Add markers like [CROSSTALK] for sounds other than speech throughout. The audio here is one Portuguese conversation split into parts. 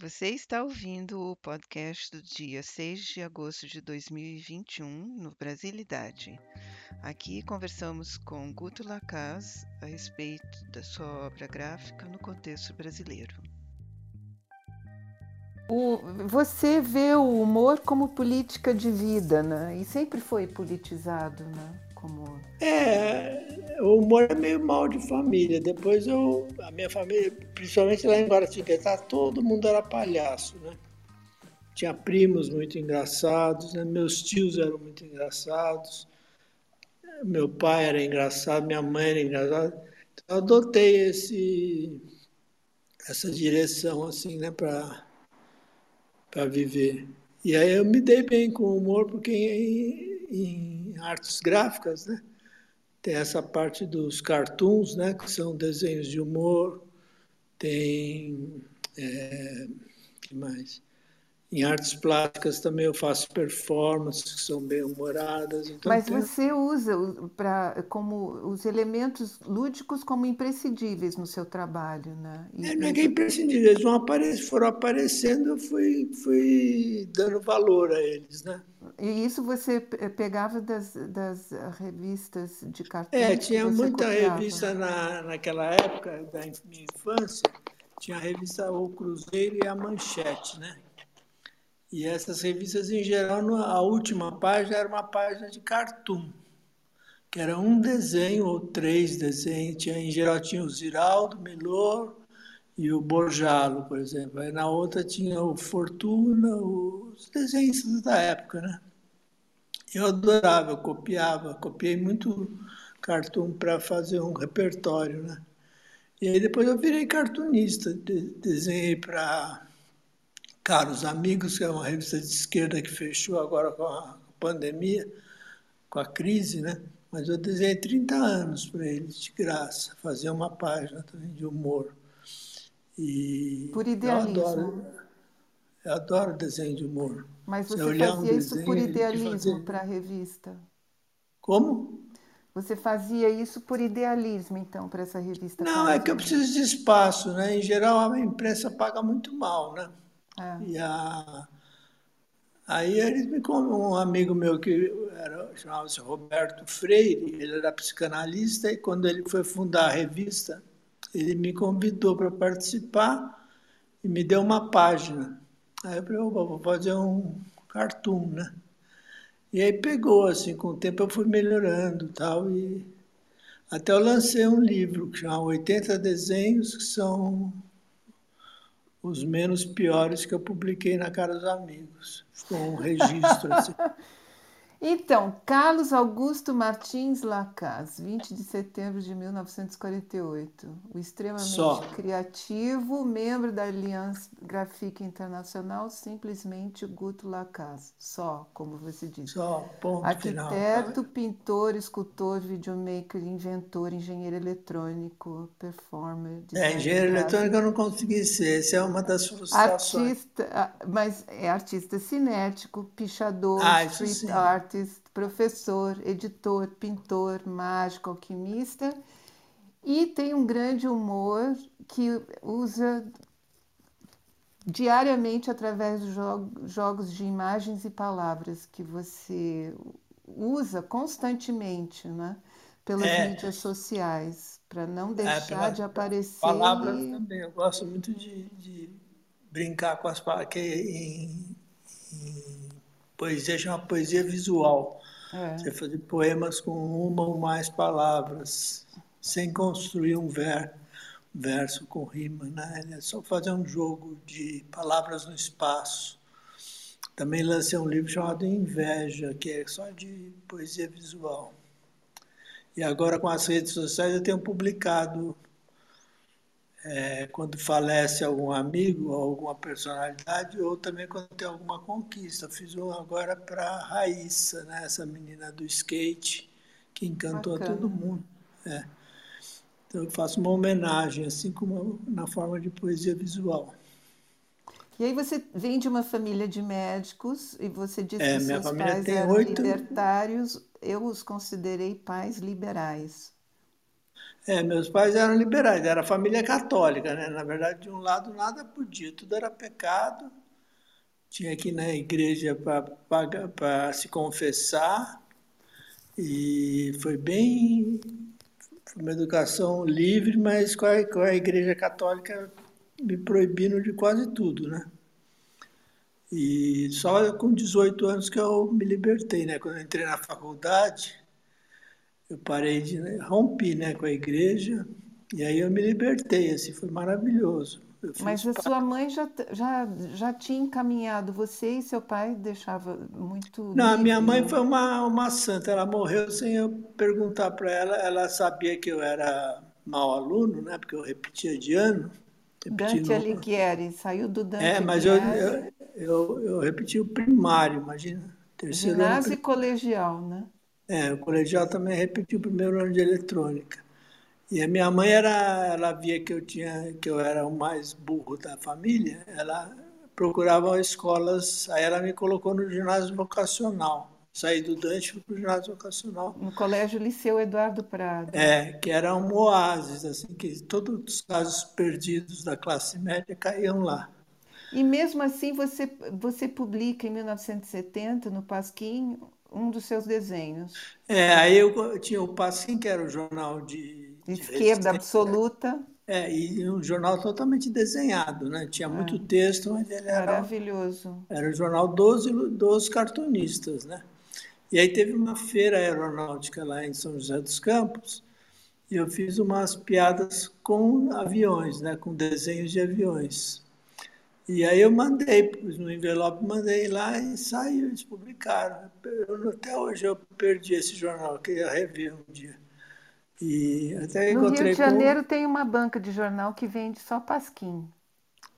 Você está ouvindo o podcast do dia 6 de agosto de 2021 no Brasilidade. Aqui conversamos com Guto Lacaz a respeito da sua obra gráfica no contexto brasileiro. O, você vê o humor como política de vida, né? E sempre foi politizado, né? Como... É, o humor é meio mal de família. Depois eu, a minha família, principalmente lá em Guaratinguetá, todo mundo era palhaço, né? Tinha primos muito engraçados, né? meus tios eram muito engraçados, meu pai era engraçado, minha mãe era engraçada. Então eu adotei esse, essa direção assim, né, para viver. E aí eu me dei bem com o humor, porque em, em, artes gráficas, né, tem essa parte dos cartoons, né, que são desenhos de humor, tem. É, que mais? Em artes plásticas também eu faço performances que são bem humoradas. Então Mas tem... você usa para como os elementos lúdicos como imprescindíveis no seu trabalho, né? E, é, não é que é imprescindível, eles vão apare... foram aparecendo, eu fui, fui dando valor a eles, né? E isso você pegava das, das revistas de cartão? É, tinha muita copiava. revista na, naquela época da minha infância, tinha a revista O Cruzeiro e a Manchete, né? E essas revistas, em geral, a última página era uma página de cartoon, que era um desenho ou três desenhos. Tinha, em geral tinha o Ziraldo, Melor e o Borjalo, por exemplo. Aí na outra tinha o Fortuna, os desenhos da época, né? Eu adorava, eu copiava, copiei muito cartoon para fazer um repertório, né? E aí depois eu virei cartunista, desenhei para Caros Amigos, que é uma revista de esquerda que fechou agora com a pandemia, com a crise, né? Mas eu desenhei 30 anos para eles, de graça, fazer uma página também de humor. E por idealismo. Eu adoro, eu adoro desenho de humor. Mas você, fazia um isso por idealismo para a revista? Como? Você fazia isso por idealismo, então, para essa revista? Não, é que eu preciso de espaço, né? Em geral, a imprensa paga muito mal, né? É. E a, aí eles me um amigo meu que era, chamava-se Roberto Freire, ele era psicanalista, e quando ele foi fundar a revista, ele me convidou para participar e me deu uma página. Aí eu falei, vou fazer um cartoon, né? E aí pegou, assim, com o tempo eu fui melhorando tal, e até eu lancei um livro que chama 80 Desenhos, que são os menos piores que eu publiquei na Cara dos Amigos. Ficou um registro assim. [LAUGHS] Então, Carlos Augusto Martins Lacaz, 20 de setembro de 1948. O extremamente Só. criativo, membro da Aliança Gráfica Internacional, simplesmente Guto Lacaz. Só, como você disse. Só, ponto Arquiteto, final. pintor, escultor, videomaker, inventor, engenheiro eletrônico, performer. É, engenheiro eletrônico eu não consegui ser, essa é uma das frustrações. Artista, ah, mas é artista cinético, pichador, ah, street art artist, professor, editor, pintor, mágico, alquimista e tem um grande humor que usa diariamente através dos jogos de imagens e palavras que você usa constantemente, né? Pelas é. mídias sociais, para não é, deixar é, de aparecer. Palavras e... também, eu gosto muito de, de brincar com as palavras, que em, em poesia chama poesia visual. É. Você fazer poemas com uma ou mais palavras, sem construir um ver, verso com rima, né? É só fazer um jogo de palavras no espaço. Também lancei um livro chamado Inveja, que é só de poesia visual. E agora com as redes sociais eu tenho publicado é, quando falece algum amigo ou alguma personalidade, ou também quando tem alguma conquista. Fiz um agora para a Raíssa, né? essa menina do skate, que encantou Bacana. todo mundo. É. Então eu faço uma homenagem, assim como na forma de poesia visual. E aí você vem de uma família de médicos e você disse é, que seus pais eram oito... libertários. Eu os considerei pais liberais. É, meus pais eram liberais, era família católica, né? Na verdade, de um lado nada podia, tudo era pecado. Tinha que ir na igreja para se confessar. E foi bem. Foi uma educação livre, mas com a, com a igreja católica me proibindo de quase tudo, né? E só com 18 anos que eu me libertei, né? Quando eu entrei na faculdade, eu parei de né, rompi, né, com a igreja e aí eu me libertei, assim, foi maravilhoso. Mas a sua mãe já, já, já tinha encaminhado você e seu pai deixava muito. Não, a minha mãe foi uma, uma santa, ela morreu sem eu perguntar para ela. Ela sabia que eu era mau aluno, né? Porque eu repetia de ano. Dante no... Alighieri, saiu do Dante É, mas eu, eu, eu, eu repeti o primário, imagina. Terceiro Ginásio ano... e colegial, né? É, o colegial também repetiu o primeiro ano de eletrônica. E a minha mãe era, ela via que eu tinha, que eu era o mais burro da família. Ela procurava escolas, aí ela me colocou no ginásio vocacional. Saí do Dante para o ginásio vocacional. No colégio Liceu Eduardo Prado. É, que era um oásis, assim, que todos os casos perdidos da classe média caíam lá. E mesmo assim você, você publica em 1970 no Pasquim um dos seus desenhos. É, aí eu tinha o Passim, que era o jornal de... de esquerda absoluta. É, e um jornal totalmente desenhado, né? Tinha muito é. texto, mas ele era... Maravilhoso. Era o jornal dos, dos cartunistas, né? E aí teve uma feira aeronáutica lá em São José dos Campos, e eu fiz umas piadas com aviões, né? Com desenhos de aviões. E aí eu mandei, no envelope, mandei lá e saiu, eles publicaram. Eu, até hoje eu perdi esse jornal, que ia rever um dia. E até no Rio de Janeiro com... tem uma banca de jornal que vende só Pasquim.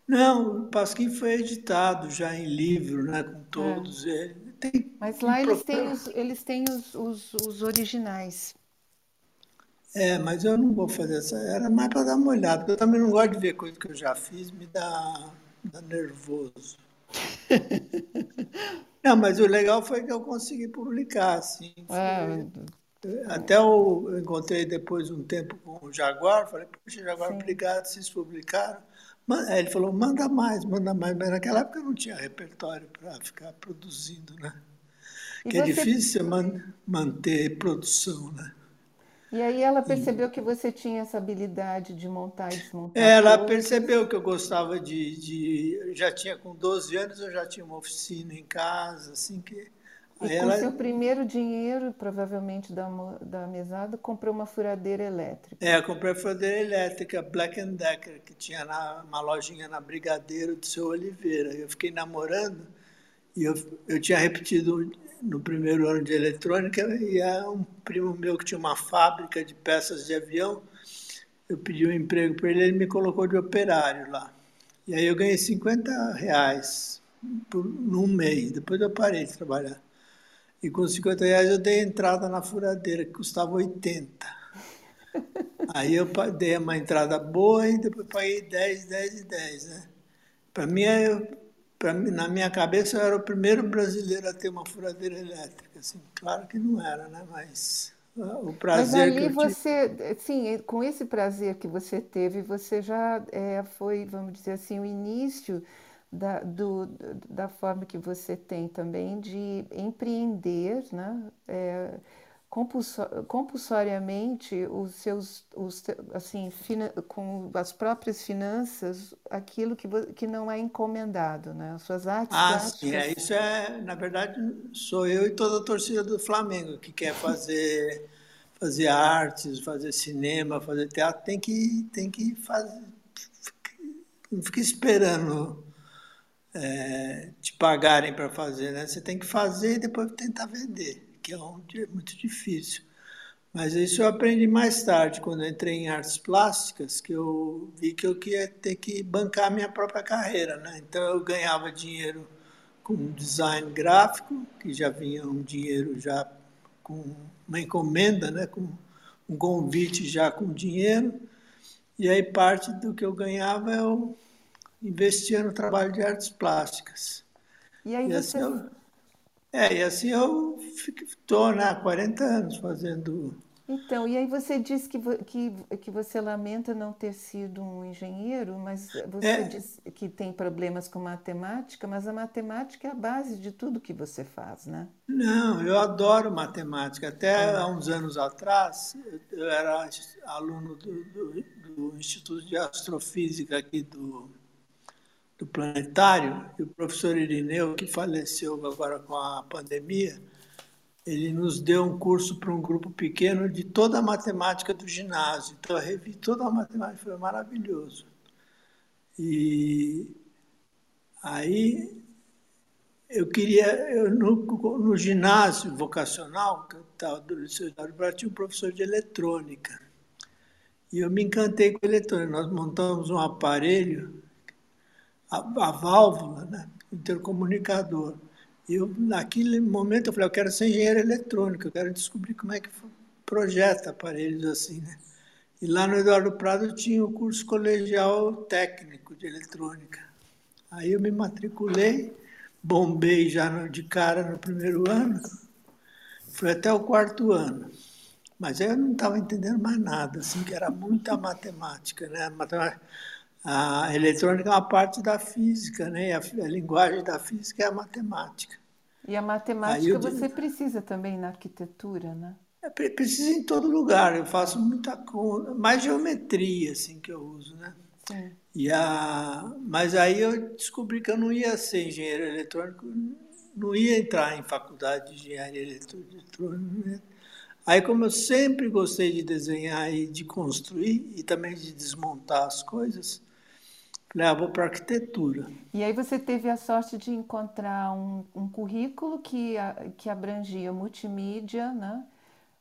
Não, o Pasquim foi editado já em livro, né, com todos. É. Tem, Mas lá eles têm, os, eles têm os, os, os originais. É, mas eu não vou fazer essa. Era mais para dar uma olhada, porque eu também não gosto de ver coisa que eu já fiz, me dá Tá nervoso. [LAUGHS] Não, mas o legal foi que eu consegui publicar, assim. É. Até eu encontrei depois um tempo com o Jaguar, falei, poxa, Jaguar, Sim. obrigado, vocês publicaram. Ele falou, manda mais, manda mais. Mas naquela época não tinha repertório para ficar produzindo, né? que é difícil man manter produção, né? E aí ela percebeu que você tinha essa habilidade de montar e desmontar. Ela coisas. percebeu que eu gostava de, de, Já tinha com 12 anos, eu já tinha uma oficina em casa, assim que. E com ela... seu primeiro dinheiro, provavelmente da, da mesada, comprou uma furadeira elétrica. É, comprei a furadeira elétrica Black Decker, que tinha na, uma lojinha na Brigadeiro do seu Oliveira. Eu fiquei namorando e eu, eu tinha repetido no primeiro ano de eletrônica e é um primo meu que tinha uma fábrica de peças de avião. Eu pedi um emprego para ele, ele me colocou de operário lá. E aí eu ganhei 50 reais por, num mês. Depois eu parei de trabalhar. E com 50 reais eu dei entrada na furadeira, que custava 80. Aí eu dei uma entrada boa e depois paguei 10, 10 e 10, né? Para mim, eu mim, na minha cabeça eu era o primeiro brasileiro a ter uma furadeira elétrica. Assim, claro que não era, né? Mas ah, o prazer Mas ali que você, tive... sim, com esse prazer que você teve, você já é, foi, vamos dizer assim, o início da, do, da forma que você tem também de empreender, né? É, compulsoriamente os seus os, assim com as próprias finanças aquilo que, que não é encomendado né? As suas artes ah sim é, isso é na verdade sou eu e toda a torcida do Flamengo que quer fazer fazer artes fazer cinema fazer teatro tem que tem que fazer não fica esperando é, te pagarem para fazer né? Você tem que fazer e depois tentar vender que é um dia muito difícil. Mas isso eu aprendi mais tarde, quando entrei em artes plásticas, que eu vi que eu queria ter que bancar a minha própria carreira. Né? Então eu ganhava dinheiro com design gráfico, que já vinha um dinheiro já com uma encomenda, né? com um convite já com dinheiro. E aí parte do que eu ganhava eu investia no trabalho de artes plásticas. E aí e você... Assim eu é, e assim eu estou né, há 40 anos fazendo. Então, e aí você disse que, que, que você lamenta não ter sido um engenheiro, mas você é. diz que tem problemas com matemática, mas a matemática é a base de tudo que você faz, né? Não, eu adoro matemática. Até há uns anos atrás, eu era aluno do, do, do Instituto de Astrofísica aqui do, do Planetário, e o professor Irineu, que faleceu agora com a pandemia, ele nos deu um curso para um grupo pequeno de toda a matemática do ginásio. Então, eu revi toda a matemática, foi maravilhoso. E aí, eu queria, eu, no, no ginásio vocacional, estava do Liceu Eduardo tinha um professor de eletrônica. E eu me encantei com eletrônica. Nós montamos um aparelho, a, a válvula, né, intercomunicador e eu, naquele momento eu falei, eu quero ser engenheiro eletrônico, eu quero descobrir como é que projeta aparelhos assim, né? E lá no Eduardo Prado tinha o curso colegial técnico de eletrônica. Aí eu me matriculei, bombei já de cara no primeiro ano, fui até o quarto ano. Mas eu não estava entendendo mais nada, assim, que era muita matemática, né? Matemática, a eletrônica é uma parte da física, né? A, a linguagem da física é a matemática. E a matemática você precisa também na arquitetura, né? É, precisa em todo lugar. Eu faço muita coisa, mais geometria assim que eu uso, né? Sim. E a, mas aí eu descobri que eu não ia ser engenheiro eletrônico, não ia entrar em faculdade de engenharia eletrônica. Né? Aí, como eu sempre gostei de desenhar e de construir e também de desmontar as coisas, Levo para arquitetura. E aí você teve a sorte de encontrar um, um currículo que, que abrangia multimídia, né?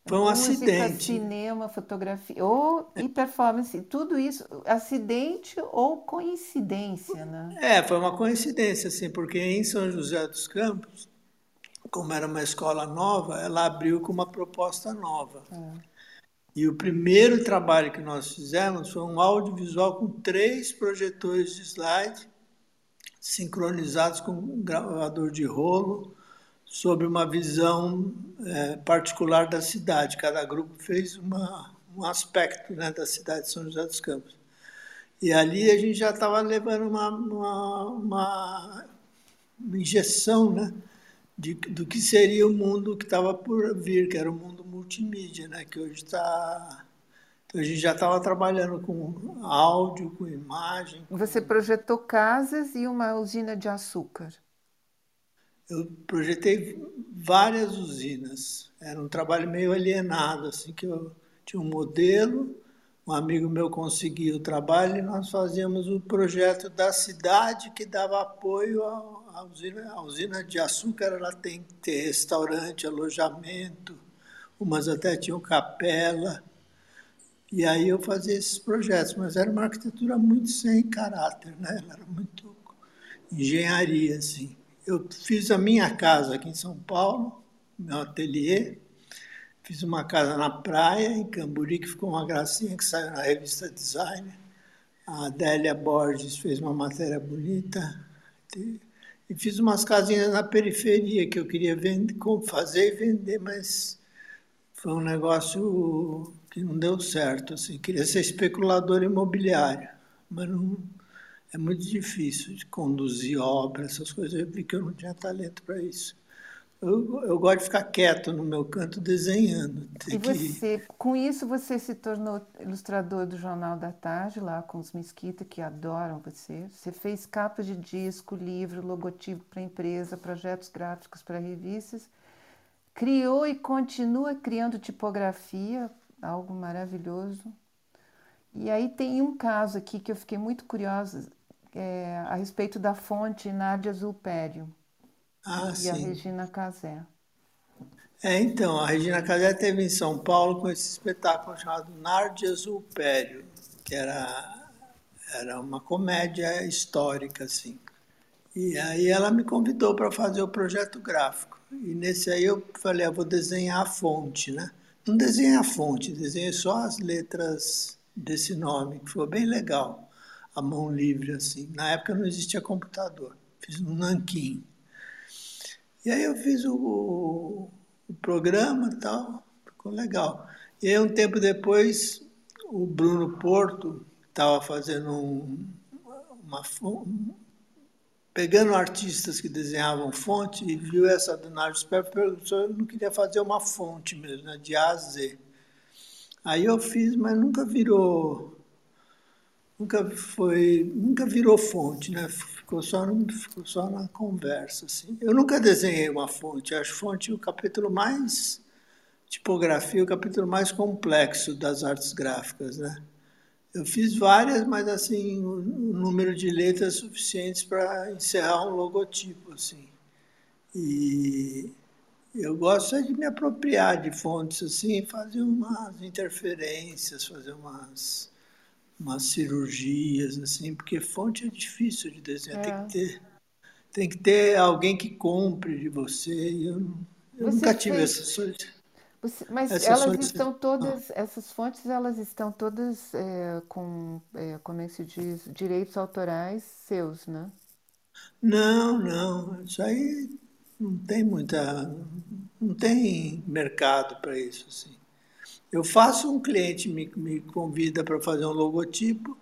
Foi um Música, acidente. cinema, fotografia, ou e performance, tudo isso, acidente ou coincidência, né? É, foi uma coincidência, assim, porque em São José dos Campos, como era uma escola nova, ela abriu com uma proposta nova. É. E o primeiro trabalho que nós fizemos foi um audiovisual com três projetores de slide, sincronizados com um gravador de rolo, sobre uma visão é, particular da cidade. Cada grupo fez uma, um aspecto né, da cidade de São José dos Campos. E ali a gente já estava levando uma, uma, uma, injeção né, de, do que seria o mundo que estava por vir, que era o mundo multimídia, né? que hoje está. A gente já estava trabalhando com áudio, com imagem. Com... Você projetou casas e uma usina de açúcar. Eu projetei várias usinas. Era um trabalho meio alienado, assim, que eu tinha um modelo, um amigo meu conseguia o trabalho e nós fazíamos o projeto da cidade que dava apoio à usina. A usina de açúcar ela tem que ter restaurante, alojamento, umas até tinham capela. E aí eu fazia esses projetos, mas era uma arquitetura muito sem caráter, né? Era muito engenharia, assim. Eu fiz a minha casa aqui em São Paulo, meu ateliê, fiz uma casa na praia, em Camburi, que ficou uma gracinha, que saiu na revista Design. A Adélia Borges fez uma matéria bonita. E fiz umas casinhas na periferia que eu queria vender, fazer e vender, mas foi um negócio que não deu certo. Assim. Queria ser especulador imobiliário, mas não, é muito difícil de conduzir obra, essas coisas. Eu vi que eu não tinha talento para isso. Eu, eu, gosto de ficar quieto no meu canto desenhando. e você, com isso, você se tornou ilustrador do Jornal da Tarde, lá com os Mesquita, que adoram você. Você fez capas de disco, livro, logotipo para empresa, projetos gráficos para revistas criou e continua criando tipografia, algo maravilhoso. E aí tem um caso aqui que eu fiquei muito curiosa é, a respeito da fonte Nádia Zulpério ah, e sim. a Regina Casé. É, então, a Regina Casé teve em São Paulo com esse espetáculo chamado Nádia Zulpério, que era, era uma comédia histórica, assim. E aí ela me convidou para fazer o projeto gráfico. E nesse aí eu falei, ah, vou desenhar a fonte, né? Não desenhei a fonte, desenhei só as letras desse nome, que foi bem legal, a mão livre assim. Na época não existia computador, fiz um nanquim. E aí eu fiz o, o programa e tal, ficou legal. E aí, um tempo depois, o Bruno Porto estava fazendo um, uma, pegando artistas que desenhavam fonte e viu essa do Nário Sperber, perguntou eu não queria fazer uma fonte mesmo, né, de A a Z. Aí eu fiz, mas nunca virou nunca foi, nunca virou fonte, né? Ficou só, ficou só na conversa, assim. Eu nunca desenhei uma fonte. Acho fonte o capítulo mais tipografia, o capítulo mais complexo das artes gráficas, né? Eu fiz várias, mas assim, o número de letras suficientes para encerrar um logotipo, assim. E eu gosto de me apropriar de fontes assim, fazer umas interferências, fazer umas, umas cirurgias assim, porque fonte é difícil de desenhar, é. tem que ter tem que ter alguém que compre de você. Eu, eu nunca tive fez... essas mas essas elas fontes... estão todas, essas fontes, elas estão todas é, com, é, como é que se diz, direitos autorais seus, né? Não, não, isso aí não tem muita, não tem mercado para isso, assim. Eu faço, um cliente me, me convida para fazer um logotipo,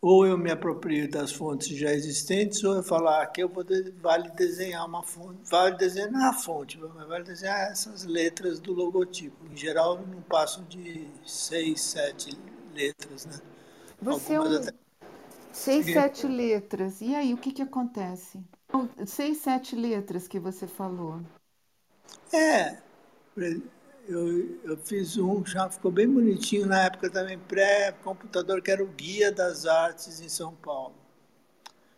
ou eu me aproprio das fontes já existentes, ou eu falo, ah, aqui eu vou vale desenhar uma fonte, vale desenhar a fonte, mas vale desenhar essas letras do logotipo. Em geral, não passam de seis, sete letras, né? Você é até... Seis, sete letras. E aí, o que, que acontece? Seis, sete letras que você falou. É, eu, eu fiz um, já ficou bem bonitinho na época também, pré-computador, que era o Guia das Artes em São Paulo.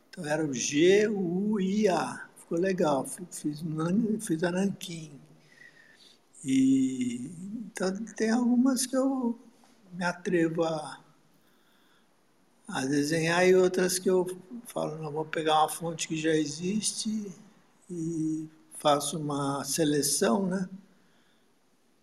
Então era o G-U-I-A. Ficou legal. Fiz, fiz a Nanquim. E, então tem algumas que eu me atrevo a, a desenhar e outras que eu falo, não, vou pegar uma fonte que já existe e faço uma seleção, né?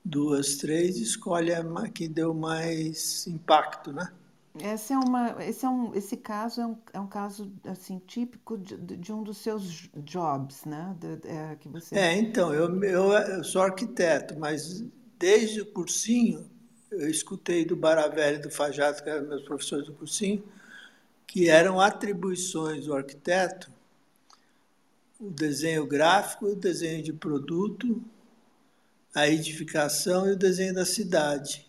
Duas, três, escolhe a que deu mais impacto, né? Esse é, uma, esse, é um, esse caso é um, é um caso assim típico de, de um dos seus jobs, né? De, é, que você... é, então, eu, eu, eu, sou arquiteto, mas desde o cursinho, eu escutei do Baravelli e do Fajato, que eram meus professores do cursinho, que eram atribuições do arquiteto, o desenho gráfico, o desenho de produto, a edificação e o desenho da cidade.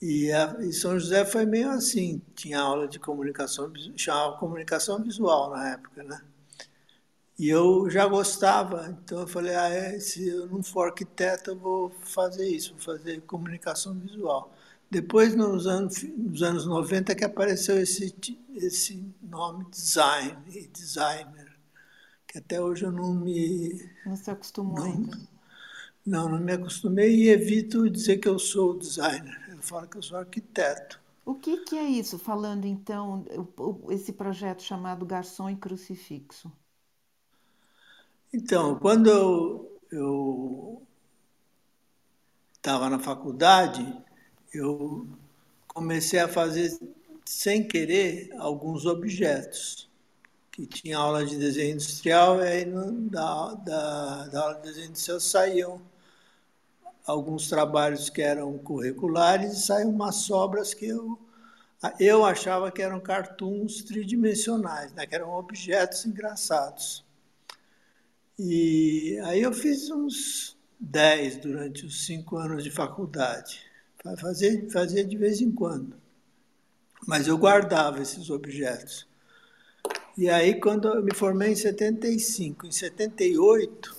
E, a, e São José foi meio assim, tinha aula de comunicação, chamava comunicação visual na época, né? E eu já gostava, então eu falei, ah, é, se eu não for arquiteto, eu vou fazer isso, vou fazer comunicação visual. Depois, nos anos, nos anos 90, que apareceu esse, esse nome design, designer, que até hoje eu não me... Não se acostumou não, ainda. Não, não me acostumei e evito dizer que eu sou designer. Eu falo que eu sou arquiteto. O que, que é isso? Falando então, esse projeto chamado Garçom e Crucifixo. Então, quando eu estava na faculdade, eu comecei a fazer, sem querer, alguns objetos. Que tinha aula de desenho industrial, e aí da, da, da aula de desenho industrial saíam alguns trabalhos que eram curriculares e saíram umas sobras que eu, eu achava que eram cartoons tridimensionais, né, que eram objetos engraçados. E aí eu fiz uns 10 durante os cinco anos de faculdade. Fazia, fazia de vez em quando. Mas eu guardava esses objetos. E aí, quando eu me formei em 75, em 78,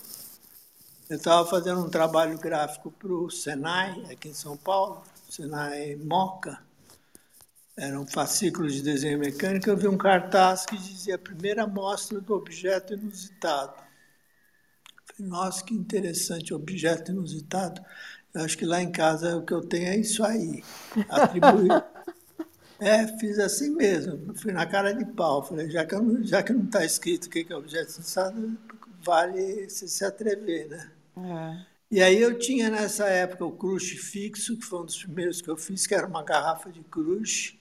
eu estava fazendo um trabalho gráfico para o Senai, aqui em São Paulo, Senai Moca. Era um fascículo de desenho mecânico. Eu vi um cartaz que dizia primeira mostra do objeto inusitado. Falei, nossa, que interessante, objeto inusitado. Eu acho que lá em casa o que eu tenho é isso aí. Atribuí. [LAUGHS] é, fiz assim mesmo. Fui na cara de pau. Falei, já que, eu, já que não está escrito o que é objeto inusitado, vale se, se atrever, né? É. E aí eu tinha nessa época o crush fixo, que foi um dos primeiros que eu fiz, que era uma garrafa de crush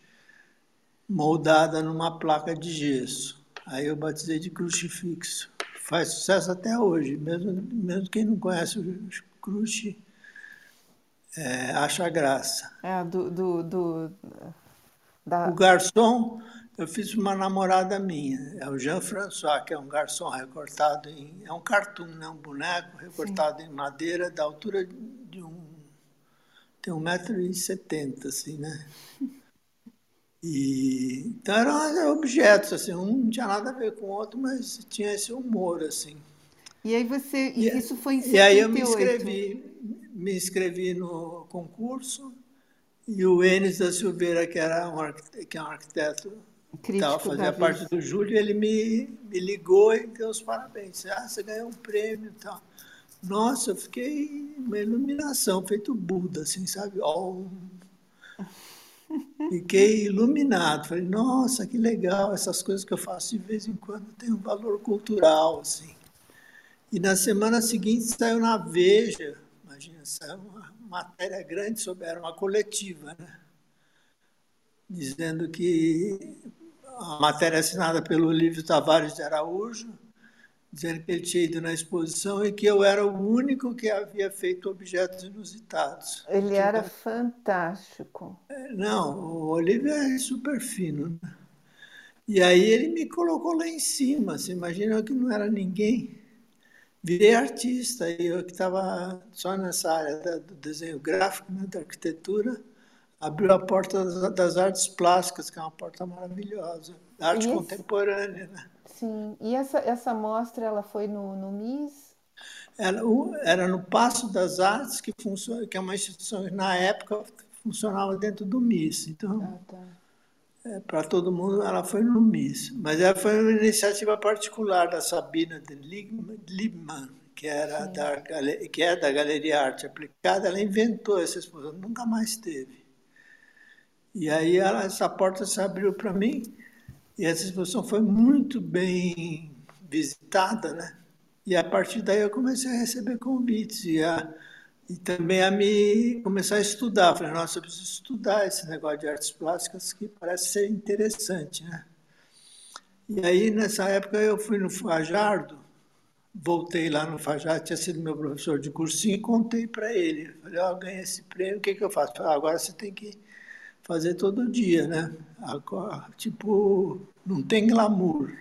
moldada numa placa de gesso. Aí eu batizei de crush fixo. Faz sucesso até hoje, mesmo, mesmo quem não conhece o crush é, Acha Graça. É, do, do, do da... O garçom, eu fiz uma namorada minha, é o Jean-François, que é um garçom recortado em. É um cartoon, né? um boneco recortado Sim. em madeira da altura de um. Tem 1,70m, assim, né? E, então eram objetos, assim, um não tinha nada a ver com o outro, mas tinha esse humor, assim. E aí você, e, isso foi em 78? E aí eu me inscrevi, me inscrevi no concurso e o Enes da Silveira, que, era um, que é um arquiteto, tal, fazia parte do Júlio, ele me, me ligou e deu os parabéns. Ah, você ganhou um prêmio e tal. Nossa, eu fiquei uma iluminação, feito Buda, assim, sabe? Oh, [LAUGHS] Fiquei iluminado. Falei, nossa, que legal, essas coisas que eu faço de vez em quando têm um valor cultural, assim. E na semana seguinte saiu na Veja, imagina, saiu uma matéria grande sobre, era uma coletiva, né? Dizendo que a matéria assinada pelo Lívio Tavares de Araújo, dizendo que ele tinha ido na exposição e que eu era o único que havia feito objetos inusitados. Ele era fantástico. É, não, o Olívio é super fino. Né? E aí ele me colocou lá em cima. Você imagina que não era ninguém. Virei artista, e eu que estava só nessa área do desenho gráfico, né, da arquitetura, abriu a porta das artes plásticas, que é uma porta maravilhosa, da arte contemporânea. Né? Sim. E essa, essa mostra ela foi no, no MIS? Era, era no Passo das Artes, que, funciona, que é uma instituição que na época funcionava dentro do MIS. Então, ah, tá. é, para todo mundo, ela foi no MIS. Mas ela foi uma iniciativa particular da Sabina de Liebmann, que, era da, que é da Galeria Arte Aplicada. Ela inventou essa exposição, nunca mais teve. E aí ela, essa porta se abriu para mim e essa exposição foi muito bem visitada, né? E a partir daí eu comecei a receber convites e, a, e também a me começar a estudar. Falei, nossa, eu preciso estudar esse negócio de artes plásticas que parece ser interessante, né? E aí, nessa época, eu fui no Fajardo, voltei lá no Fajardo, tinha sido meu professor de cursinho, e contei para ele. Falei, ó, oh, ganhei esse prêmio, o que, que eu faço? Falei, ah, agora você tem que fazer todo dia, né? Tipo, não tem glamour.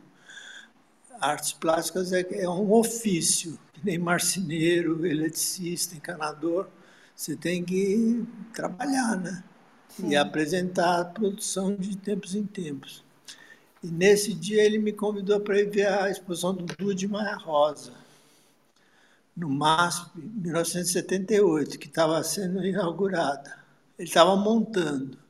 Artes plásticas é, é um ofício, que nem marceneiro, eletricista, encanador. Você tem que trabalhar, né? Sim. E apresentar a produção de tempos em tempos. E nesse dia ele me convidou para ir ver a exposição do Dude Maia Rosa, no MASP, 1978, que estava sendo inaugurada. Ele estava montando.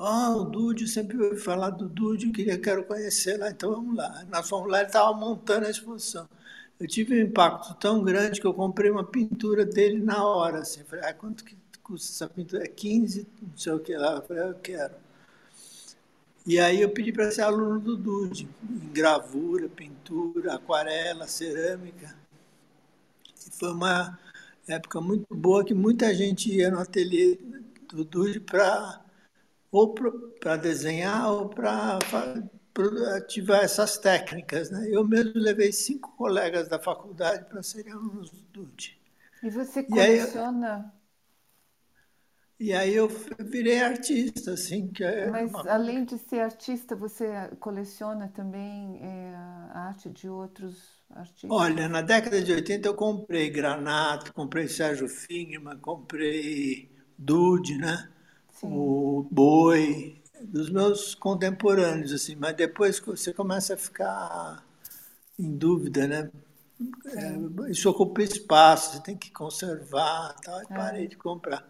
Ah, o Dude, sempre ouvi falar do Dude, queria, quero conhecer lá, então vamos lá. Nós fomos lá, ele estava montando a exposição. Eu tive um impacto tão grande que eu comprei uma pintura dele na hora. Assim. Falei, ah, quanto que custa essa pintura? É 15, não sei o que lá. Eu falei, ah, eu quero. E aí eu pedi para ser aluno do Dude, em gravura, pintura, aquarela, cerâmica. E foi uma época muito boa que muita gente ia no ateliê do Dude para ou para desenhar ou para ativar essas técnicas. Né? Eu mesmo levei cinco colegas da faculdade para serem alunos do DUD. E você coleciona? E aí, eu virei artista, assim. Que é Mas uma... além de ser artista, você coleciona também é, a arte de outros artistas? Olha, na década de 80 eu comprei Granato, comprei Sérgio Fingman, comprei Dude, né? Sim. o boi, dos meus contemporâneos, assim, mas depois você começa a ficar em dúvida, né? É, isso ocupa espaço, você tem que conservar, tal, e é. parei de comprar.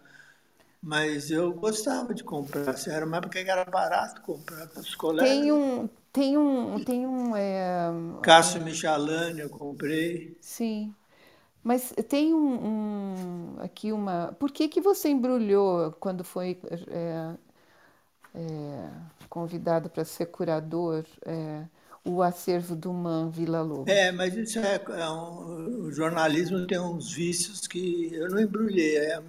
Mas eu gostava de comprar, assim, era uma época que era barato comprar para os colegas. Tem um, tem um, tem um é... Cássio Michalani eu comprei. Sim. Mas tem um, um, aqui uma. Por que, que você embrulhou quando foi é, é, convidado para ser curador é, o acervo do MAN Vila Lobos? É, mas isso é, é um, o jornalismo tem uns vícios que eu não embrulhei. É,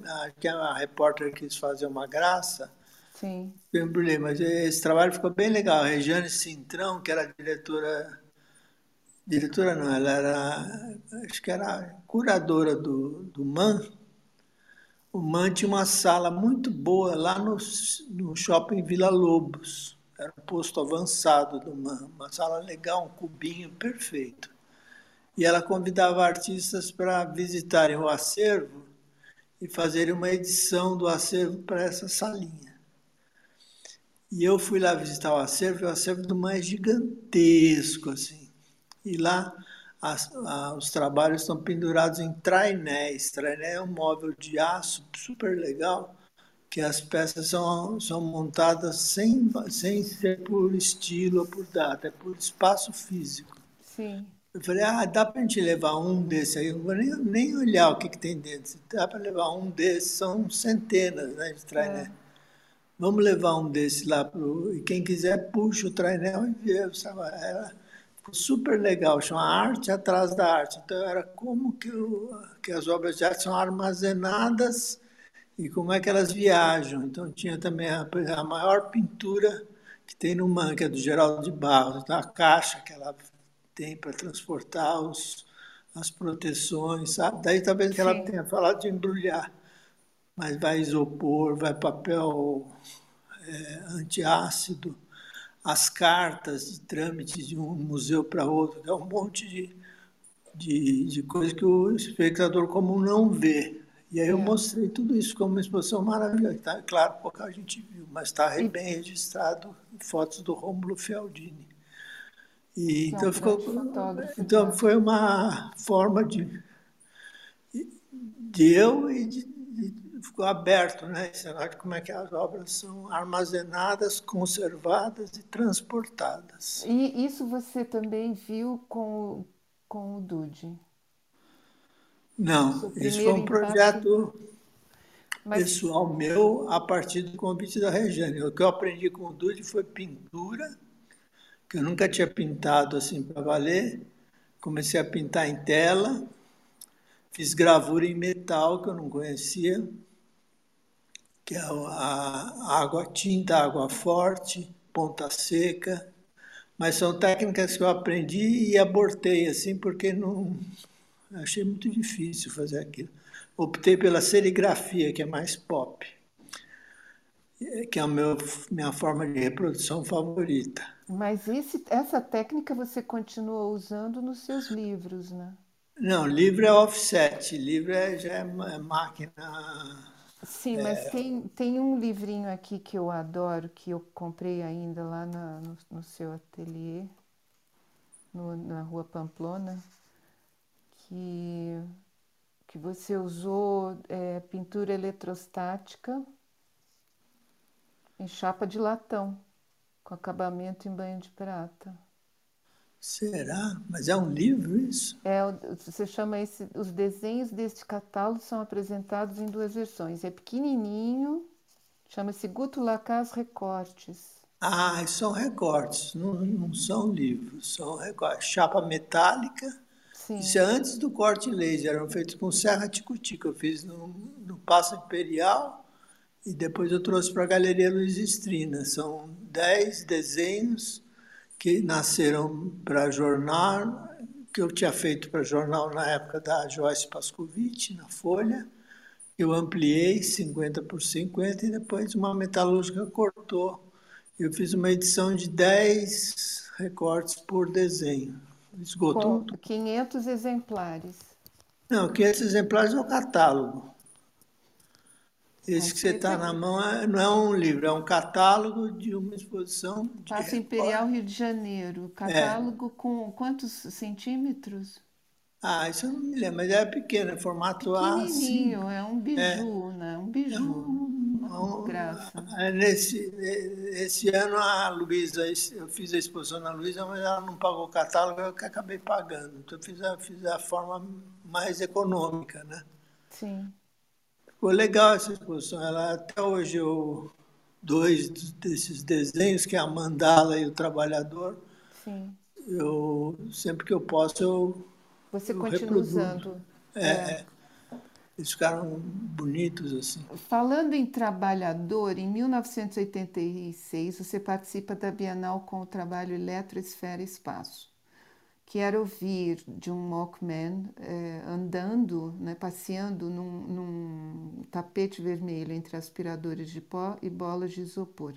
a repórter quis fazer uma graça. Sim. Eu embrulhei, mas esse trabalho ficou bem legal. A Regiane Cintrão, que era diretora diretora não, ela era, acho que era curadora do, do MAN, o MAN tinha uma sala muito boa lá no, no shopping Vila Lobos. Era um posto avançado do MAN, uma sala legal, um cubinho perfeito. E ela convidava artistas para visitarem o acervo e fazerem uma edição do acervo para essa salinha. E eu fui lá visitar o acervo, e o acervo do MAN é gigantesco, assim. E lá as, a, os trabalhos estão pendurados em trainéis. Trainé é um móvel de aço super legal, que as peças são, são montadas sem, sem ser por estilo ou por data, é por espaço físico. Sim. Eu falei, ah, dá para a gente levar um desse aí? Eu não vou nem, nem olhar o que, que tem dentro. Dá para levar um desses, são centenas né, de trainé. É. Vamos levar um desse lá. Pro... E quem quiser, puxa o trainé e vê. Era super legal, chama Arte Atrás da Arte. Então, era como que, o, que as obras de arte são armazenadas e como é que elas viajam. Então, tinha também a, a maior pintura que tem no Man, que é do Geraldo de Barros, a caixa que ela tem para transportar os, as proteções, sabe? Daí talvez que ela tenha falado de embrulhar, mas vai isopor, vai papel é, antiácido, as cartas de trâmite de um museu para outro, é um monte de, de, de coisa que o espectador comum não vê. E aí eu é. mostrei tudo isso como uma exposição maravilhosa. Tá, claro, pouca gente viu, mas está bem registrado fotos do Rômulo Fialdini. E, então, ficou, então né? foi uma forma de, de eu e de, ficou aberto, né? Como é que as obras são armazenadas, conservadas e transportadas. E isso você também viu com, com o Dude? Não, isso foi um projeto Mas... pessoal meu a partir do convite da Regiane. O que eu aprendi com o Dude foi pintura, que eu nunca tinha pintado assim para valer. Comecei a pintar em tela, fiz gravura em metal que eu não conhecia, que é a água tinta, água forte, ponta seca, mas são técnicas que eu aprendi e abortei assim porque não achei muito difícil fazer aquilo. Optei pela serigrafia, que é mais pop, que é a meu, minha forma de reprodução favorita. Mas esse, essa técnica você continua usando nos seus livros, né? Não, livro é offset, livro é, já é máquina Sim, mas é... tem, tem um livrinho aqui que eu adoro, que eu comprei ainda lá na, no, no, seu ateliê, no, na rua Pamplona, que, que você usou é, pintura eletrostática em chapa de latão, com acabamento em banho de prata. Será? Mas é um livro isso? É, você chama esse, os desenhos deste catálogo são apresentados em duas versões. É pequenininho, chama-se Guto Lacaz Recortes. Ah, são recortes, não, não são livros, são recortes. Chapa metálica. Sim. Isso é antes do corte laser, eram feitos com serra ticutica. Eu fiz no, no Passo Imperial e depois eu trouxe para a Galeria Luiz Estrina. São dez desenhos que nasceram para jornal, que eu tinha feito para jornal na época da Joyce Pascovitch, na Folha. Eu ampliei 50 por 50 e depois uma metalúrgica cortou. Eu fiz uma edição de 10 recortes por desenho. Esgotou. Com 500 exemplares. Não, 500 exemplares no catálogo. Esse que você está na mão é, não é um livro, é um catálogo de uma exposição. De Passo Imperial Rio de Janeiro. Catálogo é. com quantos centímetros? Ah, isso eu não me lembro, mas é pequeno, é formato A. Pequenininho, é um biju, é. né? Um biju, é um, graça. É nesse, esse ano a Luísa, eu fiz a exposição na Luísa, mas ela não pagou o catálogo, eu acabei pagando. Então eu fiz a, fiz a forma mais econômica, né? Sim. Ficou legal essa exposição. Ela, até hoje, eu, dois desses desenhos, que é a mandala e o trabalhador, Sim. eu sempre que eu posso, eu. Você eu continua reproduzo. usando. É, é. Eles ficaram bonitos assim. Falando em trabalhador, em 1986 você participa da Bienal com o trabalho Eletroesfera Espaço, que era ouvir de um Walkman é, andando, né, passeando num, num, tapete vermelho entre aspiradores de pó e bolas de isopor.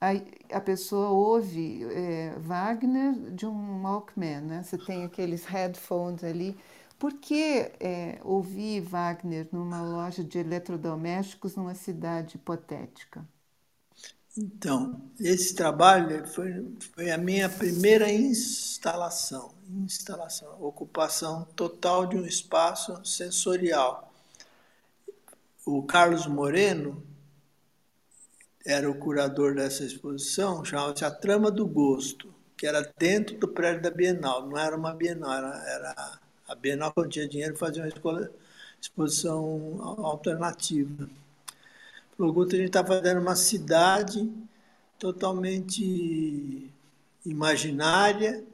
Aí a pessoa ouve é, Wagner de um Walkman, né? Você tem aqueles headphones ali. Por que é, ouvir Wagner numa loja de eletrodomésticos numa cidade hipotética? Então, esse trabalho foi, foi a minha primeira instalação, instalação, ocupação total de um espaço sensorial. O Carlos Moreno era o curador dessa exposição, chamava-se A Trama do Gosto, que era dentro do prédio da Bienal, não era uma Bienal, era, era a Bienal, quando tinha dinheiro, fazia uma exposição alternativa. Falou, Guto, a gente está fazendo uma cidade totalmente imaginária,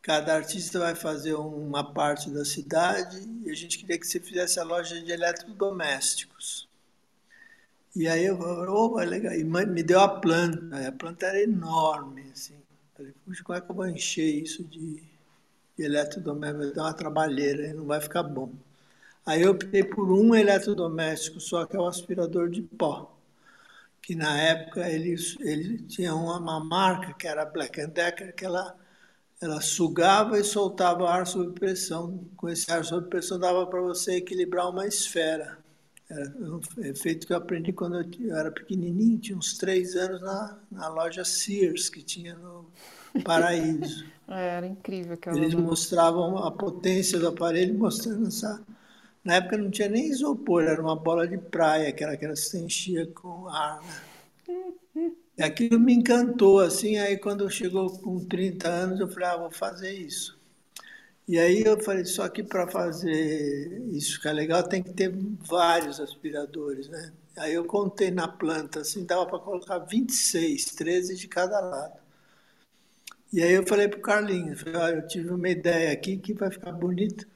cada artista vai fazer uma parte da cidade e a gente queria que você fizesse a loja de eletrodomésticos. E aí eu falei, oh, é legal. E me deu a planta, a planta era enorme, assim. Falei, puxa, como é que eu vou encher isso de, de eletrodoméstico? Vai dar uma trabalheira, não vai ficar bom. Aí eu optei por um eletrodoméstico só, que é o aspirador de pó. Que na época ele, ele tinha uma, uma marca que era Black Decker, que ela, ela sugava e soltava ar sob pressão. Com esse ar sob pressão dava para você equilibrar uma esfera. Era um efeito que eu aprendi quando eu era pequenininho, tinha uns três anos na, na loja Sears, que tinha no Paraíso. [LAUGHS] É, era incrível aquela Eles mostravam a potência do aparelho, mostrando essa... Na época não tinha nem isopor, era uma bola de praia, que era aquela que se enchia com ar. Né? E aquilo me encantou, assim, aí quando chegou com 30 anos, eu falei, ah, vou fazer isso. E aí eu falei, só que para fazer isso ficar legal tem que ter vários aspiradores, né? Aí eu contei na planta, assim, dava para colocar 26, 13 de cada lado. E aí eu falei para o Carlinhos, falei, ah, eu tive uma ideia aqui que vai ficar bonito,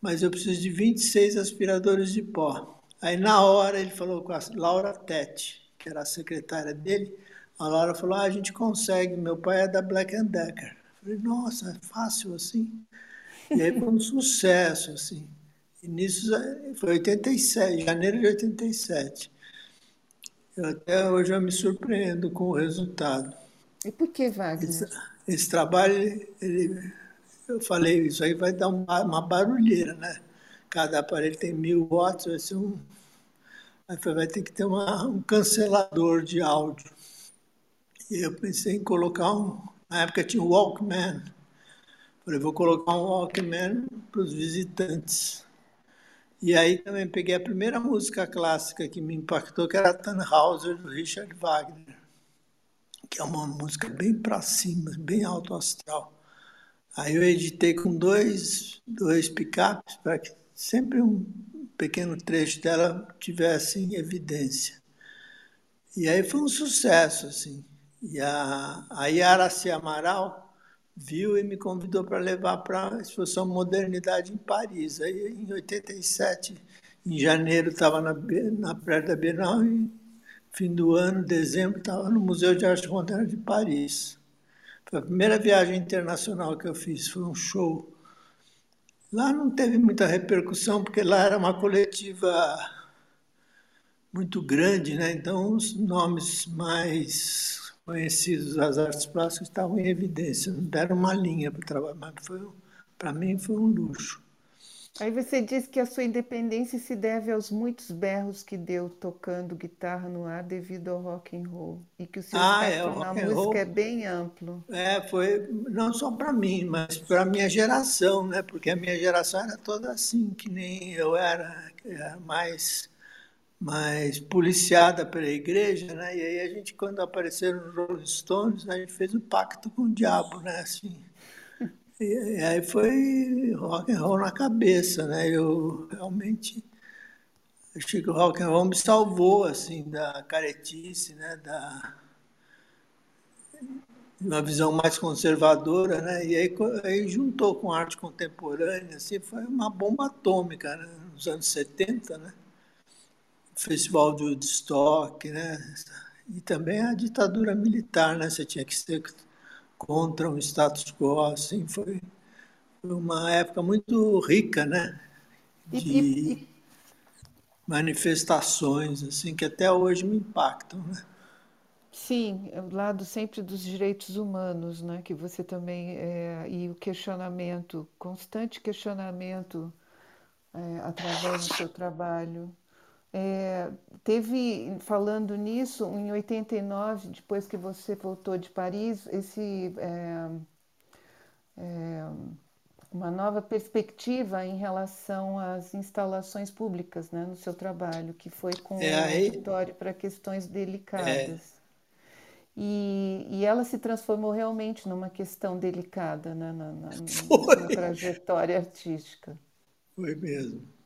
mas eu preciso de 26 aspiradores de pó. Aí na hora ele falou com a Laura Tete, que era a secretária dele, a Laura falou, ah, a gente consegue, meu pai é da Black Decker. Eu falei, nossa, é fácil assim? E aí foi um sucesso, assim. E nisso foi 87, janeiro de 87. Eu, até hoje eu me surpreendo com o resultado. E por que Wagner? Esse, esse trabalho, ele, eu falei, isso aí vai dar uma, uma barulheira, né? Cada aparelho tem mil watts, vai ser um. Vai ter que ter uma, um cancelador de áudio. E eu pensei em colocar um. Na época tinha o Walkman Falei, vou colocar um Walkman para os visitantes. E aí também peguei a primeira música clássica que me impactou, que era Tannhauser, do Richard Wagner, que é uma música bem para cima, bem alto astral. Aí eu editei com dois, dois picapes para que sempre um pequeno trecho dela tivesse em evidência. E aí foi um sucesso, assim. E a, a Yara C. Amaral, viu e me convidou para levar para a exposição Modernidade em Paris. Aí, em 87, em janeiro, estava na, na Praia da Bienal e fim do ano, dezembro, estava no Museu de Arte Moderna de Paris. A primeira viagem internacional que eu fiz, foi um show. Lá não teve muita repercussão, porque lá era uma coletiva muito grande, né? então os nomes mais conhecidos das artes plásticas estavam em evidência, não deram uma linha para o trabalho, mas para mim foi um luxo. Aí você diz que a sua independência se deve aos muitos berros que deu tocando guitarra no ar devido ao rock and roll e que o seu ah, é, espectro é, na música roll, é bem amplo. É, foi não só para mim, mas para a minha geração, né? Porque a minha geração era toda assim, que nem eu era, era mais mais policiada pela igreja, né? E aí a gente, quando apareceram os Rolling Stones, a gente fez o um pacto com o diabo, né? Assim, e, aí foi rock and roll na cabeça, né? Eu realmente achei que o rock and roll me salvou, assim, da caretice, né? Da uma visão mais conservadora, né? E aí, aí juntou com arte contemporânea, assim, foi uma bomba atômica, né? Nos anos 70, né? Festival de Woodstock, né? E também a ditadura militar, né? Você tinha que ser contra um status quo, assim, foi, uma época muito rica, né? De manifestações, assim, que até hoje me impactam, né? Sim, o lado sempre dos direitos humanos, né? Que você também é, e o questionamento, constante questionamento é, através do seu trabalho. É, teve, falando nisso, em 89, depois que você voltou de Paris, esse, é, é, uma nova perspectiva em relação às instalações públicas né, no seu trabalho, que foi com é, o auditório para questões delicadas. É. E, e, ela se transformou realmente numa questão delicada né, na, na, na, [LAUGHS] na trajetória artística. Foi mesmo.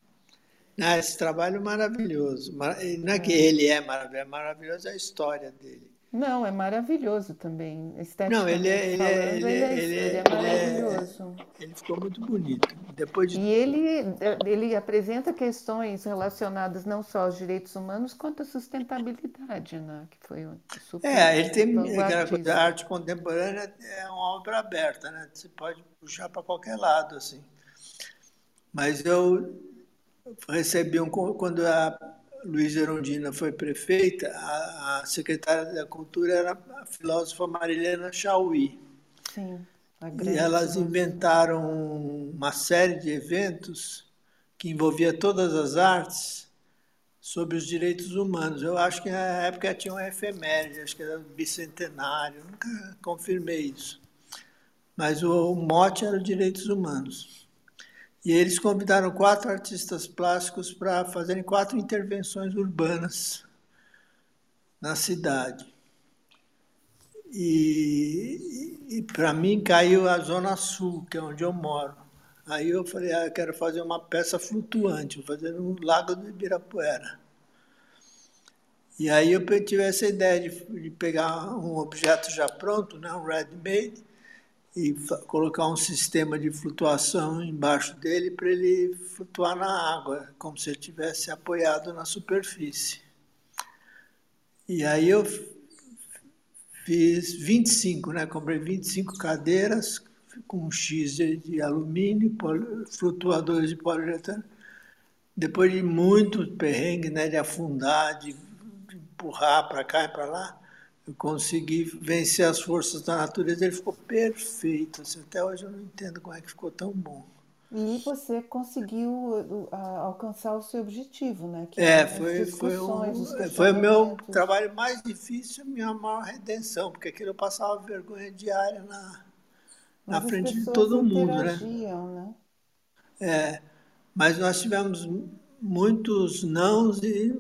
Ah, esse trabalho é maravilhoso. Não é que é. ele é maravilhoso, é maravilhoso a história dele. Não, é maravilhoso também. Não, ele é, ele, é, ele, é, ele, é, ele é maravilhoso. Ele ficou muito bonito. Depois de... E ele, ele apresenta questões relacionadas não só aos direitos humanos, quanto à sustentabilidade, né? que foi super É, ele tem a arte contemporânea é uma obra aberta, né? Você pode puxar para qualquer lado, assim. Mas eu recebi um quando a Luiz Erundina foi prefeita, a, a, secretária da Cultura era a filósofa Marilena Chauí. Sim, e elas inventaram uma série de eventos que envolvia todas as artes sobre os direitos humanos. Eu acho que na época tinha uma efeméride, acho que era bicentenário, nunca confirmei isso. Mas o, o mote era os direitos humanos. E eles convidaram quatro artistas plásticos para fazerem quatro intervenções urbanas na cidade. E, e para mim caiu a Zona Sul, que é onde eu moro. Aí eu falei, ah, eu quero fazer uma peça flutuante, vou fazer no Lago do Ibirapuera. E aí eu tive essa ideia de, de pegar um objeto já pronto, né, um ready-made, e colocar um sistema de flutuação embaixo dele para ele flutuar na água, como se ele estivesse apoiado na superfície. E aí eu fiz 25, né? Comprei 25 cadeiras com um X de, de alumínio, flutuadores de poliuretano. Depois de muito perrengue, né, de afundar, de, de empurrar para cá e para lá, eu consegui vencer as forças da natureza, ele ficou perfeito. Assim, até hoje eu não entendo como é que ficou tão bom. E você conseguiu uh, alcançar o seu objetivo, né? Que é, foi, foi, um, foi o meu trabalho mais difícil, minha maior redenção, porque aquilo eu passava vergonha diária na, na frente de todo mundo, né? né? É, mas nós tivemos muitos nãos e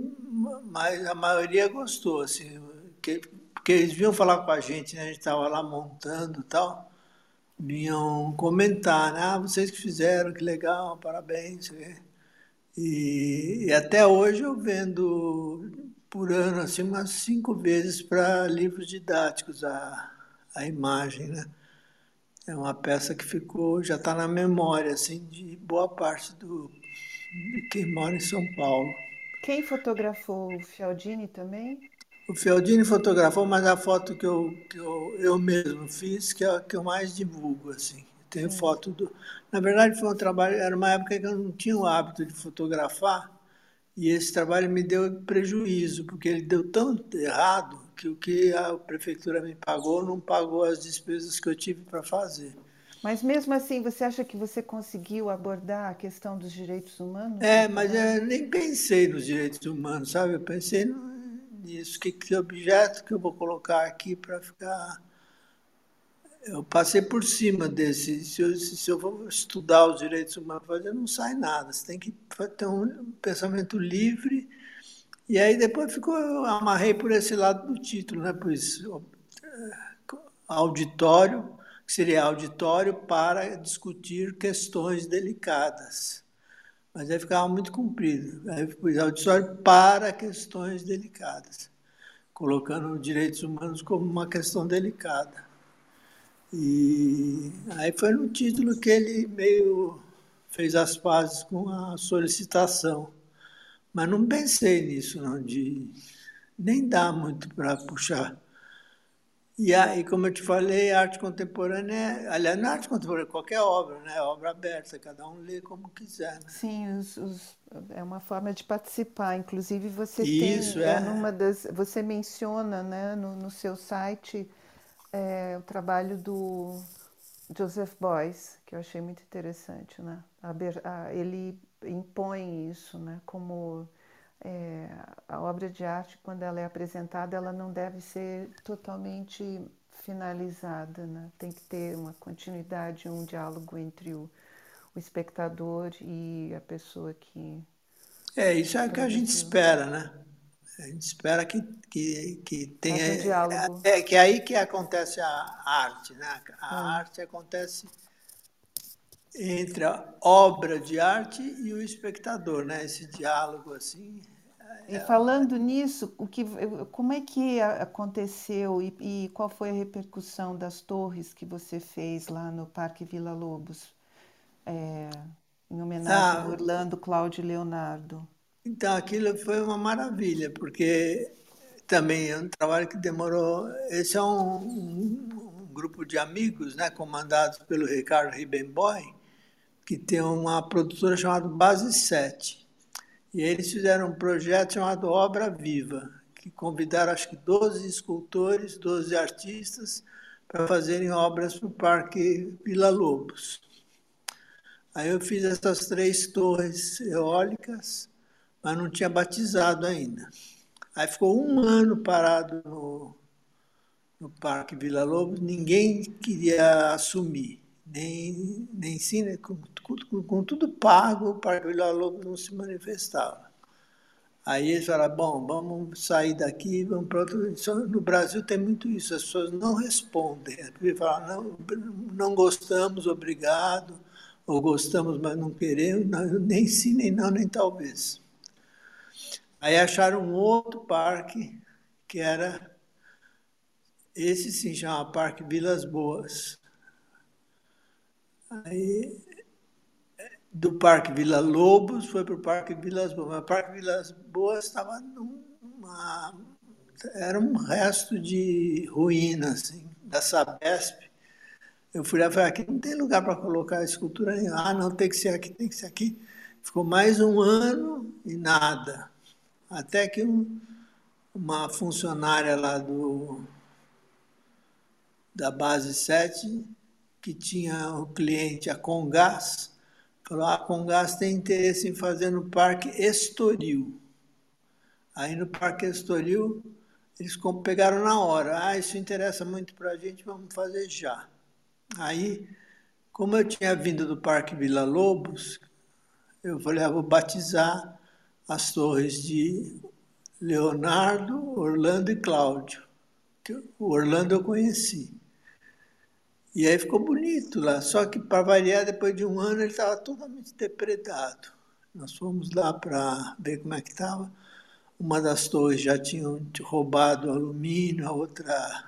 mas a maioria gostou, assim, que porque eles vinham falar com a gente, né? a gente estava lá montando e tal, vinham comentar, né? ah, vocês que fizeram, que legal, parabéns. E, e até hoje eu vendo por ano assim umas cinco vezes para livros didáticos a, a imagem, né? É uma peça que ficou, já está na memória assim de boa parte do de quem mora em São Paulo. Quem fotografou o Fialdini também? O Fialdini fotografou, mas a foto que eu, que eu, eu mesmo fiz, que é a que eu mais divulgo, assim. Tenho foto do... Na verdade, foi um trabalho... Era uma época que eu não tinha o hábito de fotografar, e esse trabalho me deu prejuízo, porque ele deu tão errado que o que a prefeitura me pagou não pagou as despesas que eu tive para fazer. Mas mesmo assim, você acha que você conseguiu abordar a questão dos direitos humanos? É, mas eu nem pensei nos direitos humanos, sabe? Eu pensei no, nisso. Que, que objeto que eu vou colocar aqui para ficar. Eu passei por cima desse. Se eu, se eu vou estudar os direitos humanos, não sai nada. Você tem que ter um pensamento livre. E aí depois ficou, eu amarrei por esse lado do título, né? Pois, auditório, que seria auditório para discutir questões delicadas mas aí ficava muito comprido. Aí pus auditório para questões delicadas, colocando os direitos humanos como uma questão delicada. E aí foi no título que ele meio fez as pazes com a solicitação. Mas não pensei nisso, não, de nem dá muito para puxar. E aí, como eu te falei, a arte contemporânea, aliás, na arte contemporânea, qualquer obra, né? Obra aberta, cada um lê como quiser. Né? Sim, os, os, é uma forma de participar. Inclusive, você Isso, tem, é. é numa das, você menciona, né, no, no seu site, é, o trabalho do Joseph Beuys, que eu achei muito interessante, né? A, a, ele impõe isso, né, como é, a obra de arte, quando ela é apresentada, ela não deve ser totalmente finalizada, né? tem que ter uma continuidade, um diálogo entre o, o espectador e a pessoa que. É, isso é o que a gente espera, né? A gente espera que, que, que tenha. Um diálogo. É, é, que é aí que acontece a arte, né? A hum. arte acontece entre a obra de arte e o espectador, né? Esse diálogo assim e falando nisso, o que, como é que aconteceu e, e, qual foi a repercussão das torres que você fez lá no Parque Vila Lobos, é, em homenagem ah, a Orlando Cláudio Leonardo? Então, aquilo foi uma maravilha, porque também é um trabalho que demorou. Esse é um, um, um grupo de amigos, né, comandados pelo Ricardo Ribemboy, que tem uma produtora chamada Base 7. E eles fizeram um projeto chamado Obra Viva, que convidaram acho que 12 escultores, 12 artistas para fazerem obras para o Parque Vila Lobos. Aí eu fiz essas três torres eólicas, mas não tinha batizado ainda. Aí ficou um ano parado no, no Parque Vila Lobos, ninguém queria assumir nem, nem sim, com, com, com, tudo pago, o Vila Lobos não se manifestava. Aí eles falaram, bom, vamos sair daqui, vamos para outro... No Brasil tem muito isso, as pessoas não respondem. As falam, não, não gostamos, obrigado, ou gostamos, mas não queremos, não, nem sim, nem não, nem talvez. Aí acharam um outro parque, que era, esse sim chama Parque Vilas Boas. Aí, do Parque Vila Lobos, foi para o Parque Vilas Boas. O Parque Vilas Boas estava numa. Era um resto de ruína, assim, da Sabesp. Eu fui lá e falei: aqui não tem lugar para colocar escultura nenhuma. Ah, não, tem que ser aqui, tem que ser aqui. Ficou mais um ano e nada. Até que um, uma funcionária lá do, da base 7 que tinha o cliente, a Congás, falou: ah, a Congás tem interesse em fazer no Parque Estoril. Aí no Parque Estoril, eles pegaram na hora: ah, isso interessa muito para a gente, vamos fazer já. Aí, como eu tinha vindo do Parque Vila Lobos, eu falei: ah, vou batizar as torres de Leonardo, Orlando e Cláudio. O Orlando eu conheci. E aí ficou bonito lá. Só que, para variar, depois de um ano ele estava totalmente depredado. Nós fomos lá para ver como é que estava. Uma das torres já tinham roubado alumínio, a outra.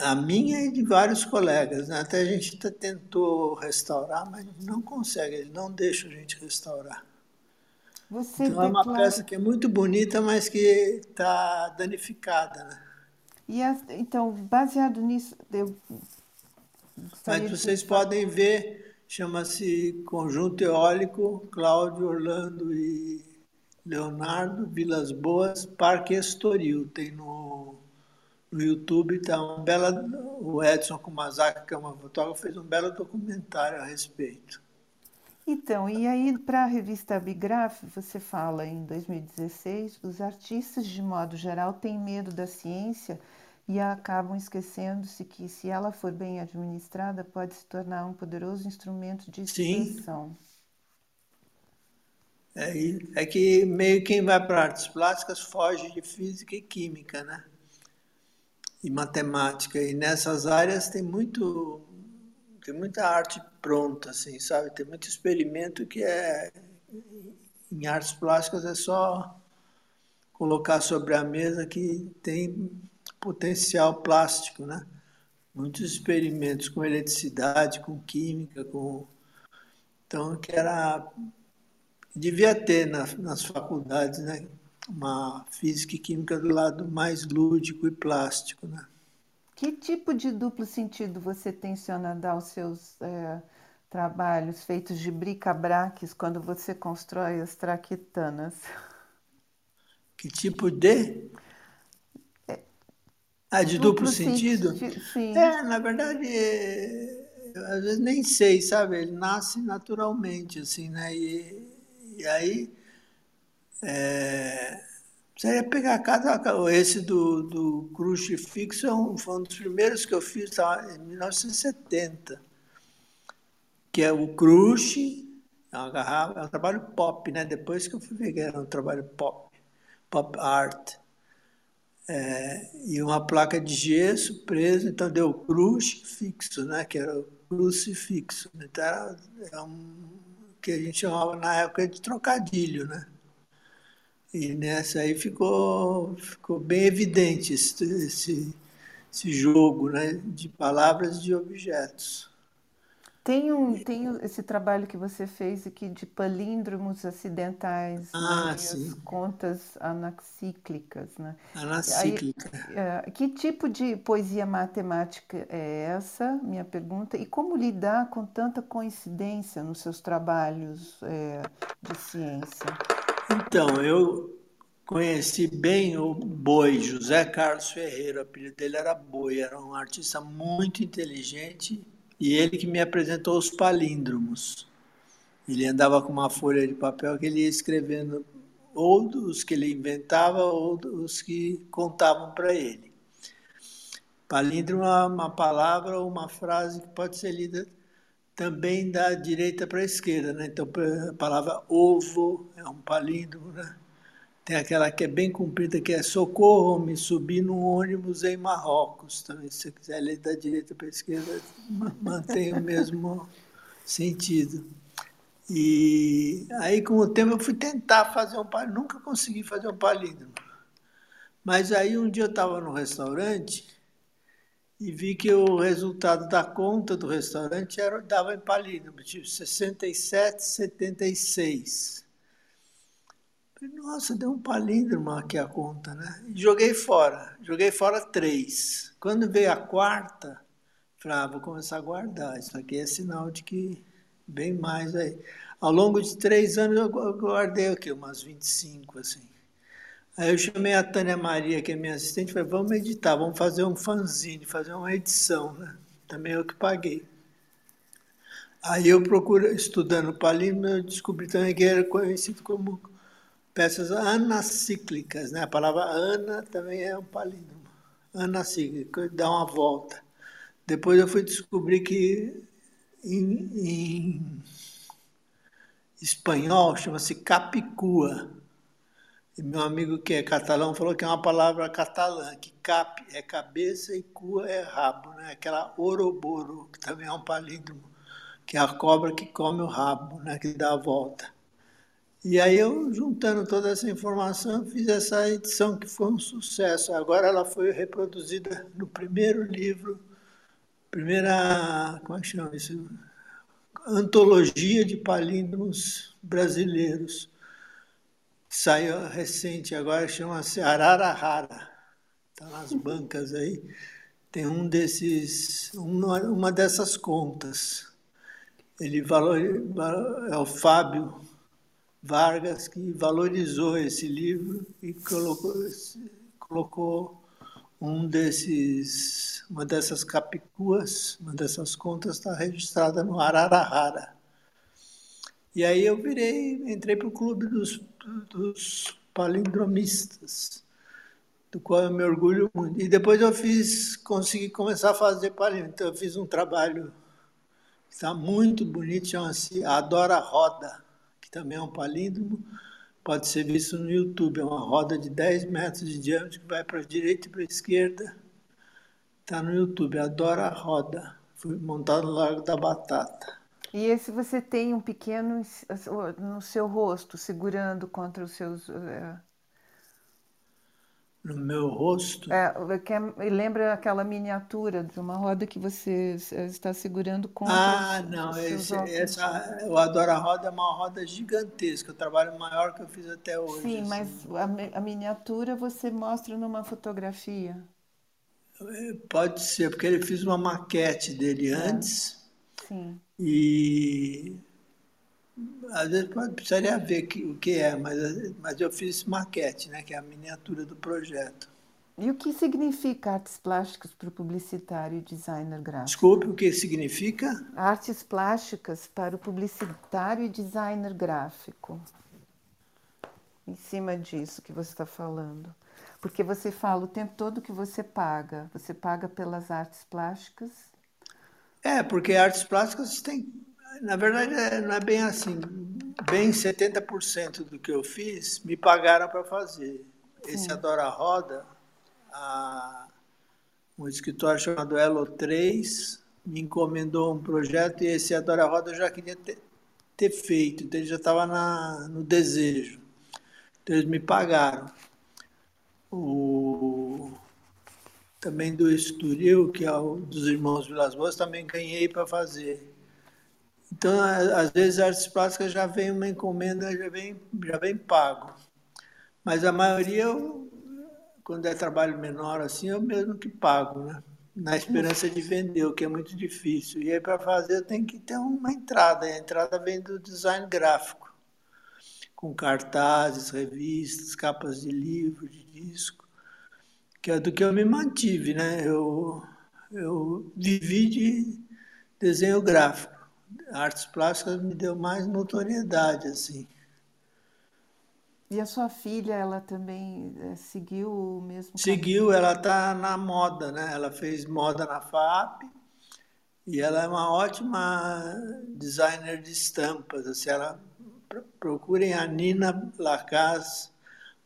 A minha e de vários colegas. Né? Até a gente tentou restaurar, mas não consegue, eles não deixam a gente restaurar. Você então é uma peça que é muito bonita, mas que está danificada. Né? E as, então, baseado nisso, eu Mas vocês de... podem ver, chama-se Conjunto Eólico, Cláudio, Orlando e Leonardo, Vilas Boas, Parque Estoril. Tem no, no YouTube, tá uma bela. O Edson Kumazaki, que é uma fotógrafa, fez um belo documentário a respeito. Então, e aí para a revista Bigraph, você fala em 2016, os artistas de modo geral têm medo da ciência e acabam esquecendo-se que se ela for bem administrada, pode se tornar um poderoso instrumento de expressão. É, é que meio quem vai para artes plásticas foge de física e química, né? E matemática. E nessas áreas tem muito tem muita arte pronta, assim, sabe? Tem muito experimento que é em artes plásticas é só colocar sobre a mesa que tem potencial plástico, né? Muitos experimentos com eletricidade, com química, com então que era devia ter nas, nas faculdades, né? uma física e química do lado mais lúdico e plástico. Né? Que tipo de duplo sentido você tenciona dar aos seus é, trabalhos feitos de bric-a-braques quando você constrói as traquitanas? Que tipo de? É, ah, de duplo, duplo sentido? Sim. É, na verdade, é, às vezes nem sei, sabe? Ele nasce naturalmente, assim, né? E, e aí. É, você ia pegar cada. Esse do, do crucifixo é um, foi um dos primeiros que eu fiz tá, em 1970. Que é o cruce, é é um trabalho pop, né? Depois que eu fui ver que era um trabalho pop, pop art. É, e uma placa de gesso presa, então deu crucifixo, né? Que era o crucifixo. Então era, era um que a gente chamava na época de trocadilho, né? E nessa aí ficou, ficou bem evidente esse, esse, esse jogo né, de palavras e de objetos. Tem, um, tem esse trabalho que você fez aqui de palíndromos acidentais, ah, né, sim. as contas anaxíclicas. Né? Anacíclica. Aí, é, que tipo de poesia matemática é essa, minha pergunta, e como lidar com tanta coincidência nos seus trabalhos é, de ciência? Então, eu conheci bem o Boi, José Carlos Ferreira, o apelido dele era Boi, era um artista muito inteligente e ele que me apresentou os palíndromos. Ele andava com uma folha de papel que ele ia escrevendo ou os que ele inventava ou os que contavam para ele. Palíndromo é uma palavra ou uma frase que pode ser lida também da direita para a esquerda, né? Então a palavra ovo é um palíndromo, né? Tem aquela que é bem comprida, que é socorro, me subi num ônibus em Marrocos. Também, se você quiser ler da direita para a esquerda, mantém o mesmo sentido. E aí, com o tempo, eu fui tentar fazer um palíndromo, nunca consegui fazer um palíndromo. Mas aí, um dia eu estava no restaurante e vi que o resultado da conta do restaurante era, dava em palíndromo, tipo 67, 76. Falei, nossa, deu um palíndromo aqui a conta, né? E joguei fora, joguei fora três. Quando veio a quarta, falei, ah, vou começar a guardar, isso aqui é sinal de que vem mais aí. Ao longo de três anos eu guardei o quê? Umas 25, assim. Aí eu chamei a Tânia Maria, que é minha assistente, falei, vamos editar, vamos fazer um fanzine, fazer uma edição, né? Também eu que paguei. Aí eu procuro, estudando palíndromo, eu descobri também que era conhecido como peças anacíclicas, né? A palavra ana também é um palíndromo. Anacíclico, dá uma volta. Depois eu fui descobrir que em, em espanhol chama-se capicua e meu amigo que é catalão falou que é uma palavra catalã, que cap é cabeça e cua é rabo, né? Aquela oroboro, que também é um palíndromo, que é a cobra que come o rabo, né? Que dá a volta. E aí eu, juntando toda essa informação, fiz essa edição que foi um sucesso. Agora ela foi reproduzida no primeiro livro, primeira, como é que chama isso? Antologia de palíndromos brasileiros saiu recente agora, chama-se Ararahara. Está nas bancas aí. Tem um desses, uma, dessas contas. Ele valor, é o Fábio Vargas que valorizou esse livro e colocou, colocou um desses, uma dessas capicuas, uma dessas contas está registrada no Ararahara. E aí eu virei, entrei para o clube dos, dos palindromistas, do qual eu me orgulho muito. E depois eu fiz, consegui começar a fazer palíndromo. Então eu fiz um trabalho que está muito bonito, chama-se Adora Roda, que também é um palíndromo, pode ser visto no YouTube. É uma roda de 10 metros de diâmetro que vai para a direita e para a esquerda. Está no YouTube, Adora Roda. Foi montado no Largo da Batata. E esse você tem um pequeno no seu rosto, segurando contra os seus. Uh... no meu rosto. É, é lembra aquela miniatura de uma roda que você está segurando com. Ah, não, esse, essa, o Adora Roda é uma roda gigantesca, o trabalho maior que eu fiz até hoje. Sim, assim. mas a, a, miniatura você mostra numa fotografia. É, pode ser, porque ele fez uma maquete dele é. antes. Sim. E às vezes pode, precisaria ver que, o que é, mas, mas eu fiz maquete, né, que é a miniatura do projeto. E o que significa artes plásticas para o publicitário e designer gráfico? Desculpe, o que significa? Artes plásticas para o publicitário e designer gráfico. Em cima disso que você está falando. Porque você fala o tempo todo que você paga. Você paga pelas artes plásticas? É, porque artes plásticas tem na verdade, é, não é bem assim. Bem 70% do que eu fiz me pagaram para fazer. Esse Adora Roda, a, um escritório chamado Elo 3 me encomendou um projeto e esse Adora Roda eu já queria ter, ter feito, então ele já estava no desejo. Então eles me pagaram. O, também do Estoril, que é o dos irmãos Vilas Boas, também ganhei para fazer. Então, às vezes, artes plásticas já vem uma encomenda, já vem, já vem pago. Mas a maioria, eu, quando é trabalho menor assim, eu mesmo que pago, né? Na esperança de vender, o que é muito difícil. E aí, para fazer, tem que ter uma entrada. E a entrada vem do design gráfico, com cartazes, revistas, capas de livro, de disco, que é do que eu me mantive, né? Eu, eu vivi de desenho gráfico artes plásticas me deu mais notoriedade, assim. E a sua filha, ela também é, seguiu o mesmo Seguiu, caminho? ela está na moda, né? Ela fez moda na FAP e ela é uma ótima designer de estampas. Assim, ela procurem a Nina Lacaz,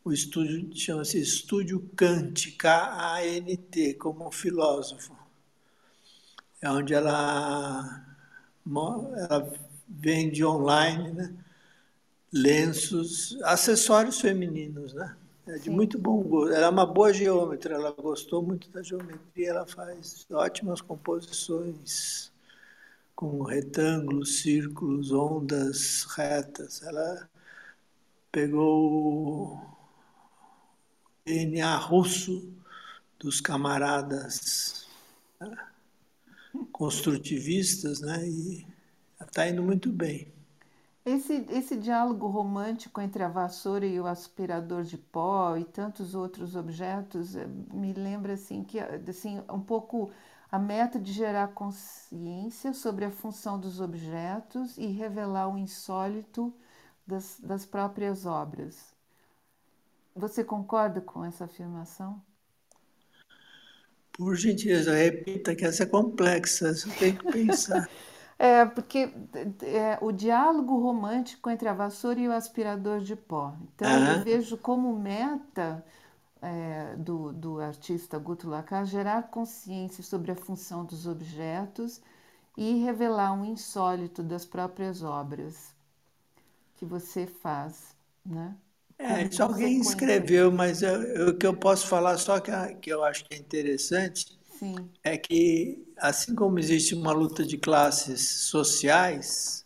o estúdio chama-se Estúdio Kant, K-A-N-T, como filósofo. É onde ela ela vende online, né? lenços, acessórios femininos, né? É de Sim. muito bom gosto. Ela é uma boa geômetra, ela gostou muito da geometria, ela faz ótimas composições com retângulos, círculos, ondas retas. Ela pegou DNA russo dos camaradas. Né? construtivistas, né? E está indo muito bem. Esse, esse diálogo romântico entre a vassoura e o aspirador de pó e tantos outros objetos eh, me lembra assim que assim um pouco a meta de gerar consciência sobre a função dos objetos e revelar o insólito das, das próprias obras. Você concorda com essa afirmação? Por gentileza, repita que essa é complexa, você tem que pensar. [LAUGHS] É, porque é, o diálogo romântico entre a vassoura e o aspirador de pó. Então, eu vejo como meta é, do, do artista Guto Lacar gerar consciência sobre a função dos objetos e revelar um insólito das próprias obras que você faz, né? É, isso alguém escreveu, mas o que eu posso falar só que, que eu acho que é interessante Sim. é que, assim como existe uma luta de classes sociais,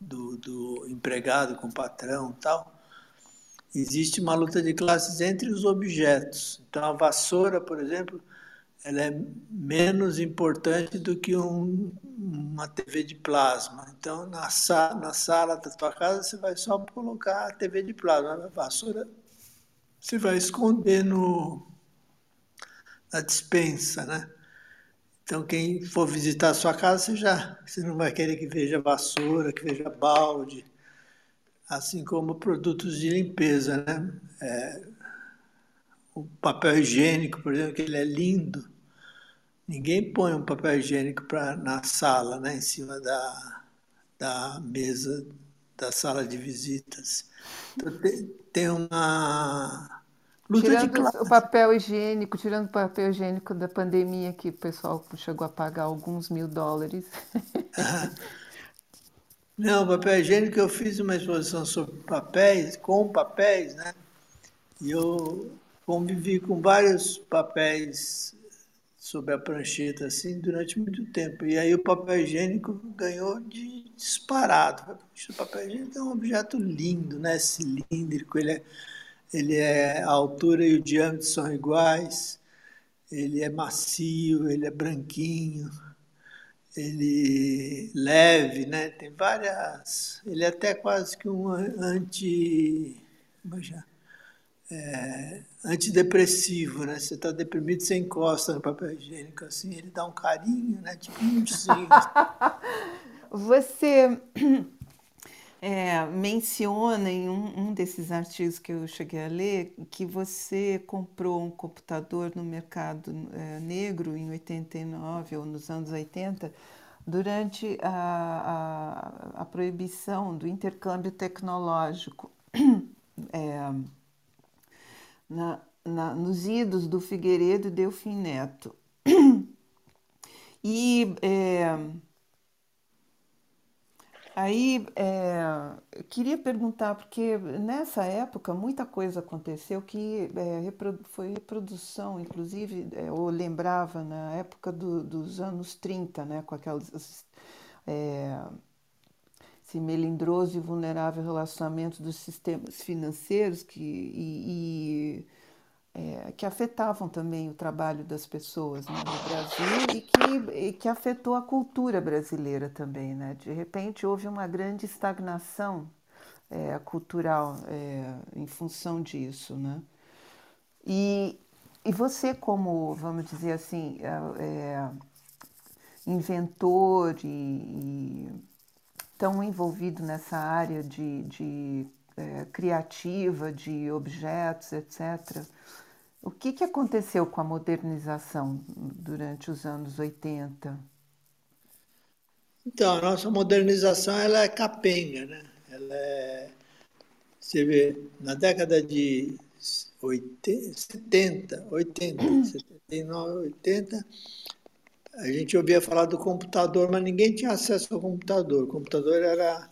do, do empregado com o patrão e tal, existe uma luta de classes entre os objetos. Então, a vassoura, por exemplo, ela é menos importante do que um, uma TV de plasma. Então, na, sa na sala da tua casa, você vai só colocar a TV de plasma. A vassoura você vai esconder no, na dispensa, né? Então, quem for visitar a sua casa, você já você não vai querer que veja vassoura, que veja balde, assim como produtos de limpeza, né? É, o papel higiênico, por exemplo, que ele é lindo, Ninguém põe um papel higiênico pra, na sala, né, em cima da, da mesa da sala de visitas. Então, tem, tem uma luta tirando de classe. o papel higiênico, tirando o papel higiênico da pandemia, que o pessoal chegou a pagar alguns mil dólares. [LAUGHS] Não, papel higiênico eu fiz uma exposição sobre papéis, com papéis, né? E eu convivi com vários papéis sobre a prancheta assim durante muito tempo. E aí o papel higiênico ganhou de disparado. O papel higiênico é um objeto lindo, né? Cilíndrico, ele é, ele é a altura e o diâmetro são iguais, ele é macio, ele é branquinho, ele leve, né? Tem várias. Ele é até quase que um anti. Como é, antidepressivo, né? Você está deprimido, você encosta no papel higiênico, assim, ele dá um carinho, né? Tipo um [LAUGHS] você é, menciona em um, um, desses artigos que eu cheguei a ler que você comprou um computador no mercado é, negro em 89 ou nos anos 80 durante a, a, a proibição do intercâmbio tecnológico. [CLEARS THROAT] É, na, na, nos idos do Figueiredo e Delfim Neto. [CLEARS THROAT] E é, aí é, queria perguntar, porque nessa época muita coisa aconteceu que é, foi reprodução, inclusive, é, eu lembrava na época do, dos anos 30, né, com aquelas é, esse melindroso e vulnerável relacionamento dos sistemas financeiros que, e, e é, que afetavam também o trabalho das pessoas né, no Brasil e que, e que afetou a cultura brasileira também. Né? De repente houve uma grande estagnação é, cultural é, em função disso. Né? E, e você, como, vamos dizer assim, é, é, inventor e, e tão envolvido nessa área de, de é, criativa, de objetos, etc. O que, que aconteceu com a modernização durante os anos 80? Então, a nossa modernização ela é capenga, né? Ela é, você vê, na década de 80, 70, 80, 79, 80, a gente ouvia falar do computador, mas ninguém tinha acesso ao computador. O computador era.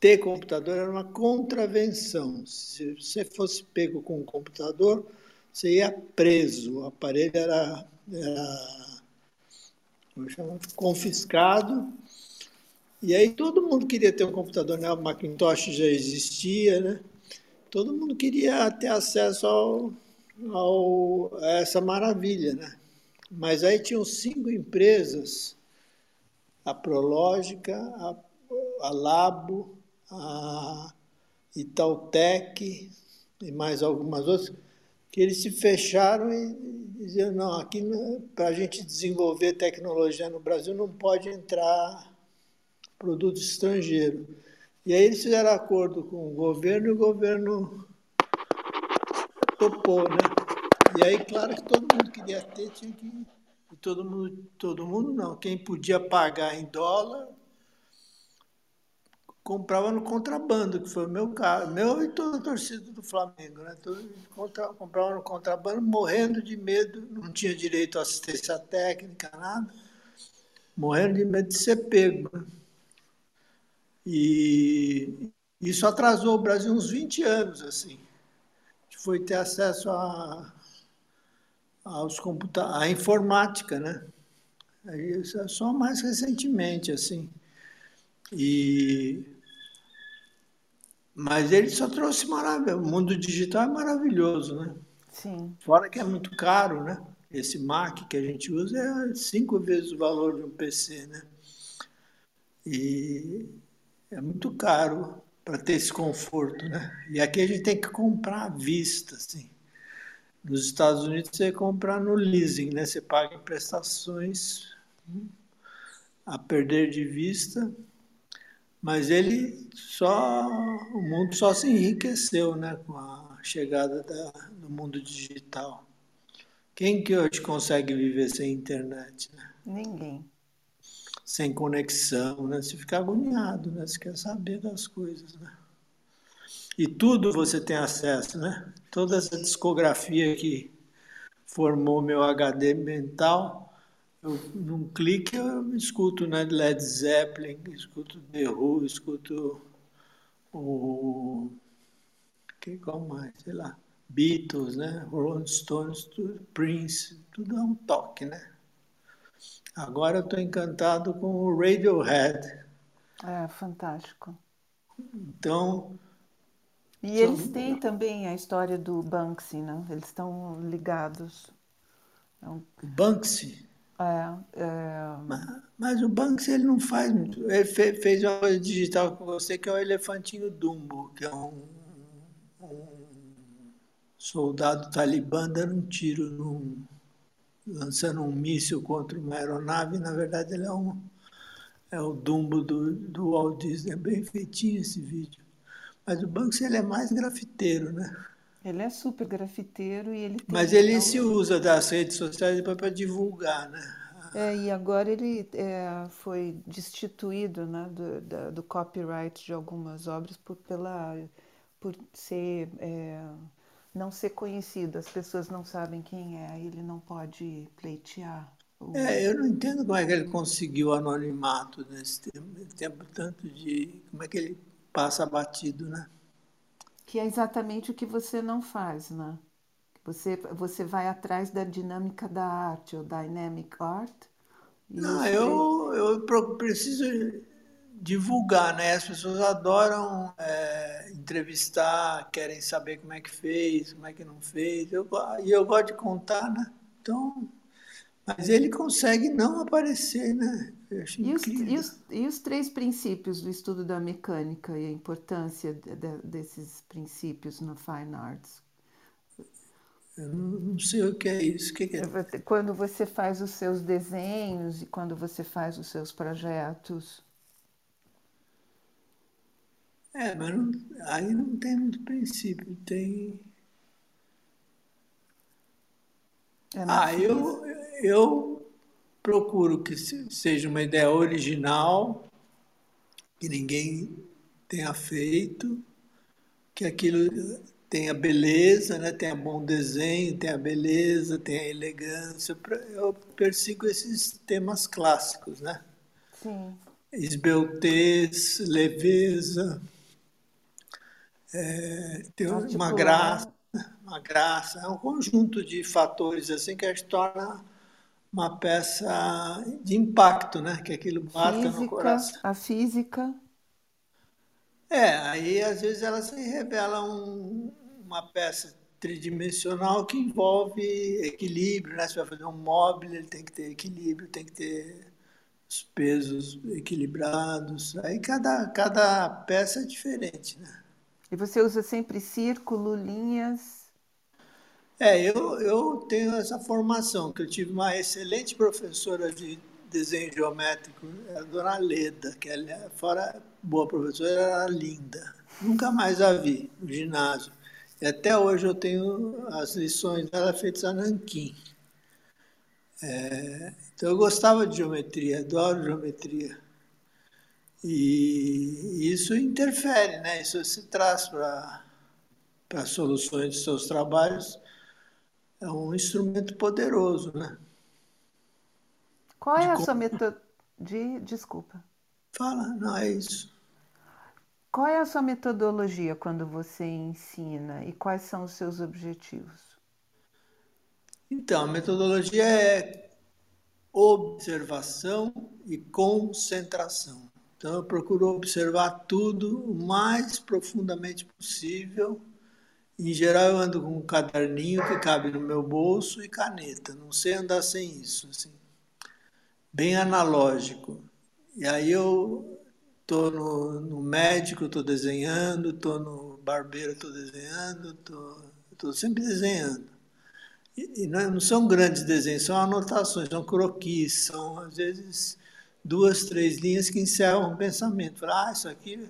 Ter computador era uma contravenção. Se você fosse pego com um computador, você ia preso. O aparelho era, era chamo, confiscado. E aí todo mundo queria ter um computador, né? O Macintosh já existia, né? Todo mundo queria ter acesso ao, ao, a essa maravilha, né? Mas aí tinham cinco empresas, a Prológica, a, a Labo, a Itautec e mais algumas outras, que eles se fecharam e diziam, não, aqui para a gente desenvolver tecnologia no Brasil não pode entrar produto estrangeiro. E aí eles fizeram acordo com o governo e o governo topou, né? E aí, claro que todo mundo queria ter, tinha que. E todo mundo, todo mundo não. Quem podia pagar em dólar, comprava no contrabando, que foi o meu caso, meu e toda a torcida do Flamengo, né? Todo, comprava no contrabando, morrendo de medo, não tinha direito à assistência técnica, nada, morrendo de medo de ser pego. Né? E isso atrasou o Brasil uns 20 anos, assim. Foi ter acesso a aos computadores, à informática, né? É só mais recentemente, assim. E mas ele só trouxe maravilha. O mundo digital é maravilhoso, né? Sim. Fora que é muito caro, né? Esse Mac que a gente usa é cinco vezes o valor de um PC, né? E é muito caro para ter esse conforto, né? E aqui a gente tem que comprar à vista, assim. Nos Estados Unidos você compra no leasing, né? Você paga em prestações a perder de vista, mas ele só o mundo só se enriqueceu, né, com a chegada da, do mundo digital. Quem que hoje consegue viver sem internet? Né? Ninguém. Sem conexão, né? Você fica agoniado, né? Você quer saber das coisas, né? E tudo você tem acesso, né? Toda essa discografia que formou meu HD mental, eu, num clique eu escuto né, Led Zeppelin, escuto The Who, escuto o... que qual mais? Sei lá. Beatles, né? Rolling Stones, tudo, Prince, tudo é um toque, né? Agora eu estou encantado com o Radiohead. É, fantástico. Então. E são... eles têm também a história do Banksy, né? Eles estão ligados. É um... Banksy? É, é... Mas, mas, o Banksy ele não faz muito. Ele fez, fez uma coisa digital com você que é o elefantinho Dumbo, que é um, um soldado talibã dando um tiro num lançando um míssil contra uma aeronave, na verdade ele é um é o Dumbo do, do Walt Disney, é bem feitinho esse vídeo. Mas o Banksy ele é mais grafiteiro, né? Ele é super grafiteiro e ele Mas ele então... se usa das redes sociais para divulgar, né? É, e agora ele é, foi destituído né, do, da, do copyright de algumas obras por, pela, por ser é, não ser conhecido, as pessoas não sabem quem é, ele não pode pleitear. O... É, eu não entendo como é que ele conseguiu anonimato nesse tempo, tempo tanto de. como é que ele passa batido, né? Que é exatamente o que você não faz, né? Você, você vai atrás da dinâmica da arte, ou dynamic art. Não, eu, eu preciso divulgar, né? As pessoas adoram é, entrevistar, querem saber como é que fez, como é que não fez. Eu, e eu gosto de contar, né? Então, mas ele consegue não aparecer, né? E, os, e, os, e os três princípios do estudo da mecânica e a importância de, de, desses princípios no Fine Arts? Eu não sei o que é isso. O que é? Quando você faz os seus desenhos e quando você faz os seus projetos. É, mas não, aí não tem muito princípio, tem. É ah, eu, eu procuro que seja uma ideia original, que ninguém tenha feito, que aquilo tenha beleza, né? tenha bom desenho, tenha beleza, tenha elegância. Eu persigo esses temas clássicos, né? Sim. Esbeltez, leveza é, tem uma graça, uma graça, é um conjunto de fatores assim que a gente torna uma peça de impacto, né? Que aquilo bata física, no coração. A física. É, aí às vezes ela se revela um, uma peça tridimensional que envolve equilíbrio, né? Você vai fazer um móvel, ele tem que ter equilíbrio, tem que ter os pesos equilibrados. Aí cada, cada peça é diferente, né? E você usa sempre círculo, linhas? É, eu, eu tenho essa formação, que eu tive uma excelente professora de desenho geométrico, a dona Leda, que ela, fora boa professora, era linda. Nunca mais a vi no ginásio. E até hoje eu tenho as lições dela feitas a nanquim. É, então eu gostava de geometria, adoro geometria. E isso interfere, né? Isso se traz para soluções de seus trabalhos. É um instrumento poderoso, né? Qual é de a como... sua metodologia? De... Desculpa. Fala, não é isso. Qual é a sua metodologia quando você ensina e quais são os seus objetivos? Então, a metodologia é observação e concentração. Então eu procuro observar tudo o mais profundamente possível. Em geral eu ando com um caderninho que cabe no meu bolso e caneta. Não sei andar sem isso, assim. Bem analógico. E aí eu estou no, no, médico, estou desenhando, estou no barbeiro, estou desenhando, estou sempre desenhando. E, e não, é, são grandes desenhos, são anotações, são croquis, são às vezes duas, três linhas que encerram o pensamento. Fala, ah, isso aqui.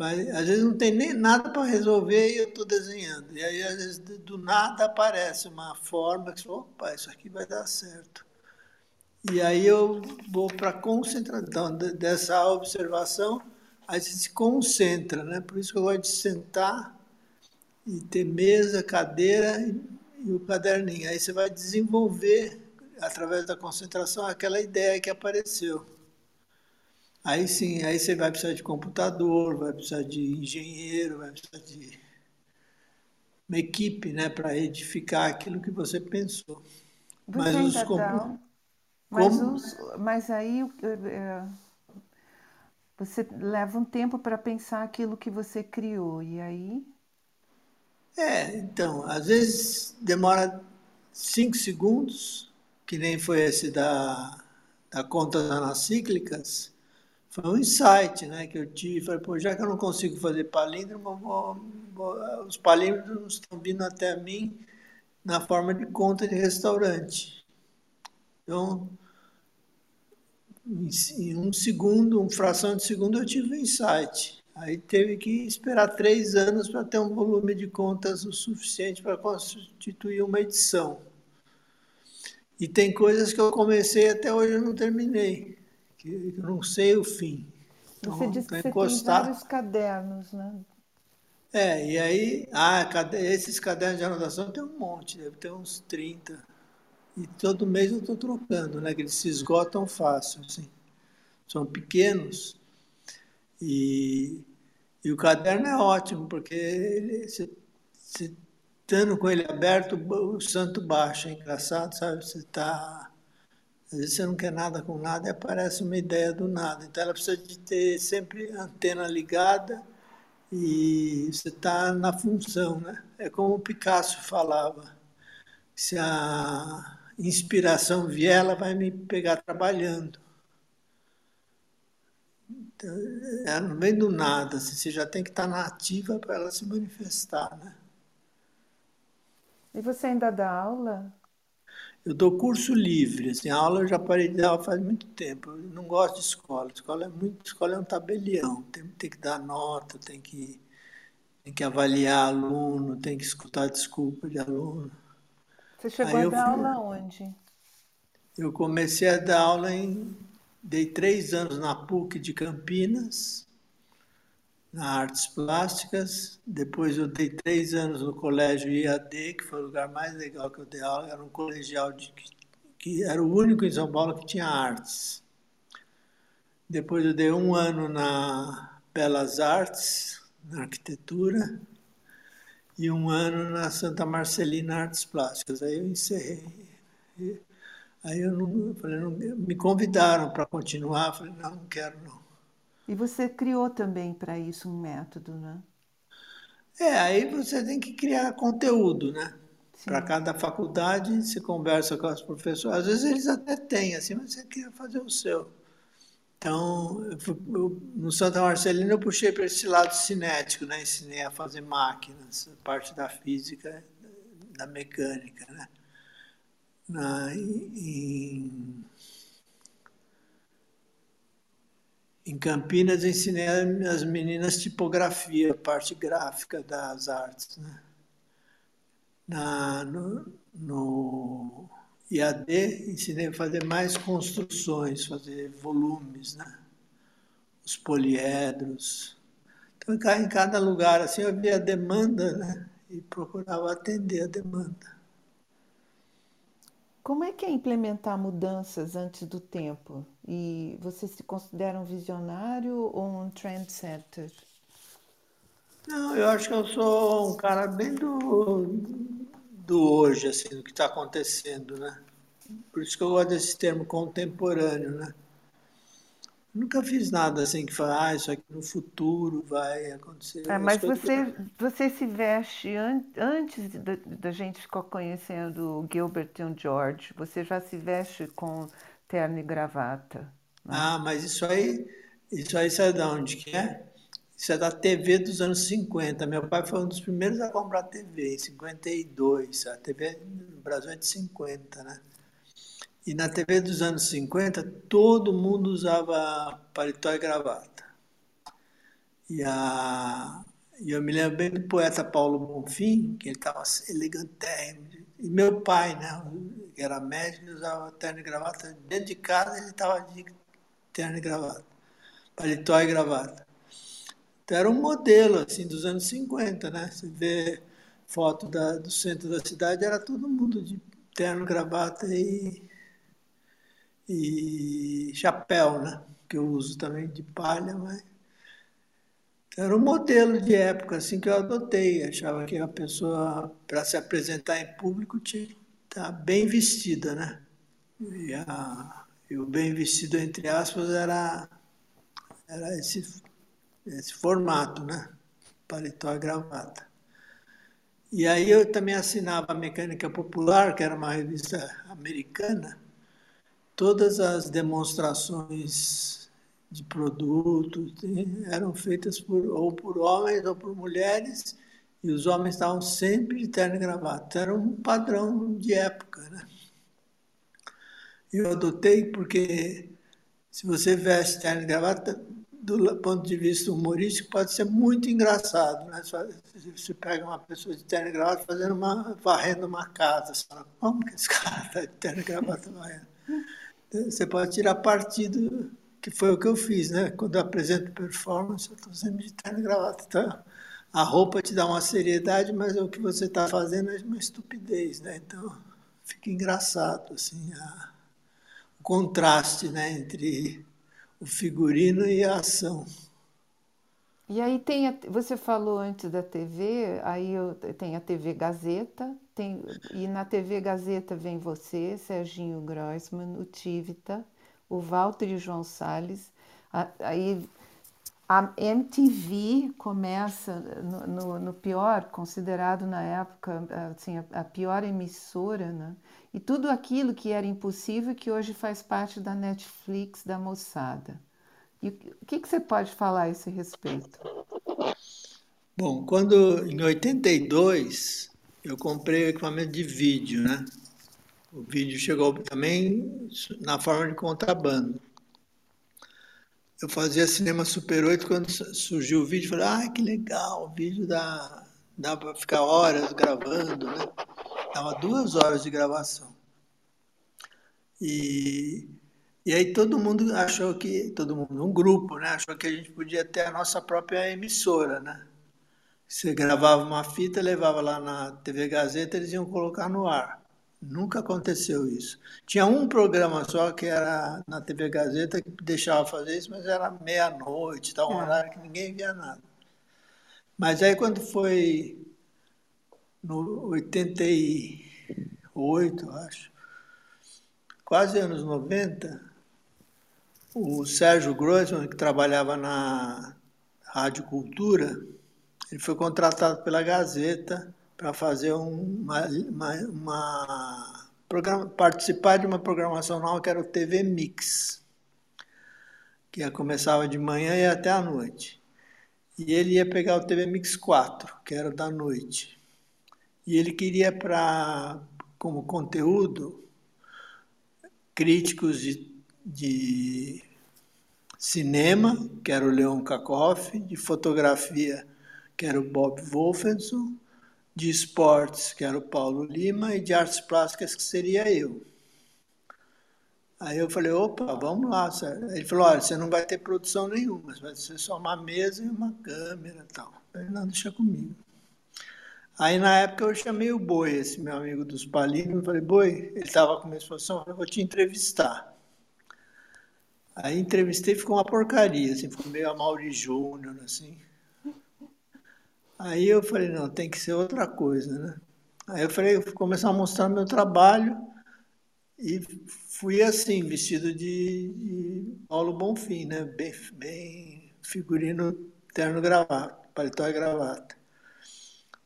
Vai... Às vezes não tem nem nada para resolver e eu estou desenhando. E aí, às vezes, do nada aparece uma forma que, opa, isso aqui vai dar certo. E aí eu vou para a concentração dessa observação, aí você se concentra, né? Por isso que eu gosto de sentar e ter mesa, cadeira e o caderninho. Aí você vai desenvolver através da concentração, aquela ideia que apareceu. Aí sim, aí você vai precisar de computador, vai precisar de engenheiro, vai precisar de uma equipe né, para edificar aquilo que você pensou. Mas os dá, mas, os, mas aí é, você leva um tempo para pensar aquilo que você criou, e aí? É, então, às vezes demora cinco segundos, que nem foi esse da, da contas anacíclicas, foi um insight né, que eu tive. Falei, pô, já que eu não consigo fazer palíndromo, vou, vou, os palíndromos estão vindo até mim na forma de conta de restaurante. Então, em um segundo, uma fração de segundo, eu tive um insight. Aí teve que esperar três anos para ter um volume de contas o suficiente para constituir uma edição. E tem coisas que eu comecei até hoje eu não terminei, que eu não sei o fim. Então, você disse que você tem vários cadernos, né? É, e aí, ah, esses cadernos de anotação tem um monte, deve ter uns 30. E todo mês eu estou trocando, né? Que eles se esgotam fácil, assim. São pequenos. E, e o caderno é ótimo, porque ele, se, se estando com ele aberto, o santo baixa. É engraçado, sabe? Você está. Às vezes você não quer nada com nada e aparece uma ideia do nada. Então ela precisa de ter sempre a antena ligada e você está na função, né? É como o Picasso falava. Se a inspiração vier, ela vai me pegar trabalhando. Então, é no meio do nada, assim, você já tem que estar na ativa para ela se manifestar, né? E você ainda dá aula? Eu dou curso livre, assim, a aula eu já parei de dar aula faz muito tempo. Eu não gosto de escola. Escola é muito, escola é um tabelião. Tem, tem que dar nota, tem que, tem que avaliar aluno, tem que escutar desculpa de aluno. Você chegou Aí a dar fui, aula onde? Eu comecei a dar aula em. Dei três anos na PUC de Campinas, na Artes Plásticas. Depois eu dei três anos no Colégio IAD, que foi o lugar mais legal que eu dei aula. Era um colegial de, que era o único em São Paulo que tinha artes. Depois eu dei um ano na Belas Artes, na arquitetura e um ano na Santa Marcelina Artes Plásticas. Aí eu encerrei. Aí eu não, falei, não, me convidaram para continuar, falei, não, não quero não. E você criou também para isso um método, né? É, aí você tem que criar conteúdo, né? Para cada faculdade, você conversa com as professoras. Às vezes eles até têm, assim, mas você quer fazer o seu. Então, eu, eu, no Santa Marcelina eu puxei para esse lado cinético, né? Ensinei a fazer máquinas, parte da física, da mecânica, né? Na, em, em Campinas ensinei as meninas tipografia, parte gráfica das artes, né? Na, no, no IAD, ensinei a fazer mais construções, fazer volumes, né? os poliedros. Então, em cada lugar, assim, eu via a demanda né? e procurava atender a demanda. Como é que é implementar mudanças antes do tempo? E você se considera um visionário ou um trendsetter? Não, eu acho que eu sou um cara bem do, do hoje, assim, do que está acontecendo, né? Por isso que eu gosto desse termo contemporâneo, né? Nunca fiz nada assim que fala, ah, isso aqui no futuro vai acontecer. É, mas você, você se veste an antes da, da gente ficar conhecendo o Gilbert e o George, você já se veste com terno e gravata. Né? Ah, mas isso aí, isso aí sai de onde que é? Isso é da TV dos anos 50. Meu pai foi um dos primeiros a comprar TV, em 52. A TV no Brasil é de 50, né? E na TV dos anos 50, todo mundo usava paletó e gravata. E, a, e eu me lembro bem do poeta Paulo Bonfim, que ele estava elegantérrimo. E meu pai, né, que era médico, usava terno e gravata. Dentro de casa ele estava de terno e gravata, paletó e gravata. Então, era um modelo assim dos anos 50, né? Você vê foto da, do centro da cidade, era todo mundo de terno, gravata e, e chapéu, né? Que eu uso também de palha, mas Era um modelo de época assim que eu adotei. Achava que a pessoa, para se apresentar em público, tinha que estar bem vestida, né? E, a, e o bem vestido, entre aspas, era, era esse, esse formato, né? Paletó e gravata. E aí eu também assinava a Mecânica Popular, que era uma revista americana. Todas as demonstrações de produtos eram feitas por, ou por homens ou por mulheres, e os homens estavam sempre de terno e gravata. Era um padrão de época. Né? Eu adotei porque, se você veste terno e gravata, do ponto de vista humorístico, pode ser muito engraçado. Né? Você pega uma pessoa de terno e gravata fazendo uma, varrendo uma casa. Você fala, como que esse cara está de terno e gravata varrendo? Você pode tirar partido que foi o que eu fiz, né? Quando eu apresento performance, eu estou sempre de terno e gravata. Então, a roupa te dá uma seriedade, mas o que você está fazendo é uma estupidez, né? Então, fica engraçado, assim, a, o contraste, né? Entre o figurino e a ação. E aí tem, a, você falou antes da TV, aí eu, tem a TV Gazeta, tem, e na TV Gazeta vem você, Serginho Grossman, o Tivita, o Walter e o João Salles. Aí a MTV começa no, no, no, pior, considerado na época assim, a, a, pior emissora, né? e tudo aquilo que era impossível que hoje faz parte da Netflix da moçada. E o que, que você pode falar a esse respeito? Bom, quando em 82 eu comprei o equipamento de vídeo, né? O vídeo chegou também na forma de contrabando. Eu fazia cinema Super 8 quando surgiu o vídeo, falei, ah, que legal, o vídeo dá, dá para ficar horas gravando, né? Dava duas horas de gravação. E, e aí todo mundo achou que, todo mundo, um grupo, né? Achou que a gente podia ter a nossa própria emissora, né? Você gravava uma fita, levava lá na TV Gazeta, eles iam colocar no ar. Nunca aconteceu isso. Tinha um programa só que era na TV Gazeta que deixava fazer isso, mas era meia-noite, tal, um é. horário que ninguém via nada. Mas aí quando foi no 88, acho, quase anos 90, o Sérgio Grossman, que trabalhava na Rádio Cultura, ele foi contratado pela Gazeta para fazer uma, uma, uma programa, participar de uma programação nova que era o TV Mix, que começava de manhã e até à noite. E ele ia pegar o TV Mix 4, que era da noite. E ele queria para como conteúdo críticos de, de cinema, que era o Leon Kakoff, de fotografia, que era o Bob Wolfenson, de esportes, que era o Paulo Lima, e de artes plásticas, que seria eu. Aí eu falei, opa, vamos lá. Ele falou, olha, você não vai ter produção nenhuma, vai ser só uma mesa e uma câmera e tal. Eu falei, não, deixa comigo. Aí na época eu chamei o Boi, esse meu amigo dos eu falei, Boi, ele estava com uma exposição, eu falei, vou te entrevistar. Aí entrevistei, ficou uma porcaria, assim, ficou meio a Mauri Júnior, assim. Aí eu falei, não, tem que ser outra coisa, né? Aí eu falei, começar a mostrar meu trabalho e fui assim, vestido de, de Paulo Bonfim, né? Bem, bem figurino, terno gravata, paletó e gravata.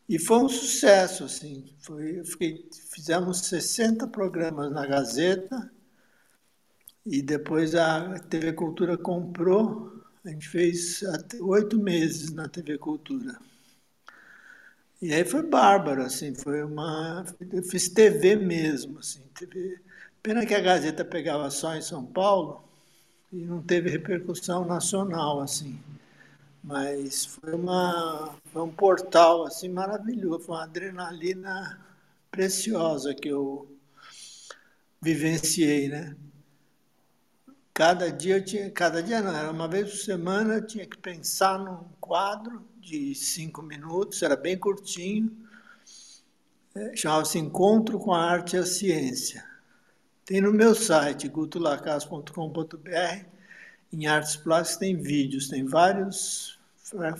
E foi um sucesso, assim. Foi, fiquei, fizemos 60 programas na Gazeta e depois a TV Cultura comprou. A gente fez oito meses na TV Cultura. E aí foi bárbaro, assim, foi uma. Eu fiz TV mesmo, assim, TV. Pena que a Gazeta pegava só em São Paulo e não teve repercussão nacional, assim. Mas foi, uma, foi um portal assim maravilhoso, foi uma adrenalina preciosa que eu vivenciei, né? Cada dia eu tinha, cada dia não, era uma vez por semana eu tinha que pensar num quadro de cinco minutos, era bem curtinho, é, chamava-se Encontro com a Arte e a Ciência. Tem no meu site, gutulacas.com.br, em artes plásticas tem vídeos, tem vários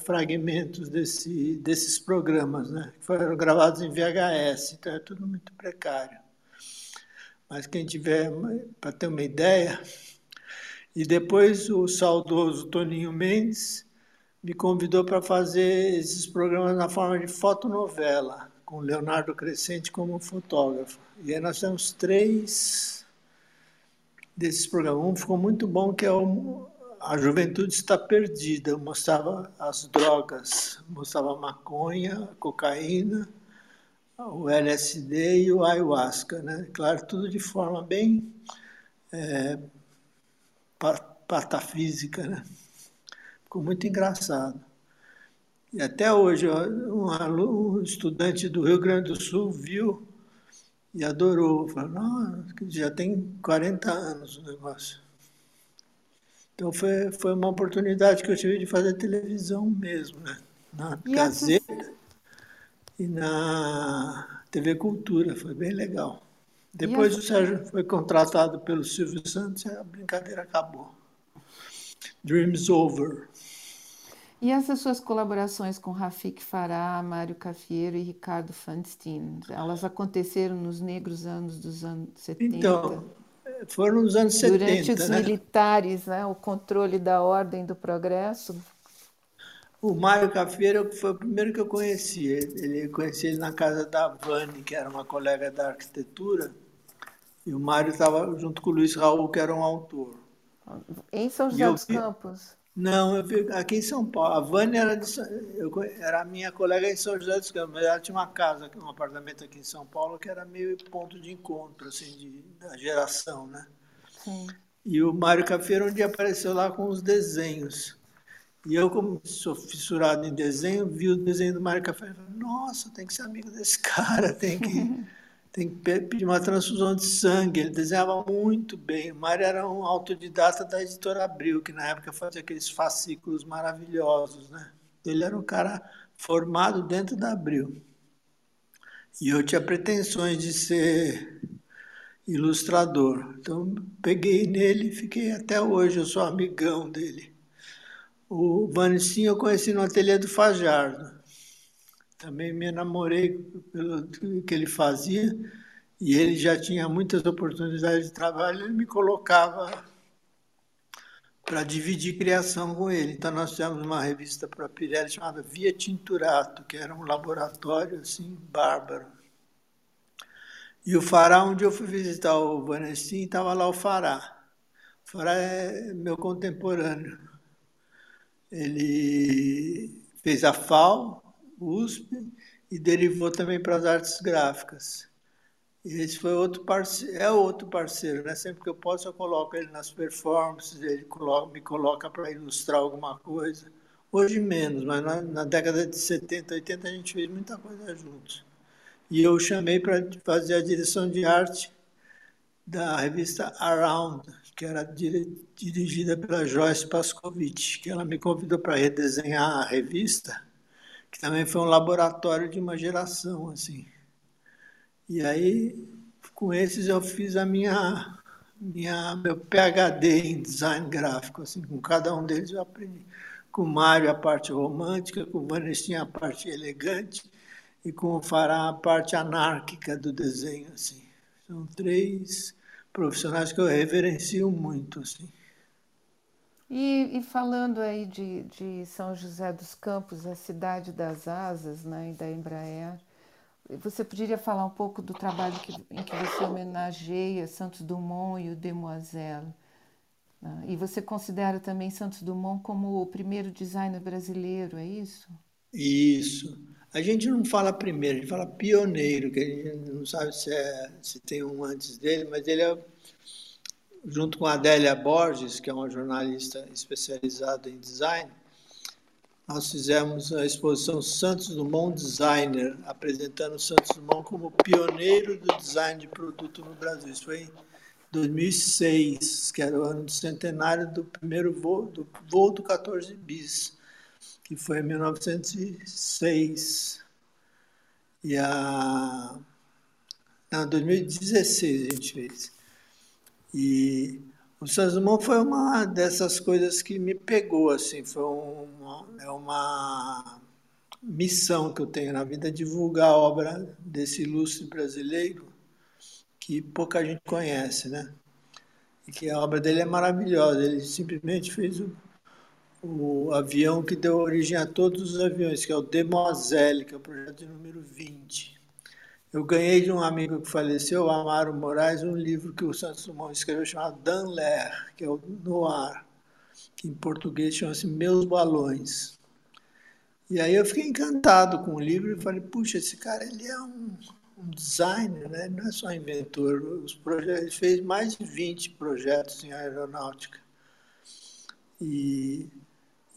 fragmentos desse, desses programas, né? que foram gravados em VHS, então é tudo muito precário. Mas quem tiver, para ter uma ideia, e depois o saudoso Toninho Mendes me convidou para fazer esses programas na forma de fotonovela, com Leonardo Crescente como fotógrafo. E aí nós temos três desses programas. Um ficou muito bom, que é o A Juventude Está Perdida. Mostrava as drogas, mostrava maconha, cocaína, o LSD e o ayahuasca. Né? Claro, tudo de forma bem é, patafísica. Né? Ficou muito engraçado. E até hoje, um, aluno, um estudante do Rio Grande do Sul viu e adorou. Falou, não, já tem 40 anos o negócio. Então foi, foi uma oportunidade que eu tive de fazer televisão mesmo, né? Na e Gazeta e na TV Cultura, foi bem legal. Depois o Sérgio foi contratado pelo Silvio Santos e a brincadeira acabou. Dreams over. E essas suas colaborações com Rafik Farah, Mário Cafieiro e Ricardo Fanstein, elas aconteceram nos negros anos dos anos 70? Então, foram nos anos 70. Durante os né? militares, né? o controle da ordem do progresso. O Mário Cafieiro foi o primeiro que eu conheci. Ele, eu conheci ele na casa da Vani, que era uma colega da arquitetura, e o Mário estava junto com o Luiz Raul, que era um autor. Em São José dos Campos? Não, eu vi aqui em São Paulo. A Vânia era, de, eu, era minha colega em São José dos Campos, mas ela tinha uma casa, um apartamento aqui em São Paulo, que era meio ponto de encontro, assim, de, da geração, né? Sim. E o Mário Cafeiro um dia apareceu lá com os desenhos. E eu, como sou fissurado em desenho, vi o desenho do Mário Cafeiro e falei, nossa, tem que ser amigo desse [LAUGHS] cara, tem que tem que pedir uma transfusão de sangue. Ele desenhava muito bem. O Mário era um autodidata da editora Abril, que na época fazia aqueles fascículos maravilhosos. Né? Ele era um cara formado dentro da Abril. E eu tinha pretensões de ser ilustrador. Então, peguei nele e fiquei até hoje, eu sou amigão dele. O Vanissinho eu conheci no ateliê do Fajardo também me enamorei pelo que ele fazia e ele já tinha muitas oportunidades de trabalho, ele me colocava para dividir criação com ele. Então nós tivemos uma revista para Pirelli chamada Via Tinturato, que era um laboratório assim bárbaro. E o Fará, onde eu fui visitar o Vanestin, estava lá o Fará. O Fará é meu contemporâneo. Ele fez a FAO, USP e derivou também para as artes gráficas. Esse foi outro parceiro, é outro parceiro, né? Sempre que eu posso eu coloco ele nas performances, ele me coloca para ilustrar alguma coisa. Hoje menos, mas na, na, década de 70, 80 a gente fez muita coisa juntos. E eu chamei para fazer a direção de arte da revista Around, que era dirigida pela Joyce Pascovitch, que ela me convidou para redesenhar a revista que também foi um laboratório de uma geração, assim. E aí, com esses eu fiz a minha, minha meu PhD em design gráfico, assim, com cada um deles eu aprendi. Com o Mário a parte romântica, com o Vanestinha a parte elegante e com o Fará a parte anárquica do desenho, assim. São três profissionais que eu reverencio muito, assim. E, e, falando aí de, de São José dos Campos, a cidade das asas né, e da Embraer, você poderia falar um pouco do trabalho que, em que você homenageia Santos Dumont e o Demoiselle? Né? E você considera também Santos Dumont como o primeiro designer brasileiro, é isso? Isso. A gente não fala primeiro, a gente fala pioneiro, que a gente não sabe se, é, se tem um antes dele, mas ele é junto com a Adélia Borges, que é uma jornalista especializada em design, nós fizemos a exposição Santos Dumont Designer, apresentando Santos Dumont como pioneiro do design de produto no Brasil. Isso foi em 2006, que era o ano do centenário do primeiro voo do, voo do 14 bis, que foi em 1906. E a... Não, 2016 a gente fez. E O Santos foi uma dessas coisas que me pegou, assim, foi uma, é uma missão que eu tenho na vida, divulgar a obra desse ilustre brasileiro que pouca gente conhece, né? E que a obra dele é maravilhosa, ele simplesmente fez o, o avião que deu origem a todos os aviões, que é o Demoiselle, que é o projeto de número 20. Eu ganhei de um amigo que faleceu, Amaro Moraes, um livro que o Santos Dumont escreveu chamado Dan Lair, que é o Noir, que em português chama-se Meus Balões. E aí eu fiquei encantado com o livro e falei, puxa, esse cara ele é um, um designer, né? não é só inventor. Os projetos, ele fez mais de 20 projetos em aeronáutica. E,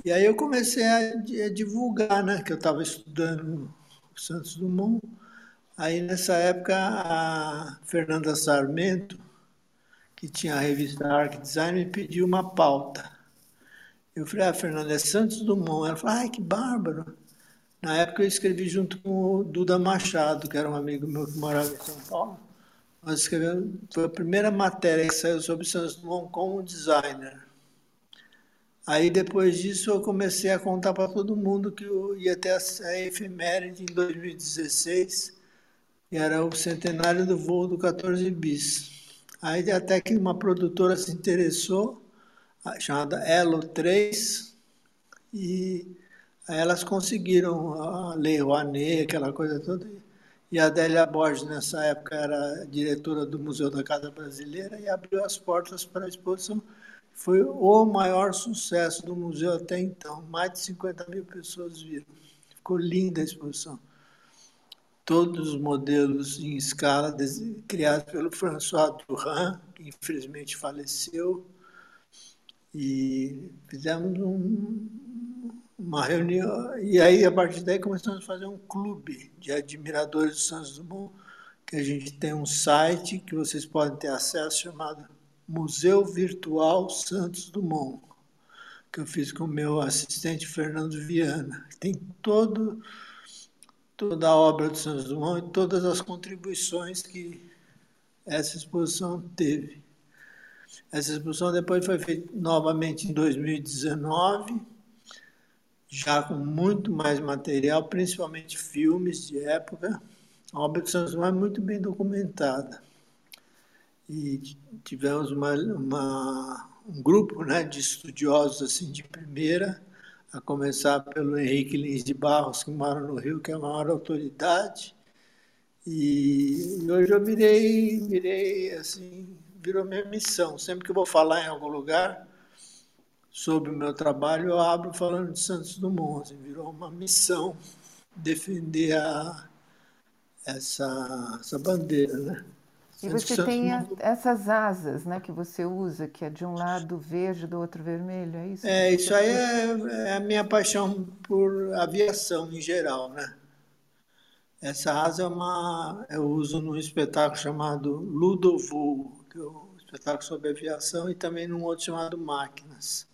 e aí eu comecei a, a divulgar, né? que eu estava estudando o Santos Dumont, Aí nessa época a Fernanda Sarmento, que tinha a revista Arc Design, me pediu uma pauta. Eu falei, ah, Fernanda, é Santos Dumont. Ela falou, ai, que bárbaro. Na época eu escrevi junto com o Duda Machado, que era um amigo meu que morava em São Paulo. Nós escrevemos, foi a primeira matéria que saiu sobre Santos Dumont como designer. Aí depois disso eu comecei a contar para todo mundo que eu ia ter a efeméride em 2016 era o centenário do voo do 14 bis. Aí até que uma produtora se interessou, chamada Elo 3, e elas conseguiram a Lei Rouanet, aquela coisa toda. E a Adélia Borges, nessa época, era diretora do Museu da Casa Brasileira e abriu as portas para a exposição. Foi o maior sucesso do museu até então. Mais de 50 mil pessoas viram. Ficou linda a exposição todos os modelos em escala criados pelo François Durand, que infelizmente faleceu, e fizemos um, uma reunião, e aí a partir daí começamos a fazer um clube de admiradores do Santos Dumont, que a gente tem um site que vocês podem ter acesso chamado Museu Virtual Santos Dumont, que eu fiz com o meu assistente Fernando Viana. Tem todo toda a obra do Santos Dumont e todas as contribuições que essa exposição teve. Essa exposição depois foi feita novamente em 2019, já com muito mais material, principalmente filmes de época. A obra do Santos Dumont é muito bem documentada. E tivemos uma, uma, um grupo né, de estudiosos assim de primeira, a começar pelo Henrique Lins de Barros, que mora no Rio, que é a maior autoridade. E hoje eu virei, virei assim, virou minha missão. Sempre que eu vou falar em algum lugar sobre o meu trabalho, eu abro falando de Santos Dumont. Assim, virou uma missão defender a, essa, essa bandeira, né? E você tem a, essas asas, né, que você usa, que é de um lado verde, do outro vermelho, é isso? É, isso aí é, é, a minha paixão por aviação em geral, né? Essa asa é uma, eu uso num espetáculo chamado Ludovoo, que é um espetáculo sobre aviação, e também num outro chamado Máquinas.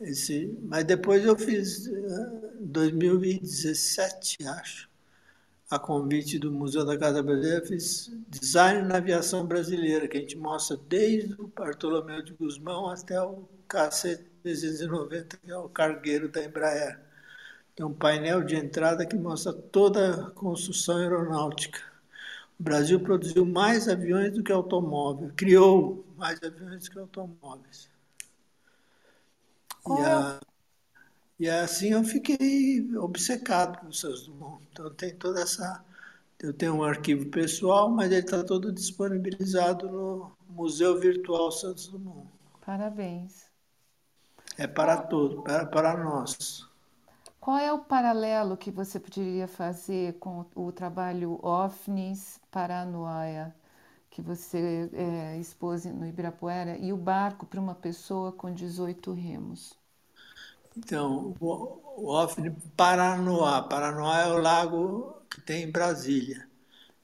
Esse, mas depois eu fiz, em 2017, acho, a convite do Museu da Casa Brasileira, fiz design na aviação brasileira, que a gente mostra desde o Bartolomeu de Guzmão até o KC-390, que é o cargueiro da Embraer. Tem um painel de entrada que mostra toda a construção aeronáutica. O Brasil produziu mais aviões do que automóveis, criou mais aviões do que automóveis. Qual e é a, e assim eu fiquei obcecado com o Santos Dumont. Então tem toda essa. Eu tenho um arquivo pessoal, mas ele está todo disponibilizado no Museu Virtual Santos Dumont. Parabéns. É para todos, para, para nós. Qual é o paralelo que você poderia fazer com o trabalho OFNIS Paranoia, que você é, expôs no Ibirapuera, e o barco para uma pessoa com 18 remos? Então, o OFNI Paranoá. Paranoá é o lago que tem em Brasília.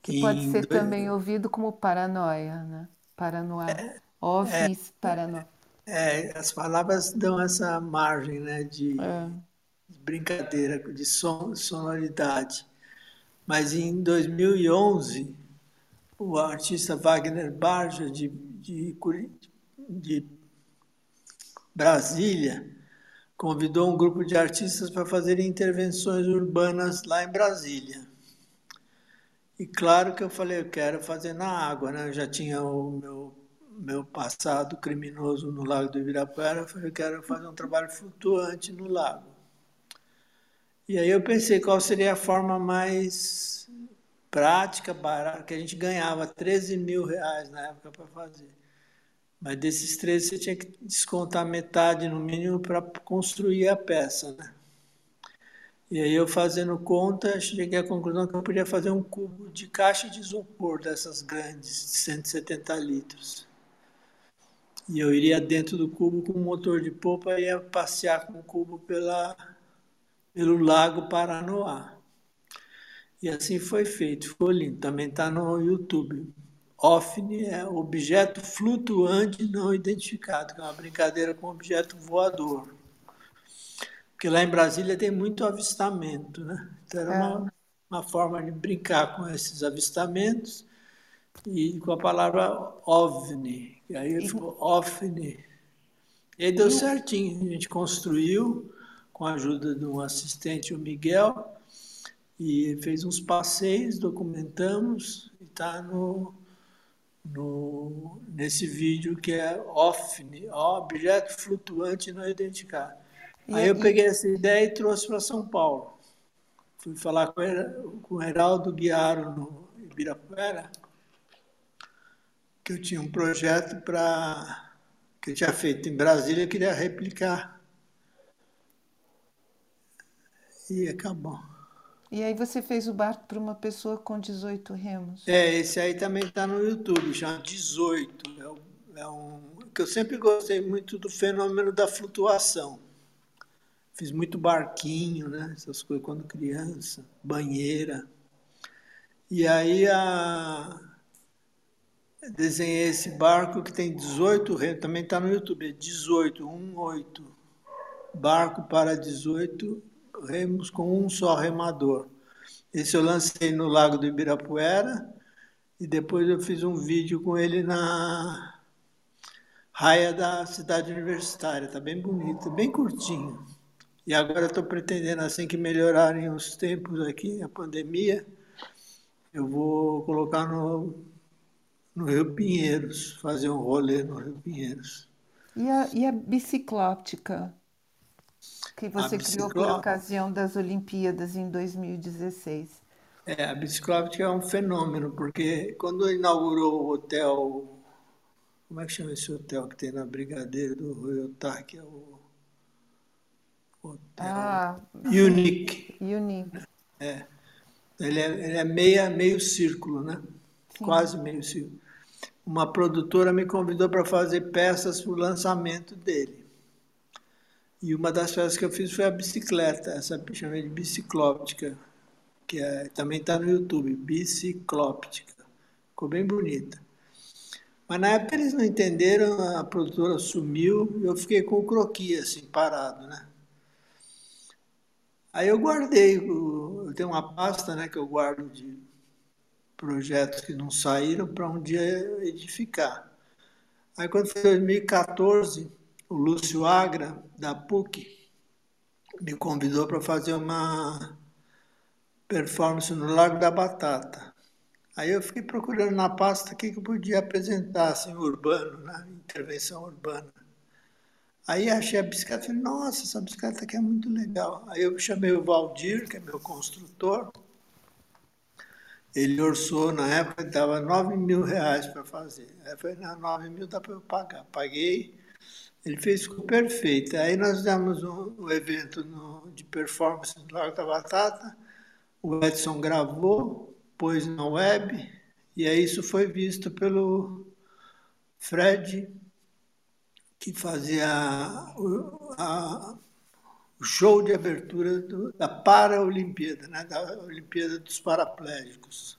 Que pode ser também ouvido como paranoia, né? Paranoá. É, OVNIs, é, paranoia. É, as palavras dão essa margem né, de, é. de brincadeira, de son, sonoridade. Mas em 2011, o artista Wagner Barja, de, de, de Brasília convidou um grupo de artistas para fazerem intervenções urbanas lá em Brasília. E claro que eu falei, eu quero fazer na água, né? Eu já tinha o meu, meu passado criminoso no Lago do Ibirapuera, eu falei, eu quero fazer um trabalho flutuante no lago. E aí eu pensei qual seria a forma mais prática, barata, que a gente ganhava 13 mil reais na época para fazer. Mas desses 13 você tinha que descontar metade no mínimo para construir a peça, né? E aí eu fazendo conta, cheguei à conclusão que eu podia fazer um cubo de caixa de isopor dessas grandes, de 170 litros. E eu iria dentro do cubo com um motor de popa e ia passear com o cubo pela, pelo lago Paranoá. E assim foi feito, ficou lindo. Também está no YouTube. OVNI é objeto flutuante não identificado, que é uma brincadeira com objeto voador. Porque lá em Brasília tem muito avistamento, né? Então era uma, é. uma forma de brincar com esses avistamentos e com a palavra OVNI. E aí ele falou OVNI. E aí deu certinho, a gente construiu com a ajuda de um assistente, o Miguel, e fez uns passeios, documentamos, e está no, no, nesse vídeo que é OFNI, Objeto Flutuante Não Identificado. E Aí eu peguei essa ideia e trouxe para São Paulo. Fui falar com, com o Heraldo Guiaro no Ibirapuera, que eu tinha um projeto para que eu tinha feito em Brasília, eu queria replicar. E acabou. E aí você fez o barco para uma pessoa com 18 remos. É, esse aí também está no YouTube, já 18. É um, é um, que eu sempre gostei muito do fenômeno da flutuação. Fiz muito barquinho, né? Essas coisas quando criança, banheira. E aí a... desenhei esse barco que tem 18 remos, também está no YouTube, é 18, 18. Barco para 18 remos com um só remador. Esse eu lancei no Lago do Ibirapuera e depois eu fiz um vídeo com ele na raia da cidade universitária. Está bem bonito, bem curtinho. E agora estou pretendendo, assim que melhorarem os tempos aqui, a pandemia, eu vou colocar no, no Rio Pinheiros, fazer um rolê no Rio Pinheiros. E a, e a? Que você criou por ocasião das Olimpíadas em 2016. É, a bicicleta é um fenômeno, porque quando inaugurou o hotel, como é que chama esse hotel que tem na Brigadeiro do Rio que é o hotel ah, Unique. Unique. É. Ele é, ele é meia, meio círculo, né? Sim. Quase meio círculo. Uma produtora me convidou para fazer peças para o lançamento dele. E uma das peças que eu fiz foi a bicicleta, essa chamei de biciclóptica, que é, também está no YouTube, biciclóptica. Ficou bem bonita. Mas na época eles não entenderam, a produtora sumiu eu fiquei com o croquis assim, parado, né? Aí eu guardei, eu tenho uma pasta né, que eu guardo de projetos que não saíram para um dia edificar. Aí quando foi 2014, o Lúcio Agra, da PUC, me convidou para fazer uma performance no Lago da Batata. Aí eu fiquei procurando na pasta o que eu podia apresentar, assim, urbano, né? intervenção urbana. Aí achei a bicicleta e falei, nossa, essa bicicleta aqui é muito legal. Aí eu chamei o Valdir, que é meu construtor. Ele orçou, na época, dava 9 mil reais para fazer. Aí eu falei, não, 9 mil dá para eu pagar. Paguei, ele fez, ficou perfeito. Aí nós demos um, um evento no, de performance no Largo da Batata, o Edson gravou, pôs na web, e aí isso foi visto pelo Fred, que fazia o, a, o show de abertura do, da Paraolimpíada, né, da Olimpíada dos Paraplégicos.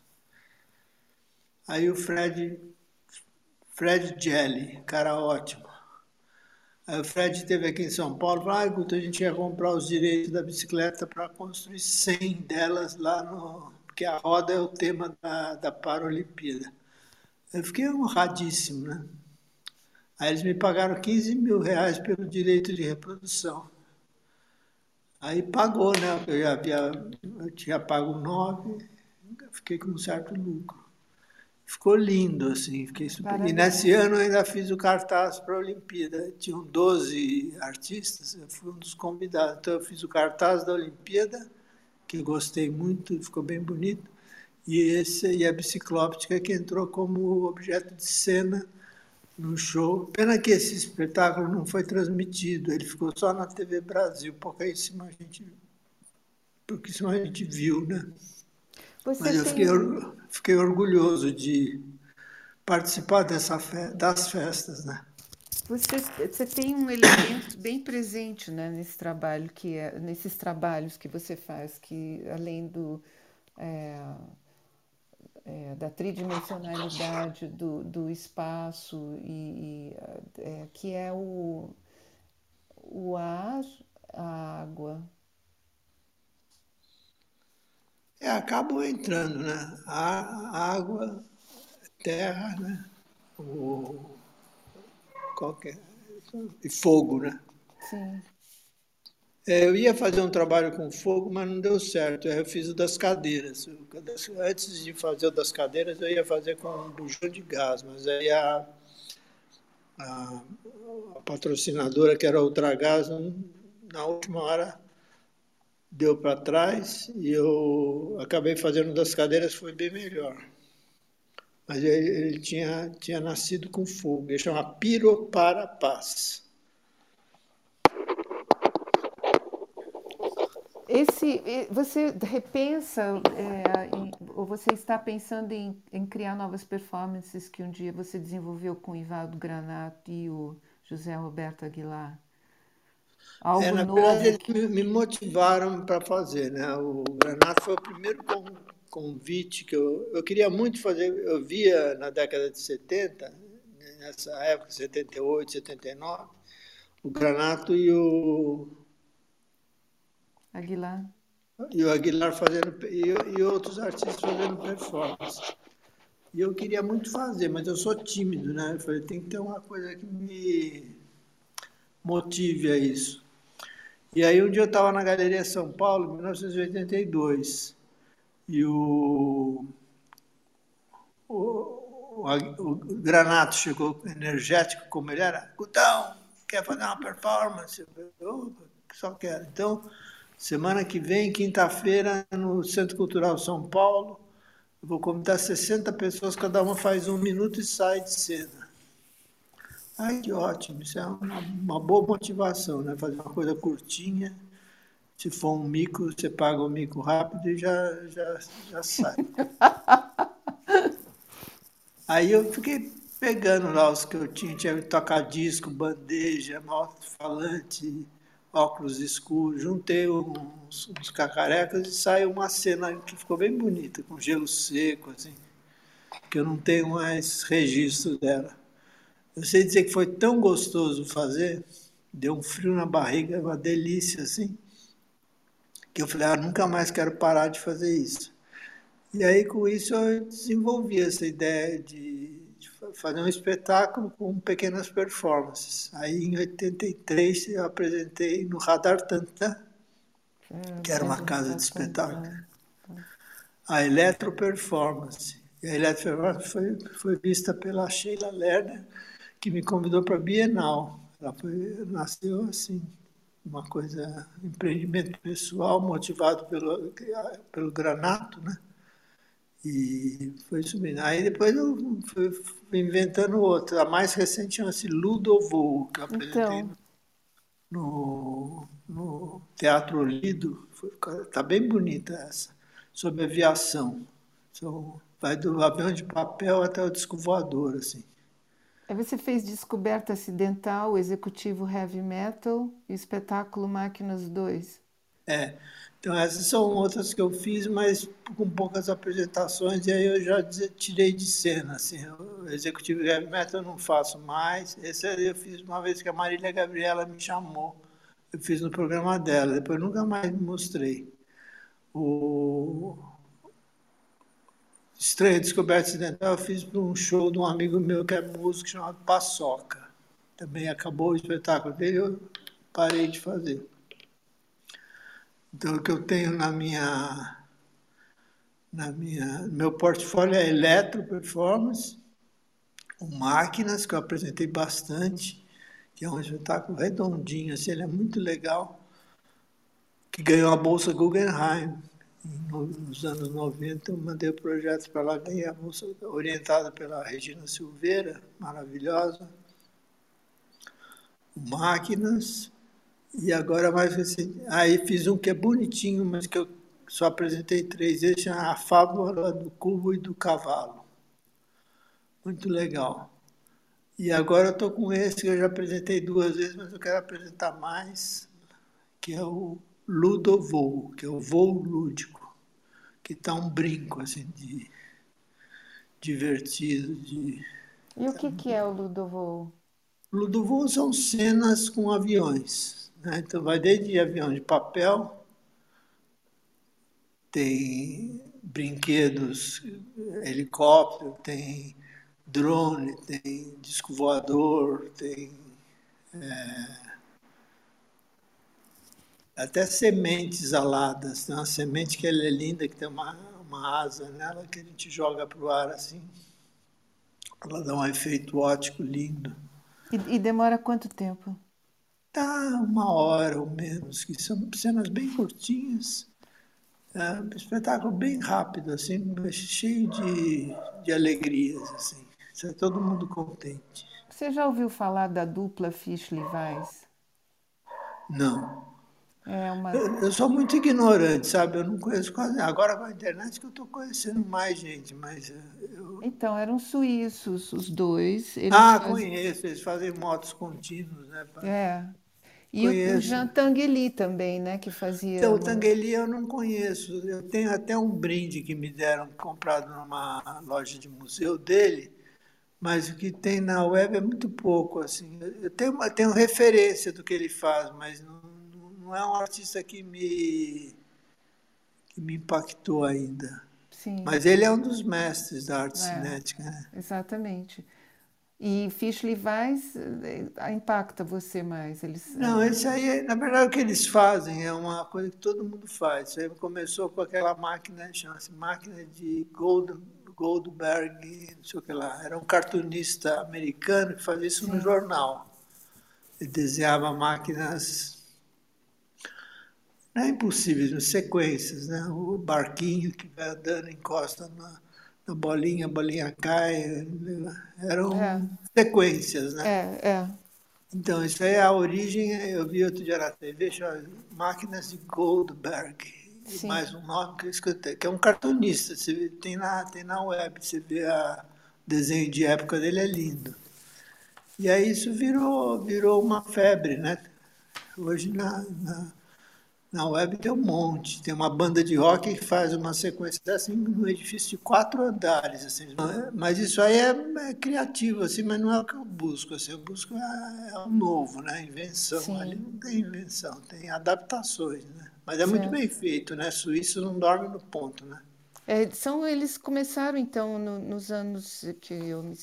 Aí o Fred, Fred Jelly, cara ótimo. O Fred esteve aqui em São Paulo, falou, ah, a gente ia comprar os direitos da bicicleta para construir 100 delas lá no... Porque a roda é o tema da, da Paralimpíada. Eu fiquei honradíssimo, né? Aí eles me pagaram 15 mil reais pelo direito de reprodução. Aí pagou, né? Eu já havia, eu tinha pago nove, fiquei com um certo lucro. Ficou lindo, assim. Fiquei super... E nesse ano eu ainda fiz o cartaz para a Olimpíada. Tinham 12 artistas, eu fui um dos convidados. Então eu fiz o cartaz da Olimpíada, que gostei muito, ficou bem bonito. E, esse, e a biciclóptica que entrou como objeto de cena no show. Pena que esse espetáculo não foi transmitido, ele ficou só na TV Brasil, a gente, pouquíssima a gente viu, né? Você Mas eu tem... fiquei, fiquei orgulhoso de participar dessa fe... das festas, né? Você, você tem um elemento bem presente né, nesse trabalho que é, nesses trabalhos que você faz, que além do é é, da tridimensionalidade do, do espaço e, e é, que é o, o ar, a água. É, acabam entrando, né? A, água, terra, né? O, qualquer, e fogo, né? Sim. É, eu ia fazer um trabalho com fogo, mas não deu certo. Eu fiz o das cadeiras. Antes de fazer o das cadeiras, eu ia fazer com um bujão de gás, mas aí a, a, a patrocinadora, que era a Ultragás, na última hora deu para trás e eu acabei fazendo das cadeiras, foi bem melhor. Mas ele, ele tinha, tinha nascido com fogo, ele chama Piro para Paz. Esse, você repensa, é, em, ou você está pensando em, em, criar novas performances que um dia você desenvolveu com o Ivaldo Granato e o José Roberto Aguilar? Algo é, na novo verdade, que... eles me motivaram para fazer. Né? O Granato foi o primeiro convite que eu, eu queria muito fazer. Eu via na década de 70, nessa época, 78, 79, o Granato e o Aguilar. E o Aguilar fazendo, e, e outros artistas fazendo performance. E eu queria muito fazer, mas eu sou tímido, né? Eu falei, tem que ter uma coisa que me motive a isso. E aí um dia eu estava na Galeria São Paulo, em 1982, e o, o, o, o Granato chegou energético como ele era, Gutão, quer fazer uma performance? Eu só quero. Então, Semana que vem, quinta-feira, no Centro Cultural São Paulo, eu vou convidar 60 pessoas, cada uma faz um minuto e sai de cena. Ai, que ótimo, isso é uma, uma boa motivação, né? Fazer uma coisa curtinha. Se for um mico, você paga o mico rápido e já, já, já sai. [LAUGHS] Aí eu fiquei pegando lá os que eu tinha, tinha tocar disco, bandeja, alto-falante, óculos escuros, juntei uns, uns cacarecas e saiu uma cena que ficou bem bonita, com gelo seco, assim, que eu não tenho mais registro dela. Eu sei dizer que foi tão gostoso fazer, deu um frio na barriga, uma delícia, assim, que eu falei, ah, nunca mais quero parar de fazer isso. E aí, com isso, eu desenvolvi essa ideia de fazer um espetáculo com pequenas performances. Aí, em 83, eu apresentei no Radar Tantã, que era uma casa de espetáculo, a Eletro Performance. E a Eletro Performance foi, foi vista pela Sheila Lerner, que me convidou para a Bienal. Ela foi, nasceu assim, uma coisa, empreendimento pessoal motivado pelo, pelo Granato, né? E foi subindo. Aí depois eu fui, fui inventando outra. A mais recente chama-se Ludovoo, que eu apresentei então. no, no Teatro Lido. Está bem bonita essa, sobre aviação. So, vai do avião de papel até o disco voador, assim. Aí você fez Descoberta Acidental, Executivo Heavy Metal e Espetáculo Máquinas 2. É. Então, essas são outras que eu fiz, mas com poucas apresentações, e aí eu já tirei de cena. Assim, o Executivo Heavy Metal eu não faço mais. Esse eu fiz uma vez que a Marília Gabriela me chamou. Eu fiz no programa dela, depois nunca mais me mostrei. O Estranha Descoberta Acidental eu fiz para um show de um amigo meu que é músico chamado Paçoca. também acabou o espetáculo dele, eu parei de fazer. Então, o que eu tenho na minha, na minha, meu portfólio é eletro performance, o máquinas que eu apresentei bastante, que é um espetáculo redondinho, assim, ele é muito legal, que ganhou a bolsa Guggenheim nos anos 90, eu mandei o projeto para lá, ganhei a bolsa orientada pela Regina Silveira, maravilhosa. Máquinas, e agora mais recente. Aí fiz um que é bonitinho, mas que eu só apresentei três vezes, A Fábula do Cubo e do Cavalo. Muito legal. E agora estou com esse que eu já apresentei duas vezes, mas eu quero apresentar mais, que é o Ludovoo, que é o voo lúdico, que está um brinco assim de divertido. De... E o que, que é o Ludovoo? Ludovoo são cenas com aviões. Né? Então vai desde avião de papel, tem brinquedos, helicóptero, tem drone, tem disco voador, tem é, até sementes aladas. Tem uma semente que ela é linda, que tem uma, uma asa nela que a gente joga para o ar assim. Ela dá um efeito ótico lindo. E, e demora quanto tempo? Tá uma hora ou menos, que são cenas bem curtinhas. É um espetáculo bem rápido, assim, cheio de, de alegrias, assim. Sai todo mundo contente. Você já ouviu falar da dupla Fish Levi's? Não. É uma... eu, eu, sou muito ignorante, sabe? Eu não conheço quase. Agora com a internet que eu estou conhecendo mais gente, mas eu... Então, eram suíços os dois. Ah, fazem... conheço, eles fazem motos contínuos, né? É. E conheço. o Jean Tanguely também, né? Que fazia. Então, o Tanguely eu não conheço. Eu tenho até um brinde que me deram, comprado numa loja de museu dele, mas o que tem na web é muito pouco. Assim. Eu tenho, eu tenho referência do que ele faz, mas não não é um artista que me, que me impactou ainda. Sim. Mas ele é um dos mestres da arte é, cinética. Né? Exatamente. E Fish Levi's eh, impacta você mais? Eles... Não, esse aí, na verdade, o que eles fazem é uma coisa que todo mundo faz. Isso aí começou com aquela máquina, chama-se máquina de Gold, Goldberg, não sei o que lá. Era um cartunista americano que fazia isso Sim. no jornal. Ele desenhava máquinas não é impossível, sequências, né? O barquinho que vai andando, encosta na, na bolinha, a bolinha cai, eram é. sequências, né? É, é. Então, isso aí é a origem, eu vi outro dia na TV, chama Máquinas de Goldberg, Sim. mais um nome que eu escutei, que é um cartunista, você tem na, tem na web, você vê o desenho de época dele, é lindo. E aí isso virou, virou uma febre, né? Hoje na, na na web tem um monte. Tem uma banda de rock que faz uma sequência assim num edifício de quatro andares. Assim. Mas isso aí é, é, criativo, assim, mas não é o que eu busco. Assim. Eu busco é, é o novo, né? Invenção. Sim. Ali não tem invenção, tem adaptações. Né? Mas é Sim. muito bem feito, né? Suíço não dorme no ponto, né? É, são, eles começaram, então, no, nos anos que eu me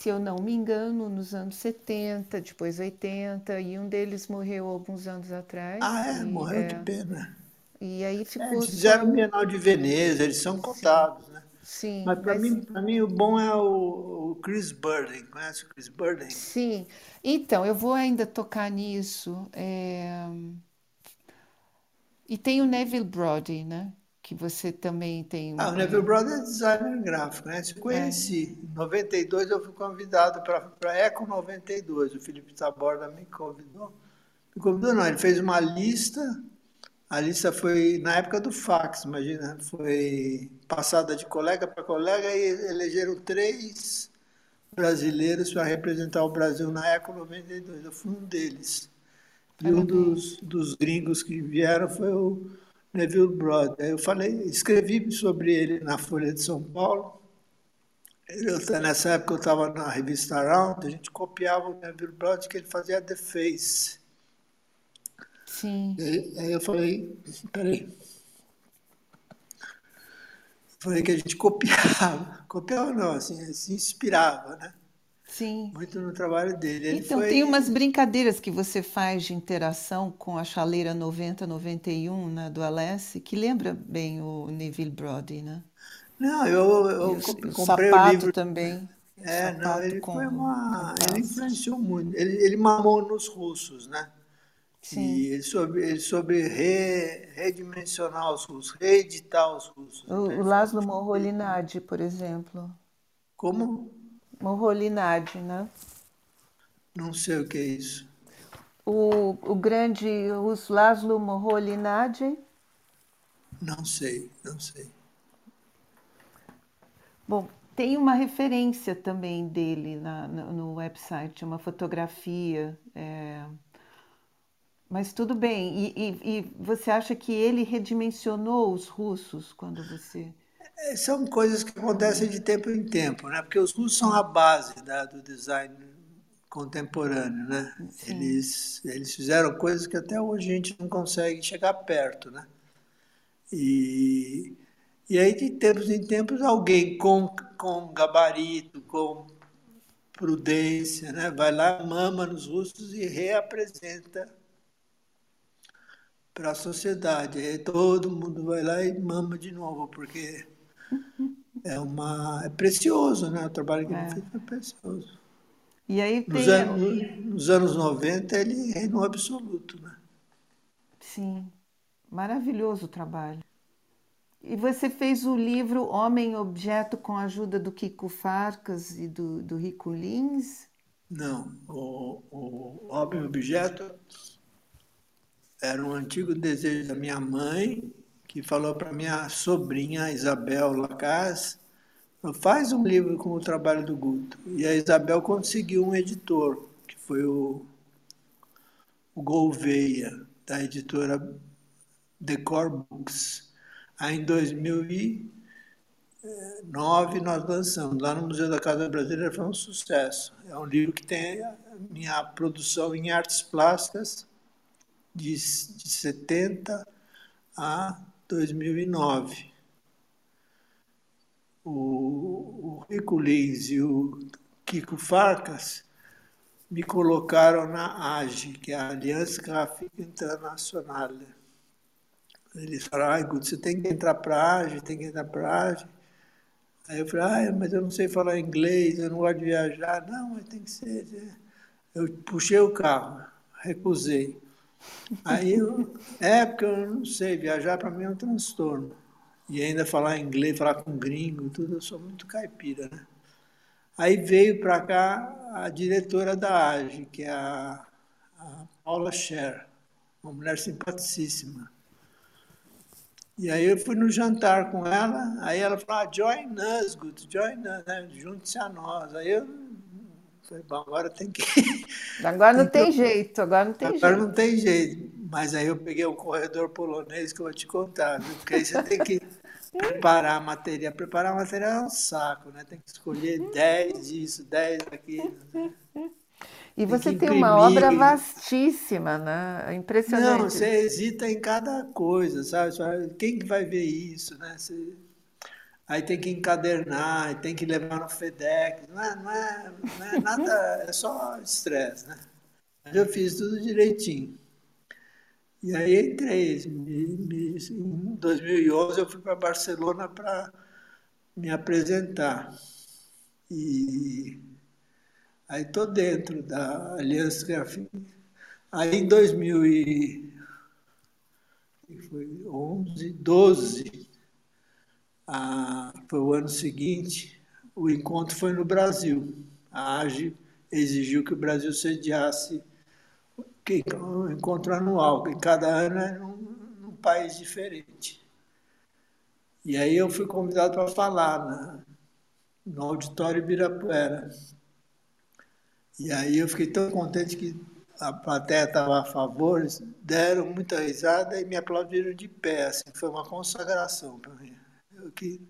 se eu não me engano, nos anos 70, depois 80, e um deles morreu alguns anos atrás. Ah, é? E, morreu, é, que pena. E aí ficou. É, eles fizeram só... o Bienal de Veneza, eles são contados, Sim. né? Sim. Mas para mas... mim, mim, o bom é o, o Chris Burden. Conhece o Chris Burden? Sim. Então, eu vou ainda tocar nisso. É... E tem o Neville Brody, né? Que você também tem. Ah, o Neville Brother é designer gráfico, né? Se conheci. É. Em 92 eu fui convidado para a Eco 92. O Felipe Taborda me convidou. Me convidou, não, ele fez uma lista. A lista foi na época do fax, imagina. Foi passada de colega para colega e elegeram três brasileiros para representar o Brasil na Eco 92. Eu fui um deles. E um dos, dos gringos que vieram foi o Neville Broad. Eu falei, escrevi sobre ele na Folha de São Paulo. Eu, nessa época eu estava na revista Around, a gente copiava o Neville Broad que ele fazia The Face. Sim. Aí, aí eu falei, peraí. Falei que a gente [LAUGHS] copiava. Copiava não, assim, se inspirava, né? Sim. muito no trabalho dele. Ele então, foi... tem umas brincadeiras que você faz de interação com a chaleira 9091 né, do Alessi, que lembra bem o Neville Brody, né? Não, eu, eu o, comprei o, o livro também. É, não, ele foi uma. Ele influenciou muito. Ele, ele mamou nos russos, né? Sim. E ele soube, ele soube re, redimensionar os russos, reeditar os russos. O, o Laszlo Moholy-Nagy, por exemplo. Como? Moholy-Nagy, né? Não sei o que é isso. O, o grande russo Laszlo Moholy-Nagy? Não sei, não sei. Bom, tem uma referência também dele na, no, no website, uma fotografia. É... Mas tudo bem. E, e, e, você acha que ele redimensionou os russos quando você. É, são coisas que acontecem de tempo em tempo, né? Porque os russos são a base da, do design contemporâneo, né? Eles, eles fizeram coisas que até hoje a gente não consegue chegar perto, né? E e aí, de tempos em tempos, alguém com, com gabarito, com prudência, né, vai lá, mama nos russos e reapresenta para a sociedade. Aí todo mundo vai lá e mama de novo, porque é, uma, é precioso, né? O trabalho que é. ele fez foi precioso. E aí tem... nos, anos, nos anos 90 ele reinou absoluto, né? Sim, maravilhoso o trabalho. E você fez o livro Homem Objeto com a ajuda do Kiko Farcas e do, do Rico Lins? Não, o, o Homem Objeto era um antigo desejo da minha mãe, que falou para minha sobrinha Isabel Lacaz, faz um livro com o trabalho do Guto. E a Isabel conseguiu um editor, que foi o, o Gouveia, da editora Decor Books. Aí em 2009 nós lançamos lá no Museu da Casa Brasileira, foi um sucesso. É um livro que tem minha produção em artes plásticas de, de 70 a 2009. O, o Rico Lins e o Kiko Farcas me colocaram na AGE, que é a Aliança Gráfica Internacional eles falaram, Guto, você tem que entrar para a AGE, tem que entrar para a AGE. Aí eu falei, ah, mas eu não sei falar inglês, eu não gosto de viajar. Não, mas tem que ser. Eu puxei o carro, recusei. Aí, eu, é porque eu não sei, viajar para mim é um transtorno. E ainda falar inglês, falar com gringo, tudo, eu sou muito caipira, né? Aí veio para cá a diretora da AGE, que é a, a Paula Scher, uma mulher simpaticíssima. E aí eu fui no jantar com ela, aí ela falou, ah, join us, good, join us, né? junte-se a nós. Aí eu falei, bom, agora tem que... [LAUGHS] Agora não tem, tem jeito, agora não tem agora jeito. Agora não tem jeito. Mas aí eu peguei o corredor polonês que eu vou te contar, viu? porque aí você tem que [LAUGHS] preparar a matéria. Preparar a matéria é um saco, né? Tem que escolher 10 disso, 10 daquilo. Né? E você tem uma obra vastíssima, né? É impressionante. Não, você hesita em cada coisa, sabe? Quem que vai ver isso, né? Você... Aí tem que encadernar, tem que levar no FedEx. Não é, não é, não é nada, [LAUGHS] é só estresse, né? Mas eu fiz tudo direitinho. E aí entrei. Em 2011 eu fui para Barcelona para me apresentar. E Aí estou dentro da Aliança Grafite. Aí em 2011, 12, a, foi o ano seguinte, o encontro foi no Brasil. A AGE exigiu que o Brasil sediasse um encontro anual, que cada ano é num, num país diferente. E aí eu fui convidado para falar na, no auditório Ibirapuera. E aí eu fiquei tão contente que a plateia estava a favor, deram muita risada e me aplaudiram de pé. Assim, foi uma consagração para mim. Que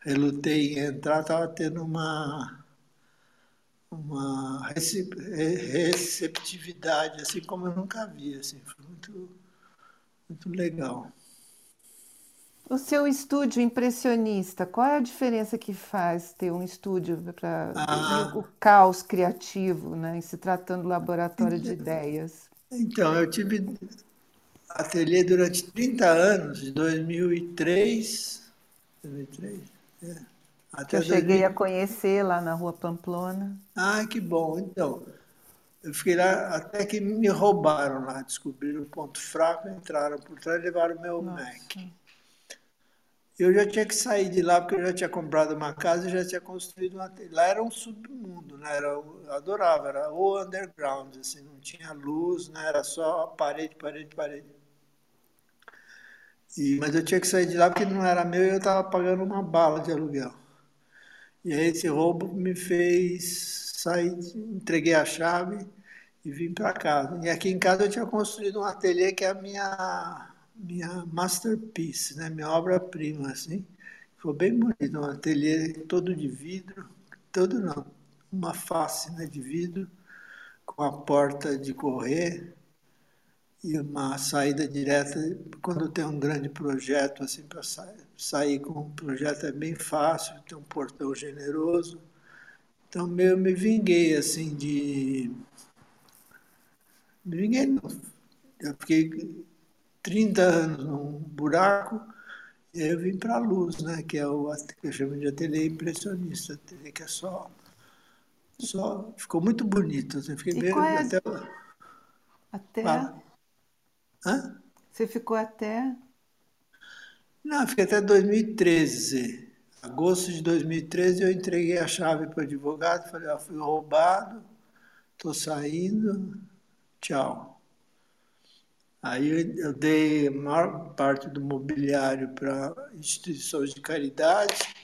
relutei em entrar, estava tendo uma, uma receptividade, assim como eu nunca vi. Assim, foi muito, muito legal. O seu estúdio impressionista, qual é a diferença que faz ter um estúdio para ah. o caos criativo, né? Em se tratando do laboratório de ideias? Então, eu tive ateliê durante 30 anos, de 2003, 2003 é, até eu cheguei 2000... a conhecer lá na rua Pamplona. Ah, que bom. Então, eu fiquei lá até que me roubaram lá, descobriram o ponto fraco, entraram por trás e levaram o meu Nossa. Mac. Eu já tinha que sair de lá porque eu já tinha comprado uma casa e já tinha construído uma. Lá era um submundo, né? Era, eu adorava, era o underground, assim, não tinha luz, né? era só parede, parede, parede. E, mas eu tinha que sair de lá porque não era meu e eu estava pagando uma bala de aluguel. E aí esse roubo me fez sair, entreguei a chave e vim para casa. E aqui em casa eu tinha construído um ateliê que é a minha minha masterpiece, né? minha obra-prima, assim. Ficou bem bonito, um ateliê todo de vidro, todo não, uma face né, de vidro, com a porta de correr e uma saída direta. Quando tem um grande projeto, assim, para sair com um projeto é bem fácil, tem um portão generoso. Então, eu me vinguei, assim, de... Me vinguei, não. Eu fiquei 30 anos num buraco, e aí eu vim para a luz, né, que é o que eu chamo de ateliê impressionista, ateliê que é só, só ficou muito bonito, assim, fiquei qual é até até Fala. Hã? Você ficou até Não, fiquei até 2013. Agosto de 2013 eu entreguei a chave para o advogado, falei, ó, fui roubado, estou saindo, tchau. Aí eu dei a maior parte do mobiliário para instituições de caridade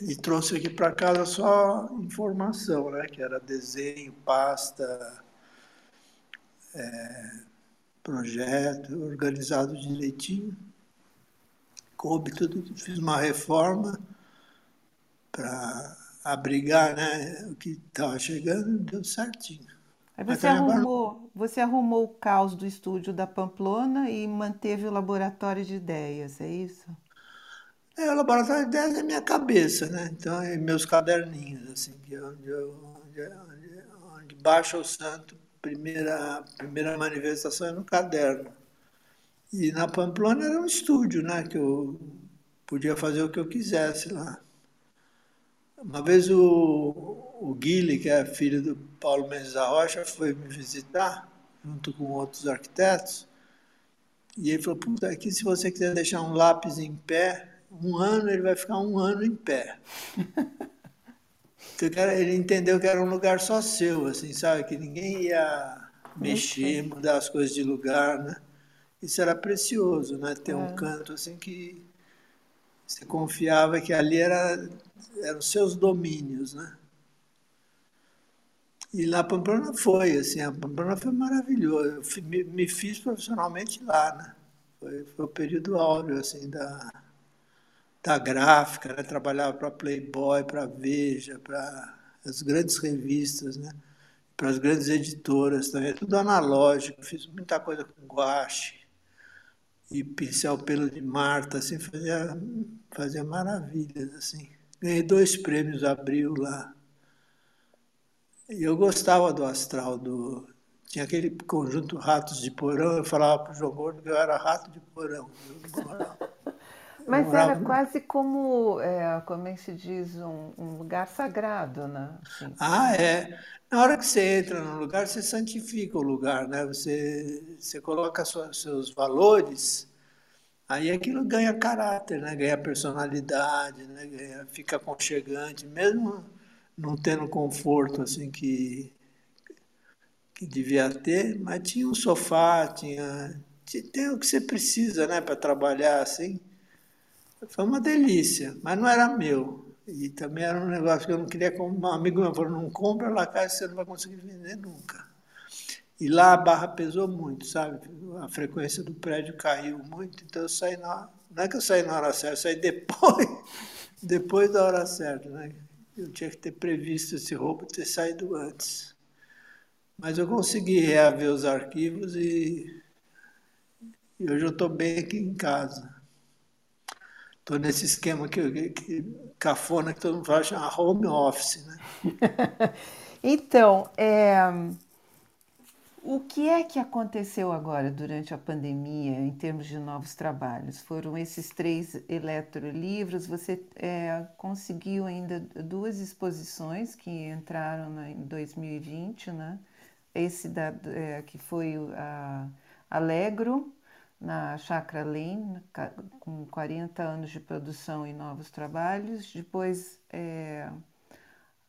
e trouxe aqui para casa só informação, né? que era desenho, pasta, é, projeto, organizado direitinho. Coube tudo, fiz uma reforma para abrigar né, o que estava chegando, deu certinho. Aí você arrumou, você arrumou o caos do estúdio da Pamplona e manteve o laboratório de ideias, é isso? É, o laboratório de ideias é minha cabeça, né? Então, é meus caderninhos, assim, onde, onde, onde, onde baixa o santo, primeira, primeira manifestação é no caderno. E na Pamplona era um estúdio, né? Que eu podia fazer o que eu quisesse lá. Uma vez o, o Guile, que é filho do Paulo Mendes da Rocha, foi me visitar, junto com outros arquitetos, e ele falou, puta, aqui se você quiser deixar um lápis em pé, um ano ele vai ficar um ano em pé. [LAUGHS] Ele entendeu que era um lugar só seu, assim, sabe? Que ninguém ia mexer, mudar as coisas de lugar, né? Isso era precioso, né? Ter é. um canto assim que você confiava que ali era, eram seus domínios, né? E lá Pamplona foi, assim, a Pamplona foi maravilhoso. Eu me, me fiz profissionalmente lá, né? Foi, foi o período áureo, assim, da, da gráfica, né? Trabalhava para Playboy, para Veja, para as grandes revistas, né? Para as grandes editoras também, tudo analógico. Fiz muita coisa com guache e pincel pelo de Marta, assim, fazia, fazia maravilhas, assim. Ganhei dois prêmios Abril lá. Eu gostava do astral, do... tinha aquele conjunto Ratos de Porão, eu falava para o João Gordo que eu era rato de porão. Mas morava... era quase como, é, como é que se diz, um, um lugar sagrado, né? Assim. Ah, é. Na hora que você entra no lugar, você santifica o lugar, né? Você, você coloca seus, seus valores, aí aquilo ganha caráter, né? Ganha personalidade, né? Ganha, fica aconchegante, mesmo não tendo conforto assim que, que devia ter, mas tinha um sofá, tinha, tem o que você precisa né, para trabalhar assim. Foi uma delícia, mas não era meu. E também era um negócio que eu não queria, um amigo meu falou, não compra lá casa, você não vai conseguir vender nunca. E lá a barra pesou muito, sabe? A frequência do prédio caiu muito, então eu saí na não é que eu saí na hora certa, eu saí depois, [LAUGHS] depois da hora certa, né? Eu tinha que ter previsto esse roubo, ter saído antes. Mas eu consegui reaver os arquivos e, e hoje eu estou bem aqui em casa. Estou nesse esquema que, que, cafona que todo mundo fala, chama home office. Né? [LAUGHS] então, é, o que é que aconteceu agora durante a pandemia em termos de novos trabalhos? Foram esses três eletrolivros, você é, conseguiu ainda duas exposições que entraram em 2020, né? Esse da, é, que foi a Alegro, na Chakra Lane, com 40 anos de produção e novos trabalhos. Depois é,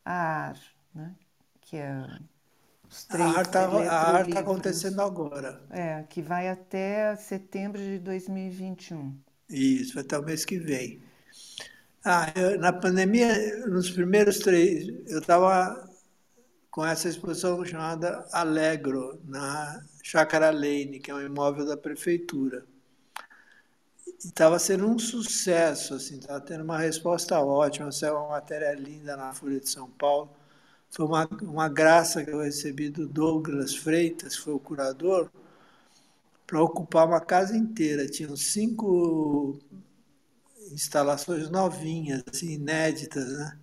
a AR, né? que é os três a arte está acontecendo agora. É, que vai até setembro de 2021. Isso, vai até o mês que vem. Ah, eu, na pandemia, nos primeiros três, eu estava com essa exposição chamada Alegro, na Chácara Lane, que é um imóvel da prefeitura. E estava sendo um sucesso, assim, estava tendo uma resposta ótima, saiu uma matéria linda na Folha de São Paulo. Foi uma, uma graça que eu recebi do Douglas Freitas, que foi o curador, para ocupar uma casa inteira. Tinham cinco instalações novinhas, assim, inéditas, né?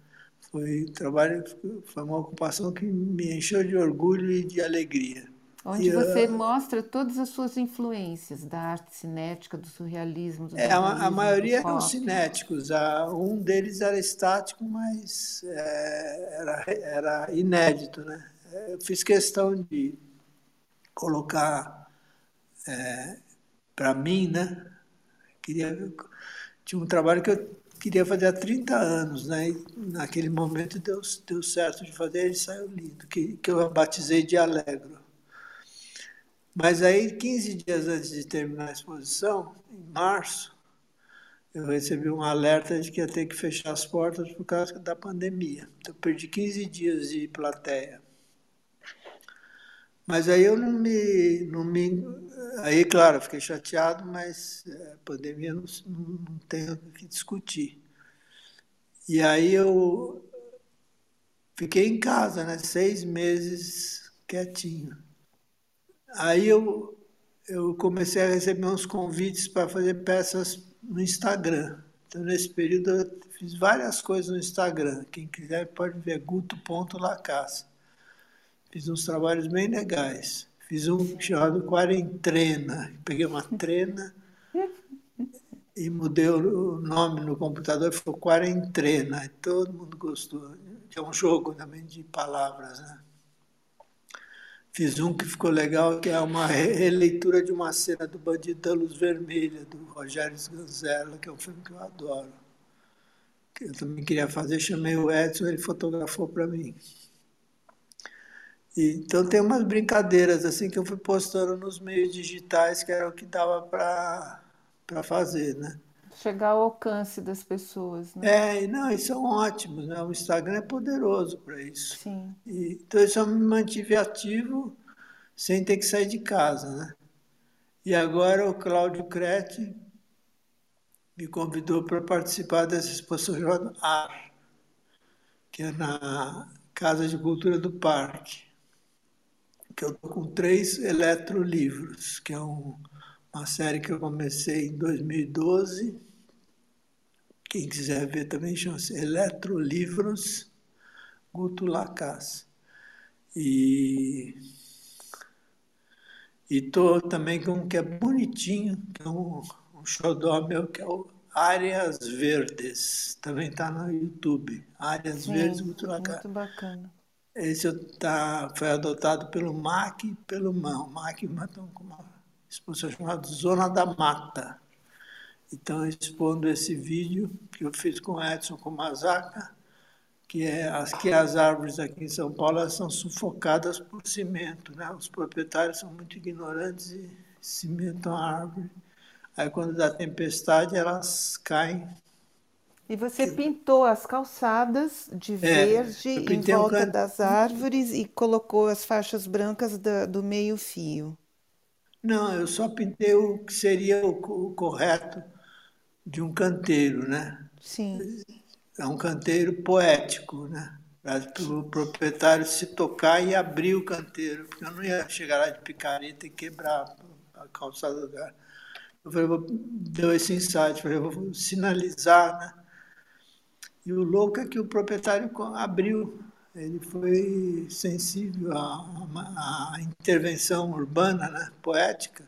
Foi trabalho, foi uma ocupação que me encheu de orgulho e de alegria. Onde você uh, mostra todas as suas influências da arte cinética, do surrealismo, do é, A, maioria eram cinéticos. Um deles era estático, mas é, era, era inédito. Né? Eu fiz questão de colocar é, para mim, né? Queria, tinha um trabalho que eu queria fazer há 30 anos, né? E naquele momento deu, deu certo de fazer, ele saiu lindo, que, que eu batizei de Alegro. Mas aí, 15 dias antes de terminar a exposição, em março, eu recebi um alerta de que ia ter que fechar as portas por causa da pandemia. Então, perdi 15 dias de plateia. Mas aí eu não me. Não me aí, claro, fiquei chateado, mas é, a pandemia não, não tem o que discutir. E aí eu fiquei em casa, né? Seis meses quietinho. Aí eu, eu comecei a receber uns convites para fazer peças no Instagram. Então, nesse período, eu fiz várias coisas no Instagram. Quem quiser pode ver guto.lacassa. Fiz uns trabalhos bem legais. Fiz um chamado Quarentrena. Peguei uma trena e mudei o nome no computador, ficou Quarentrena. E todo mundo gostou. É um jogo também de palavras, né? Fiz um que ficou legal, que é uma releitura de uma cena do Bandido da Luz Vermelha, do Rogério Sganzella, que é um filme que eu adoro. Que eu também queria fazer, chamei o Edson, ele fotografou para mim. E, então tem umas brincadeiras assim que eu fui postando nos meios digitais, que era o que dava para fazer, né? Chegar ao alcance das pessoas. Né? É, não, e são ótimos, né? O Instagram é poderoso para isso. Sim. E, então isso eu me mantive ativo sem ter que sair de casa, né? E agora o Cláudio Crete me convidou para participar dessa exposição chamada AR, que é na Casa de Cultura do Parque, que eu estou com três eletrolivros, que é um, uma série que eu comecei em 2012 quem quiser ver também chama-se Eletrolivros Guto Lacas. E estou também com um que é bonitinho, que é um, um xodó meu, que é o Áreas Verdes. Também está no YouTube. Áreas Sim, Verdes Guto Lacas. Muito bacana. Esse tá, foi adotado pelo MAC e pelo MAN. O MAC e o MAN estão com uma exposição chamada Zona da Mata. Então, expondo esse vídeo que eu fiz com Edson com Mazaka, que é as que as árvores aqui em São Paulo são sufocadas por cimento, né? Os proprietários são muito ignorantes e cimentam a árvore. Aí quando dá tempestade elas caem. E você pintou as calçadas de é, verde em volta um das árvores e colocou as faixas brancas do, do meio fio. Não, eu só pintei o que seria o, o correto de um canteiro, né? Sim. É um canteiro poético, né? Para o proprietário se tocar e abrir o canteiro, porque eu não ia chegar lá de picareta e quebrar a calçada do lugar. Eu falei, vou, deu esse insight, falei, vou sinalizar, né? E o louco é que o proprietário abriu, ele foi sensível à, à intervenção urbana, né, poética,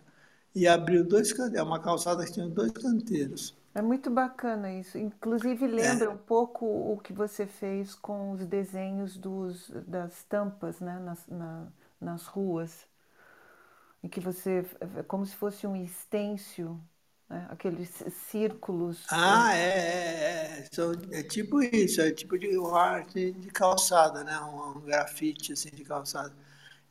e abriu dois canteiros, é uma calçada que tinha dois canteiros. É muito bacana isso. Inclusive lembra é. um pouco o que você fez com os desenhos dos, das tampas né, nas, na, nas ruas em que você é como se fosse um estêncil, né? aqueles círculos. Ah, é, é, é, é, tipo isso, é tipo de arte de calçada, né? Um, um, grafite assim de calçada.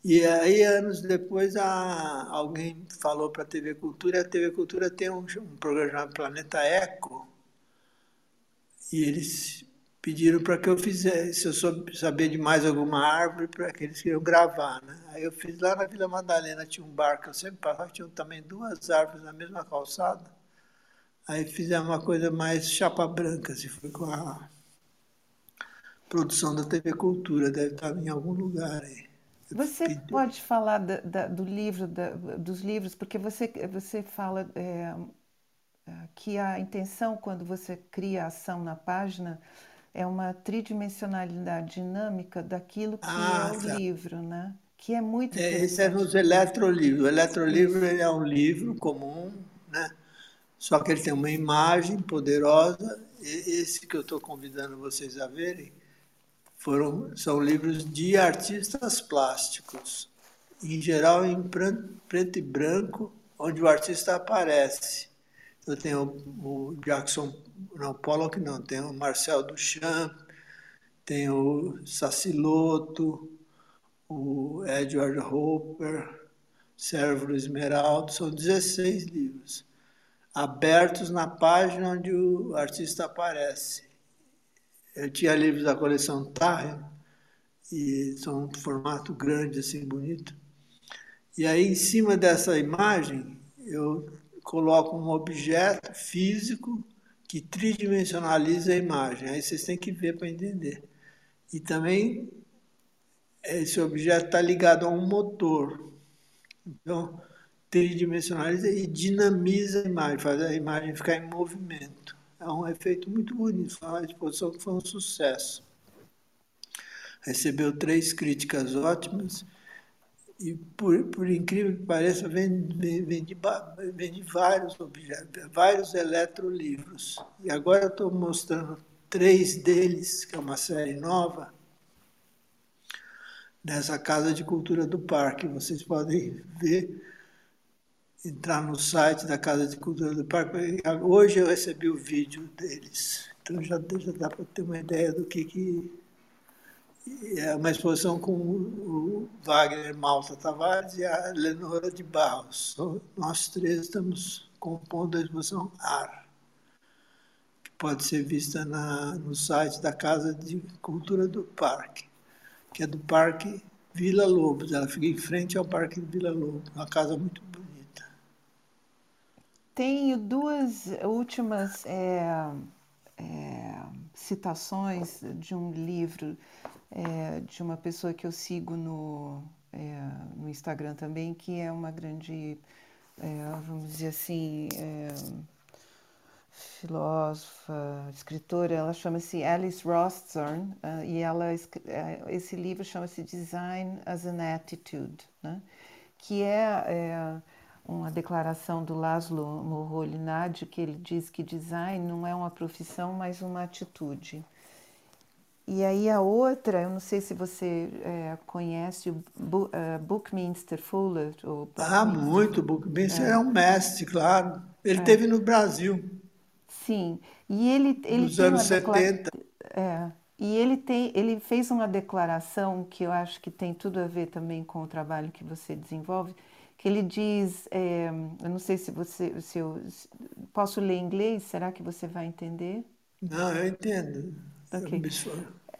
E aí anos depois a, alguém falou para a TV Cultura, a TV Cultura tem um, um programa chamado Planeta Eco, e eles pediram para que eu fizesse, se eu soube saber de mais alguma árvore, para que eles queriam gravar. Né? Aí eu fiz lá na Vila Madalena, tinha um bar que eu sempre passava, tinha também duas árvores na mesma calçada. Aí fizemos uma coisa mais chapa branca, se foi com a produção da TV Cultura, deve estar em algum lugar aí. Você pode falar da, da, do livro, da, dos livros, porque você, você fala é, que a intenção, quando você cria a ação na página, é uma tridimensionalidade dinâmica daquilo que ah, é o tá. livro, né? Que é muito é, Esse é nos eletrolivros. O eletrolivro é um livro comum, né? Só que ele tem uma imagem poderosa. Esse que eu estou convidando vocês a verem foram, são livros de artistas plásticos, em geral em preto e branco, onde o artista aparece. Eu tenho o Jackson não, Pollock não, tem o Marcel Duchamp, tem o Saciloto, o Edward Hopper, Cérebro Esmeralda, são 16 livros, abertos na página onde o artista aparece. Eu tinha livros da coleção Tarre, e são um formato grande, assim, bonito. E aí, em cima dessa imagem, eu coloco um objeto físico que tridimensionaliza a imagem. Aí vocês têm que ver para entender. E também esse objeto está ligado a um motor. Então, tridimensionaliza e dinamiza a imagem, faz a imagem ficar em movimento. É um efeito muito bonito. Foi uma exposição que foi um sucesso. Recebeu três críticas ótimas e por, por incrível que pareça, vem, vem, vem, de, vem de vários objetos, vários eletrolivros. E agora estou mostrando três deles, que é uma série nova, nessa Casa de Cultura do Parque. Vocês podem ver, entrar no site da Casa de Cultura do Parque. Hoje eu recebi o vídeo deles, então já, já dá para ter uma ideia do que, que é uma exposição com o Wagner Malta Tavares e a Lenora de Barros. Nós três estamos compondo a exposição AR, que pode ser vista na, no site da Casa de Cultura do Parque, que é do Parque Vila Lobos. Ela fica em frente ao Parque Vila Lobos, uma casa muito. Tenho duas últimas é, é, citações de um livro é, de uma pessoa que eu sigo no, no Instagram também, que é uma grande, vamos dizer assim, filósofa, escritora, ela chama-se Alice Rothstern, uh, e ela, esse livro chama-se Design as an Attitude, né? que é, é uma declaração do Laszlo Moholy-Nagy, que ele diz que design não é uma profissão, mas uma atitude. E aí a outra, eu não sei se você é, conhece o Bu, uh, Buckminster Fuller. Ou ah, muito. Buckminster é. é um mestre, claro. Ele é. teve no Brasil. Sim. E ele, ele Nos anos 70. É. E ele, tem, ele fez uma declaração que eu acho que tem tudo a ver também com o trabalho que você desenvolve, que ele diz, é, eu não sei se você, se eu posso ler em inglês, será que você vai entender? Não, eu entendo. Okay.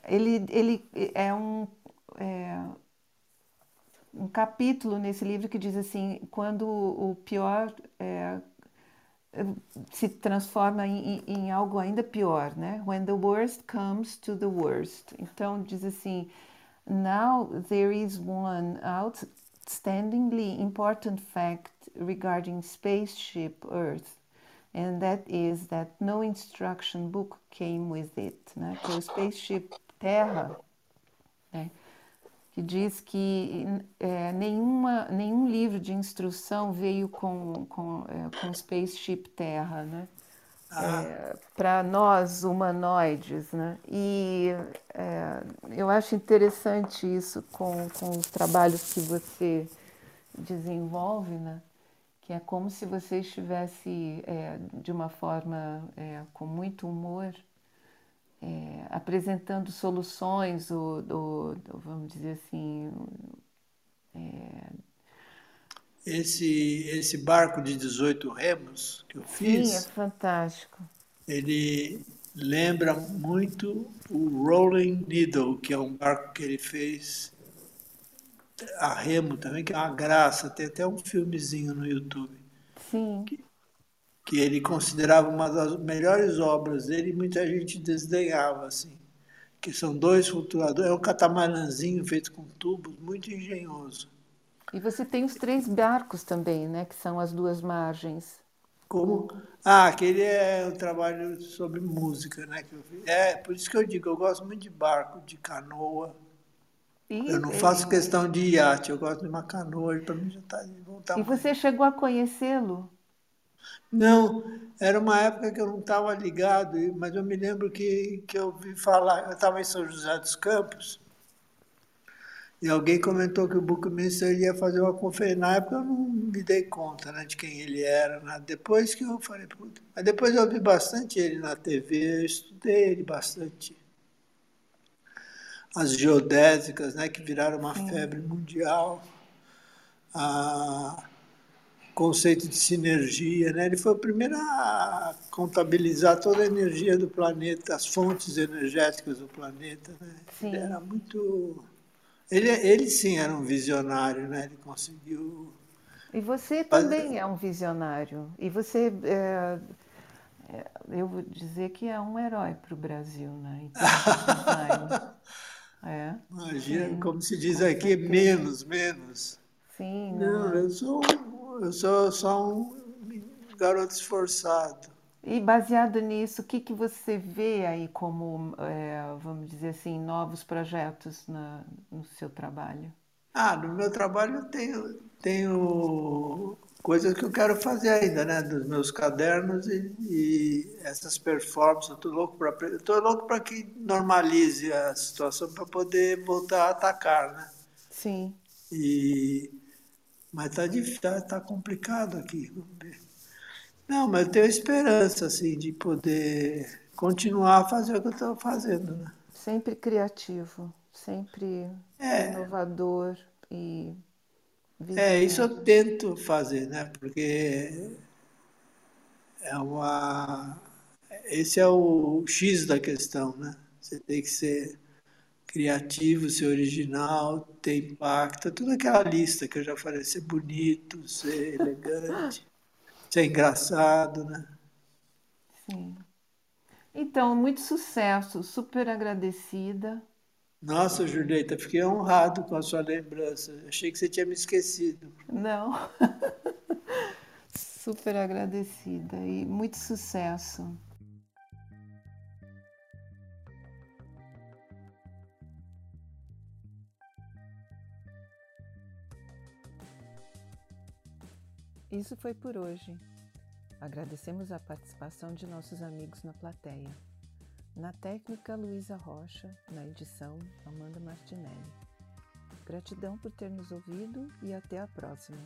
Ele, ele é um, é um capítulo nesse livro que diz assim: quando o pior é, se transforma em, em, algo ainda pior, né? When the worst comes to the worst. Então diz assim: Now there is one out outstandingly important fact regarding spaceship Earth, and that is that no instruction book came with it, né? Que é o spaceship Terra, né? que diz que é, nenhuma, nenhum livro de instrução veio com, com, é, com Spaceship Terra, né? Ah. É, para nós humanoides, né? E é, eu acho interessante isso com, com os trabalhos que você desenvolve, né? Que é como se você estivesse é, de uma forma é, com muito humor é, apresentando soluções, ou, ou, vamos dizer assim. Esse, esse barco de 18 remos que eu fiz. Sim, é fantástico. Ele lembra muito o Rolling Needle, que é um barco que ele fez a remo também, que é uma graça. Tem até um filmezinho no YouTube. Sim. Que, que ele considerava uma das melhores obras dele e muita gente desdenhava, assim. Que são dois flutuadores, é um catamarãzinho feito com tubos, muito engenhoso. E você tem os três barcos também, né? Que são as duas margens. Como? Ah, aquele é o trabalho sobre música, né? Que eu fiz. É, por isso que eu digo, eu gosto muito de barco, de canoa. E, eu não faço é... questão de iate, eu gosto de uma canoa, para mim já está de. E você chegou a conhecê-lo? Não, era uma época que eu não estava ligado, mas eu me lembro que, que eu ouvi falar, eu estava em São José dos Campos, e alguém comentou que o Buckminster ia fazer uma conferência. Na época eu não me dei conta né, de quem ele era. Né? Depois que eu falei, puta. Mas depois eu vi bastante ele na TV, eu estudei ele bastante. As geodésicas, né, que viraram uma febre mundial. A conceito de sinergia, né? Ele foi o primeiro a contabilizar toda a energia do planeta, as fontes energéticas do planeta, né? Ele era muito ele, ele sim era um visionário, né? Ele conseguiu e você também é um visionário. E você, é, é, eu vou dizer que é um herói para o Brasil, né? Então, [LAUGHS] é. Imagina, sim. como se diz aqui, menos, menos. Sim. Não, não eu sou eu sou só um garoto esforçado. E baseado nisso, o que, que você vê aí como, é, vamos dizer assim, novos projetos na, no seu trabalho? Ah, no meu trabalho eu tenho, tenho coisas que eu quero fazer ainda, né? Dos meus cadernos e, e essas performances. Estou louco para estou louco para que normalize a situação para poder voltar a atacar, né? Sim. E mas está tá, tá complicado aqui. Não, mas eu tenho esperança assim, de poder continuar a fazer o que eu estou fazendo. Né? Sempre criativo, sempre é. inovador e. É, isso eu tento fazer, né? Porque é uma. Esse é o X da questão, né? Você tem que ser criativo, ser original, ter impacto, toda aquela lista que eu já falei, ser bonito, ser elegante, ser engraçado, né? Sim. Então, muito sucesso, super agradecida. Nossa, Julieta, fiquei honrado com a sua lembrança. Achei que você tinha me esquecido. Não. [LAUGHS] super agradecida e muito sucesso. Isso foi por hoje. Agradecemos a participação de nossos amigos na plateia. Na técnica, Luísa Rocha, na edição, Amanda Martinelli. Gratidão por ter nos ouvido e até a próxima.